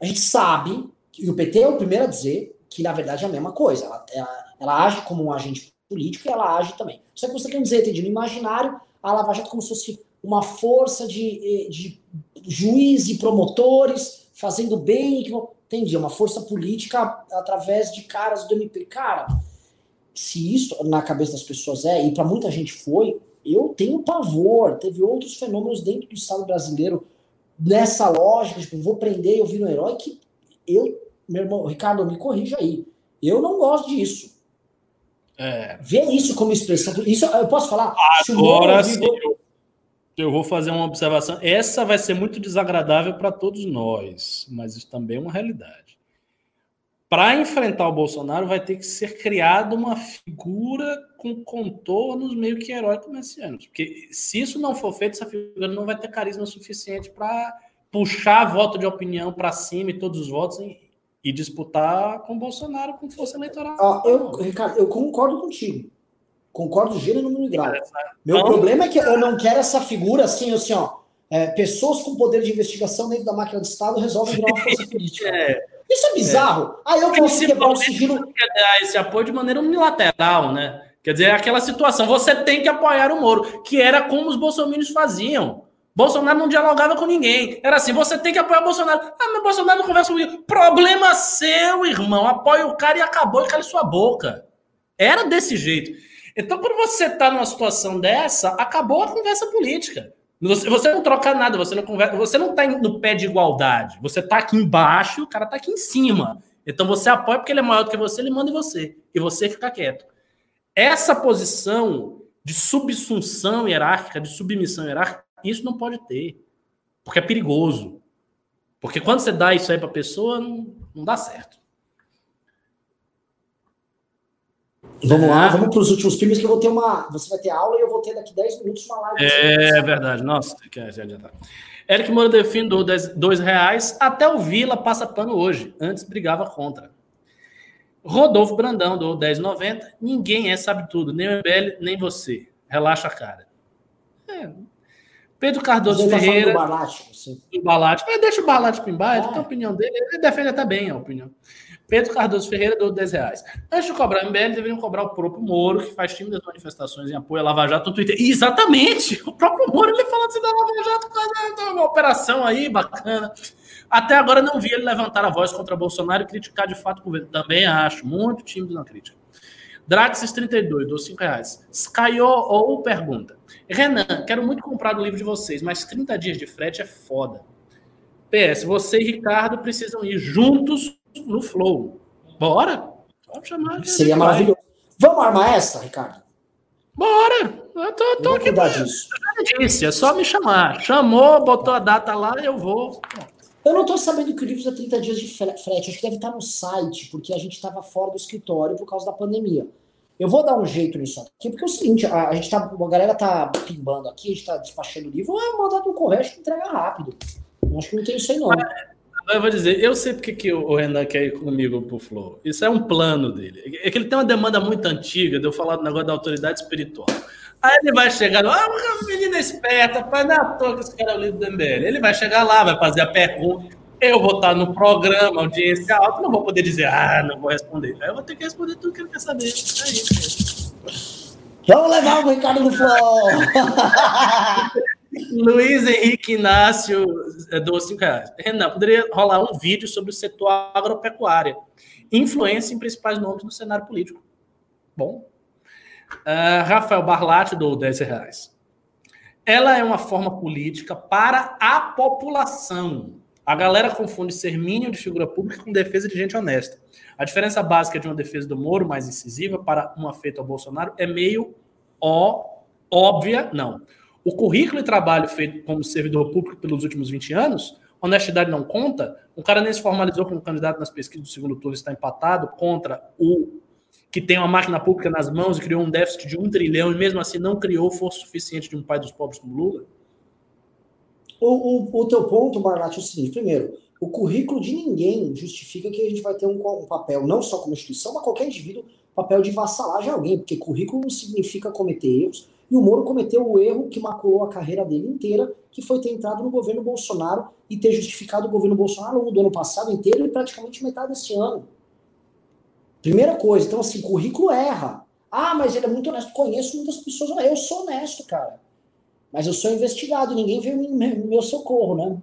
A gente sabe, e o PT é o primeiro a dizer que, na verdade, é a mesma coisa. Ela, ela, ela age como um agente político e ela age também. Só que você quer dizer, entendi, no imaginário, a Lava Jato como se fosse uma força de, de juiz e promotores fazendo bem, que Entendi, é uma força política através de caras do MP. Cara, se isso na cabeça das pessoas é, e para muita gente foi, eu tenho pavor. Teve outros fenômenos dentro do Estado brasileiro nessa lógica, tipo, vou prender, eu viro um herói, que eu, meu irmão, Ricardo, me corrija aí. Eu não gosto disso. É. Ver isso como expressão. Isso eu posso falar? Agora sim. Eu vou fazer uma observação. Essa vai ser muito desagradável para todos nós, mas isso também é uma realidade. Para enfrentar o Bolsonaro, vai ter que ser criada uma figura com contornos meio que heróicos messiânicos. Porque se isso não for feito, essa figura não vai ter carisma suficiente para puxar voto de opinião para cima e todos os votos e, e disputar com o Bolsonaro com força eleitoral. Ah, eu, Ricardo, eu concordo contigo. Concordo gênero, número e grau. Meu não. problema é que eu não quero essa figura assim, assim, ó. É, pessoas com poder de investigação dentro da máquina do Estado resolvem virar uma força política. É. Isso é bizarro. É. Aí eu posso quebrar o sigilo. Esse apoio de maneira unilateral, né? Quer dizer, é aquela situação, você tem que apoiar o Moro, que era como os bolsominions faziam. Bolsonaro não dialogava com ninguém. Era assim, você tem que apoiar Bolsonaro. Ah, mas Bolsonaro não conversa comigo. Problema seu, irmão. Apoia o cara e acabou e cala sua boca. Era desse jeito. Então, quando você está numa situação dessa, acabou a conversa política. Você, você não troca nada, você não conversa, você não está no pé de igualdade. Você está aqui embaixo, o cara está aqui em cima. Então você apoia porque ele é maior do que você, ele manda em você. E você fica quieto. Essa posição de subsunção hierárquica, de submissão hierárquica, isso não pode ter. Porque é perigoso. Porque quando você dá isso aí para a pessoa, não, não dá certo. Vamos lá, vamos para os últimos filmes que eu vou ter uma. Você vai ter aula e eu vou ter daqui 10 minutos uma live. É verdade, nossa, quer adiantar. Eric Moura Defino do dois reais. Até o Vila passa pano hoje. Antes brigava contra. Rodolfo Brandão do 10,90. Ninguém é sabe tudo, nem o MBL, nem você. Relaxa a cara. É. Pedro Cardoso Ferreira. Do Balate, do Balate. Mas deixa o Balate embaixo, é. a opinião dele. Ele defende até bem a opinião. Pedro Cardoso Ferreira deu 10 reais. Antes de cobrar o MBL, deveriam cobrar o próprio Moro, que faz time das manifestações em apoio à Lava Jato no Twitter. exatamente! O próprio Moro ele falando assim da Lava Jato, uma operação aí bacana. Até agora não vi ele levantar a voz contra Bolsonaro e criticar de fato o governo. Também acho, muito tímido na crítica. Draxis32, dou 5 reais. Skyo ou pergunta. Renan, quero muito comprar o livro de vocês, mas 30 dias de frete é foda. PS, você e Ricardo precisam ir juntos no Flow. Bora? Pode chamar. Seria maravilhoso. Vamos armar essa, Ricardo? Bora! Eu tô, tô aqui. Disso. Disse, é só me chamar. Chamou, botou a data lá, eu vou. Eu não tô sabendo que o livro é 30 dias de frete. Acho que deve estar no site, porque a gente estava fora do escritório por causa da pandemia. Eu vou dar um jeito nisso aqui, porque é o seguinte, a, a gente tá, a galera tá pimbando aqui, a gente tá despachando o livro, é mandar do correio, que entrega rápido. Eu acho que não tem isso aí, não. Eu vou dizer, eu sei porque que o Renan quer ir comigo pro Flow. Isso é um plano dele. É que ele tem uma demanda muito antiga de eu falar do negócio da autoridade espiritual. Aí ele vai chegar, ah, uma menina esperta, não é à toa que esse cara é o líder do MBL. Ele vai chegar lá, vai fazer a pergunta. Eu vou estar no programa, audiência alta, não vou poder dizer, ah, não vou responder. Eu vou ter que responder tudo que ele quer saber. É isso. Vamos levar o Ricardo no flow! Luiz Henrique Inácio do 5 reais. Renan, poderia rolar um vídeo sobre o setor agropecuária. Influência em principais nomes no cenário político. Bom, Uh, Rafael Barlatti do 10 reais. Ela é uma forma política para a população. A galera confunde ser mínimo de figura pública com defesa de gente honesta. A diferença básica de uma defesa do Moro mais incisiva para uma feita ao Bolsonaro é meio ó, óbvia, não. O currículo e trabalho feito como servidor público pelos últimos 20 anos, honestidade não conta. O cara nem se formalizou como candidato nas pesquisas do segundo turno, está empatado contra o que tem uma máquina pública nas mãos e criou um déficit de um trilhão e mesmo assim não criou força suficiente de um pai dos pobres como Lula? O, o, o teu ponto, Barlatti, é o seguinte: primeiro, o currículo de ninguém justifica que a gente vai ter um, um papel, não só como instituição, mas qualquer indivíduo, papel de vassalagem a alguém, porque currículo não significa cometer erros. E o Moro cometeu o erro que maculou a carreira dele inteira, que foi ter entrado no governo Bolsonaro e ter justificado o governo Bolsonaro ao longo do ano passado inteiro e praticamente metade desse ano. Primeira coisa, então assim, currículo erra. Ah, mas ele é muito honesto. Conheço muitas pessoas. Eu sou honesto, cara. Mas eu sou investigado. Ninguém veio meu, meu socorro, né?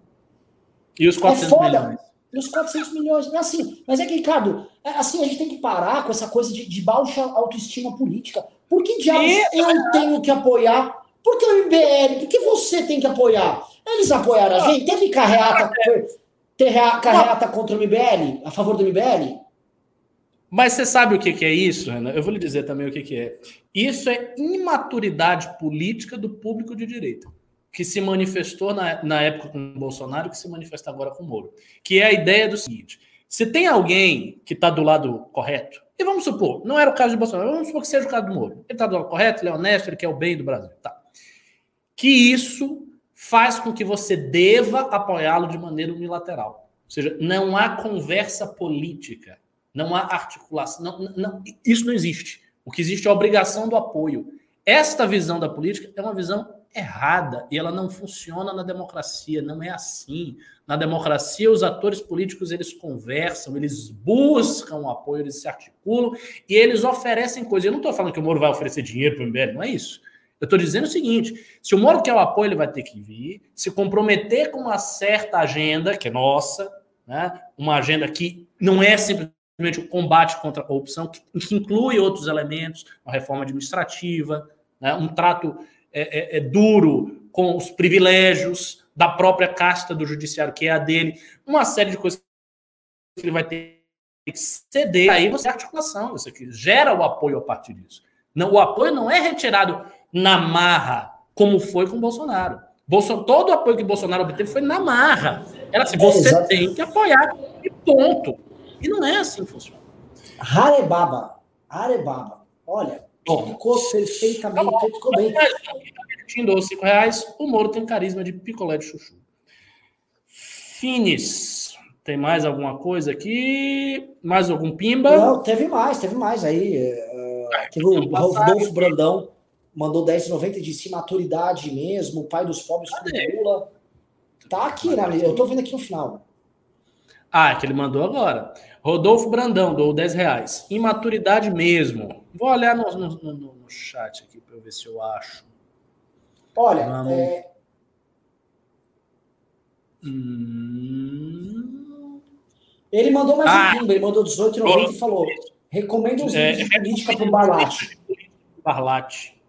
E os 400 é milhões? E os 400 milhões. Assim, mas é que, Ricardo, é, assim, a gente tem que parar com essa coisa de, de baixa autoestima política. Por que diabos e... eu tenho que apoiar? Por que o MBL? Por que você tem que apoiar? Eles apoiaram a ah. gente? Teve carreata, teve carreata contra o MBL? A favor do MBL? Mas você sabe o que, é isso, Renan? Eu vou lhe dizer também o que, é. Isso é imaturidade política do público de direita, que se manifestou na, na época com Bolsonaro, que se manifesta agora com o Moro. Que é a ideia do seguinte: se tem alguém que está do lado correto, e vamos supor, não era o caso de Bolsonaro, vamos supor que seja o caso do Moro. Ele está do lado correto, ele é honesto, ele quer o bem do Brasil. Tá. Que isso faz com que você deva apoiá-lo de maneira unilateral. Ou seja, não há conversa política não há articulação, não, não, isso não existe. O que existe é a obrigação do apoio. Esta visão da política é uma visão errada e ela não funciona na democracia, não é assim. Na democracia, os atores políticos eles conversam, eles buscam o apoio, eles se articulam e eles oferecem coisas. Eu não estou falando que o Moro vai oferecer dinheiro para o MBL, não é isso. Eu estou dizendo o seguinte: se o Moro quer o apoio, ele vai ter que vir, se comprometer com uma certa agenda, que é nossa, né? uma agenda que não é simplesmente simplesmente o combate contra a corrupção, que, que inclui outros elementos, uma reforma administrativa, né, um trato é, é, é, duro com os privilégios da própria casta do judiciário, que é a dele, uma série de coisas que ele vai ter que ceder. Aí você é articulação, você gera o apoio a partir disso. Não, o apoio não é retirado na marra, como foi com o Bolsonaro. Bolsonaro todo o apoio que Bolsonaro obteve foi na marra. Era assim, você é, tem que apoiar, e ponto. E não é assim que funciona. Harebaba. Harebaba. Olha, ficou perfeitamente, tá ficou bem. Investindo 5 reais, o Moro tem carisma de picolé de chuchu. Finis. Tem mais alguma coisa aqui? Mais algum pimba? Não, teve mais, teve mais aí. Uh, teve o Rodolfo Brandão, mandou 10,90 e disse maturidade mesmo, pai dos pobres com Lula. Tá aqui, né? eu tô vendo aqui no final. Ah, é que ele mandou agora. Rodolfo Brandão, dou 10 reais. Imaturidade mesmo. Vou olhar no, no, no, no chat aqui para ver se eu acho. Olha, Vamos... é... hum... ele mandou mais ah, um pimba, ele mandou 18,90 e falou: recomendo os é, livros de política para o Barlate. Barlate.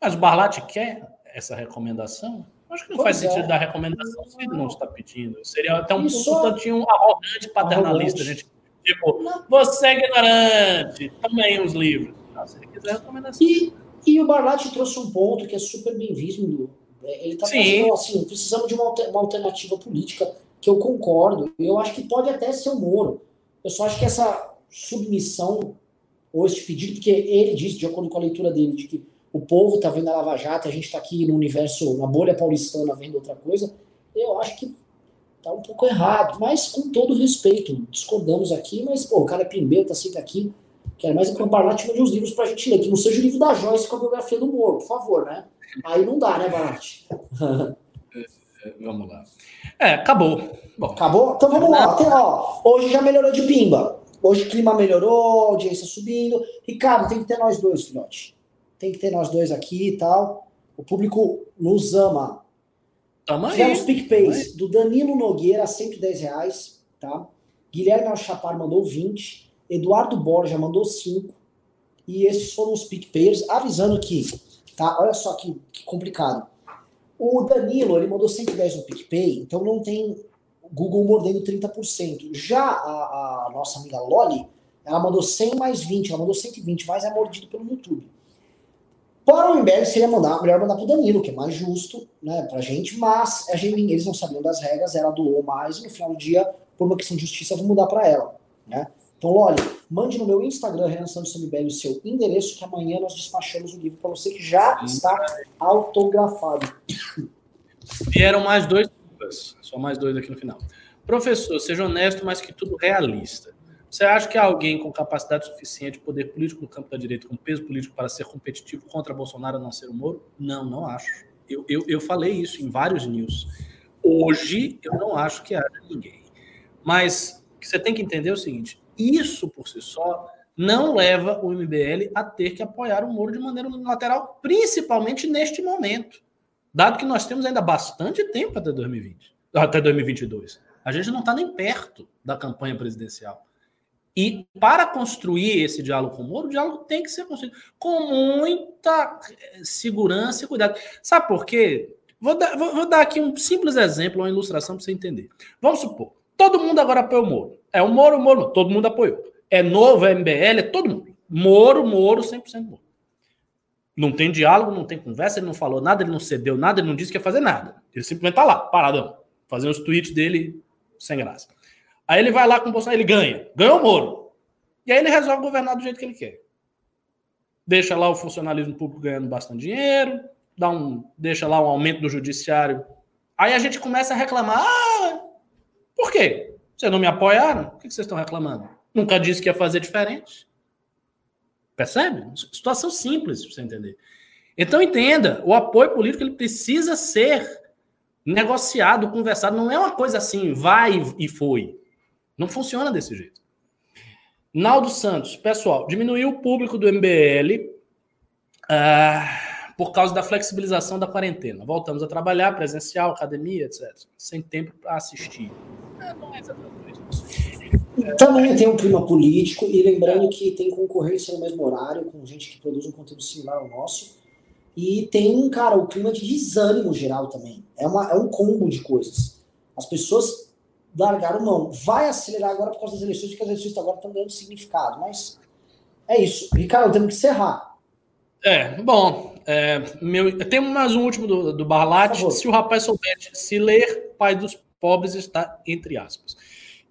Mas o Barlate quer essa recomendação? Acho que não pois faz é. sentido dar recomendação se ele não está pedindo. Seria até um tantinho arrogante, paternalista, arrogante. gente. Tipo, não. você é ignorante, também os livros. Não, se ele quiser recomendação. E, e o Barlatti trouxe um ponto que é super bem vindo. É, ele está falando assim, precisamos de uma, uma alternativa política, que eu concordo. Eu acho que pode até ser o Moro. Eu só acho que essa submissão, ou esse pedido, porque ele disse, de acordo com a leitura dele, de que o povo está vendo a Lava Jato, a gente está aqui no universo, na bolha paulistana, vendo outra coisa, eu acho que tá um pouco errado, mas com todo respeito, discordamos aqui, mas pô, o cara é primeiro, tá sempre aqui, Quero mais Barnett mande uns livros pra gente ler, que não seja o livro da Joyce com a biografia do Moro, por favor, né? Aí não dá, né, Barnett? vamos lá. É, acabou. Bom, acabou? Então vamos lá. Tem, ó, hoje já melhorou de pimba. Hoje o clima melhorou, audiência subindo. Ricardo, tem que ter nós dois, filhote. Tem que ter nós dois aqui e tal. O público nos ama. Tamo Tivemos PicPays do Danilo Nogueira, 110 reais, tá? Guilherme Alchapar mandou 20. Eduardo Borja mandou 5. E esses foram os PicPayers, avisando que, tá? Olha só que, que complicado. O Danilo, ele mandou 110 no PicPay, então não tem Google mordendo 30%. Já a, a nossa amiga Loli, ela mandou 100 mais 20, ela mandou 120, mas é mordido pelo YouTube. Para o MBL seria mandar, melhor mandar para o Danilo, que é mais justo né, para a gente, mas a gente, eles não sabiam das regras, ela doou mais, e no final do dia, por uma questão de justiça, eu vou mudar para ela. Né? Então, Loli, mande no meu Instagram, Renan Santos MBL, o seu endereço, que amanhã nós despachamos o livro para você que já está autografado. Vieram mais dois, só mais dois aqui no final. Professor, seja honesto, mas que tudo realista. Você acha que alguém com capacidade suficiente, poder político no campo da direita, com peso político para ser competitivo contra Bolsonaro a não ser o Moro? Não, não acho. Eu, eu, eu falei isso em vários news. Hoje, eu não acho que haja ninguém. Mas você tem que entender é o seguinte: isso por si só não leva o MBL a ter que apoiar o Moro de maneira unilateral, principalmente neste momento. Dado que nós temos ainda bastante tempo até 2020, até 2022. A gente não está nem perto da campanha presidencial. E para construir esse diálogo com o Moro, o diálogo tem que ser construído com muita eh, segurança e cuidado. Sabe por quê? Vou dar, vou, vou dar aqui um simples exemplo, uma ilustração para você entender. Vamos supor, todo mundo agora apoia o Moro. É o Moro, o Moro, todo mundo apoiou. É novo, é MBL, é todo mundo. Moro, Moro, 100% Moro. Não tem diálogo, não tem conversa, ele não falou nada, ele não cedeu nada, ele não disse que ia fazer nada. Ele simplesmente tá lá, paradão, fazendo os tweets dele sem graça. Aí ele vai lá com o Bolsonaro, ele ganha. Ganhou o Moro. E aí ele resolve governar do jeito que ele quer. Deixa lá o funcionalismo público ganhando bastante dinheiro, dá um, deixa lá um aumento do judiciário. Aí a gente começa a reclamar. Ah, por quê? Vocês não me apoiaram? Por que vocês estão reclamando? Nunca disse que ia fazer diferente. Percebe? Situação simples para você entender. Então entenda, o apoio político ele precisa ser negociado, conversado. Não é uma coisa assim, vai e foi. Não funciona desse jeito. Naldo Santos, pessoal, diminuiu o público do MBL uh, ah, por causa da flexibilização da quarentena. Voltamos a trabalhar presencial, academia, etc. Sem tempo para assistir. É, não é exatamente isso. Também tem um clima político, e lembrando que tem concorrência no mesmo horário, com gente que produz um conteúdo similar ao nosso. E tem, cara, o clima de desânimo geral também. É, uma, é um combo de coisas. As pessoas largaram mão. Vai acelerar agora por causa das eleições, porque as eleições agora estão dando significado. Mas é isso. Ricardo, temos que encerrar. É, bom. É, meu, tem mais um último do, do Barlate. Se o rapaz soubesse se ler, pai dos pobres está entre aspas.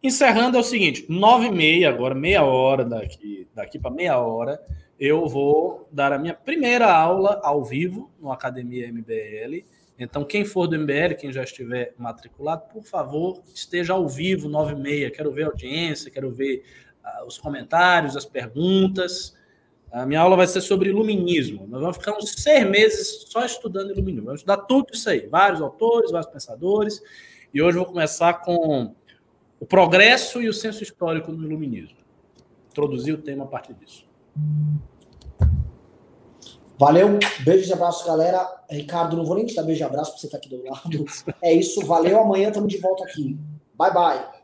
Encerrando é o seguinte: nove e meia, agora meia hora daqui, daqui para meia hora, eu vou dar a minha primeira aula ao vivo no Academia MBL então, quem for do MBL, quem já estiver matriculado, por favor, esteja ao vivo, 9 e meia. Quero ver a audiência, quero ver uh, os comentários, as perguntas. A minha aula vai ser sobre iluminismo. Nós vamos ficar uns seis meses só estudando iluminismo. Vamos estudar tudo isso aí. Vários autores, vários pensadores. E hoje eu vou começar com o progresso e o senso histórico do iluminismo. Introduzir o tema a partir disso. Valeu, beijo e abraço, galera. Ricardo, não vou nem te dar beijo e abraço porque você tá aqui do lado. É isso, valeu. Amanhã estamos de volta aqui. Bye, bye.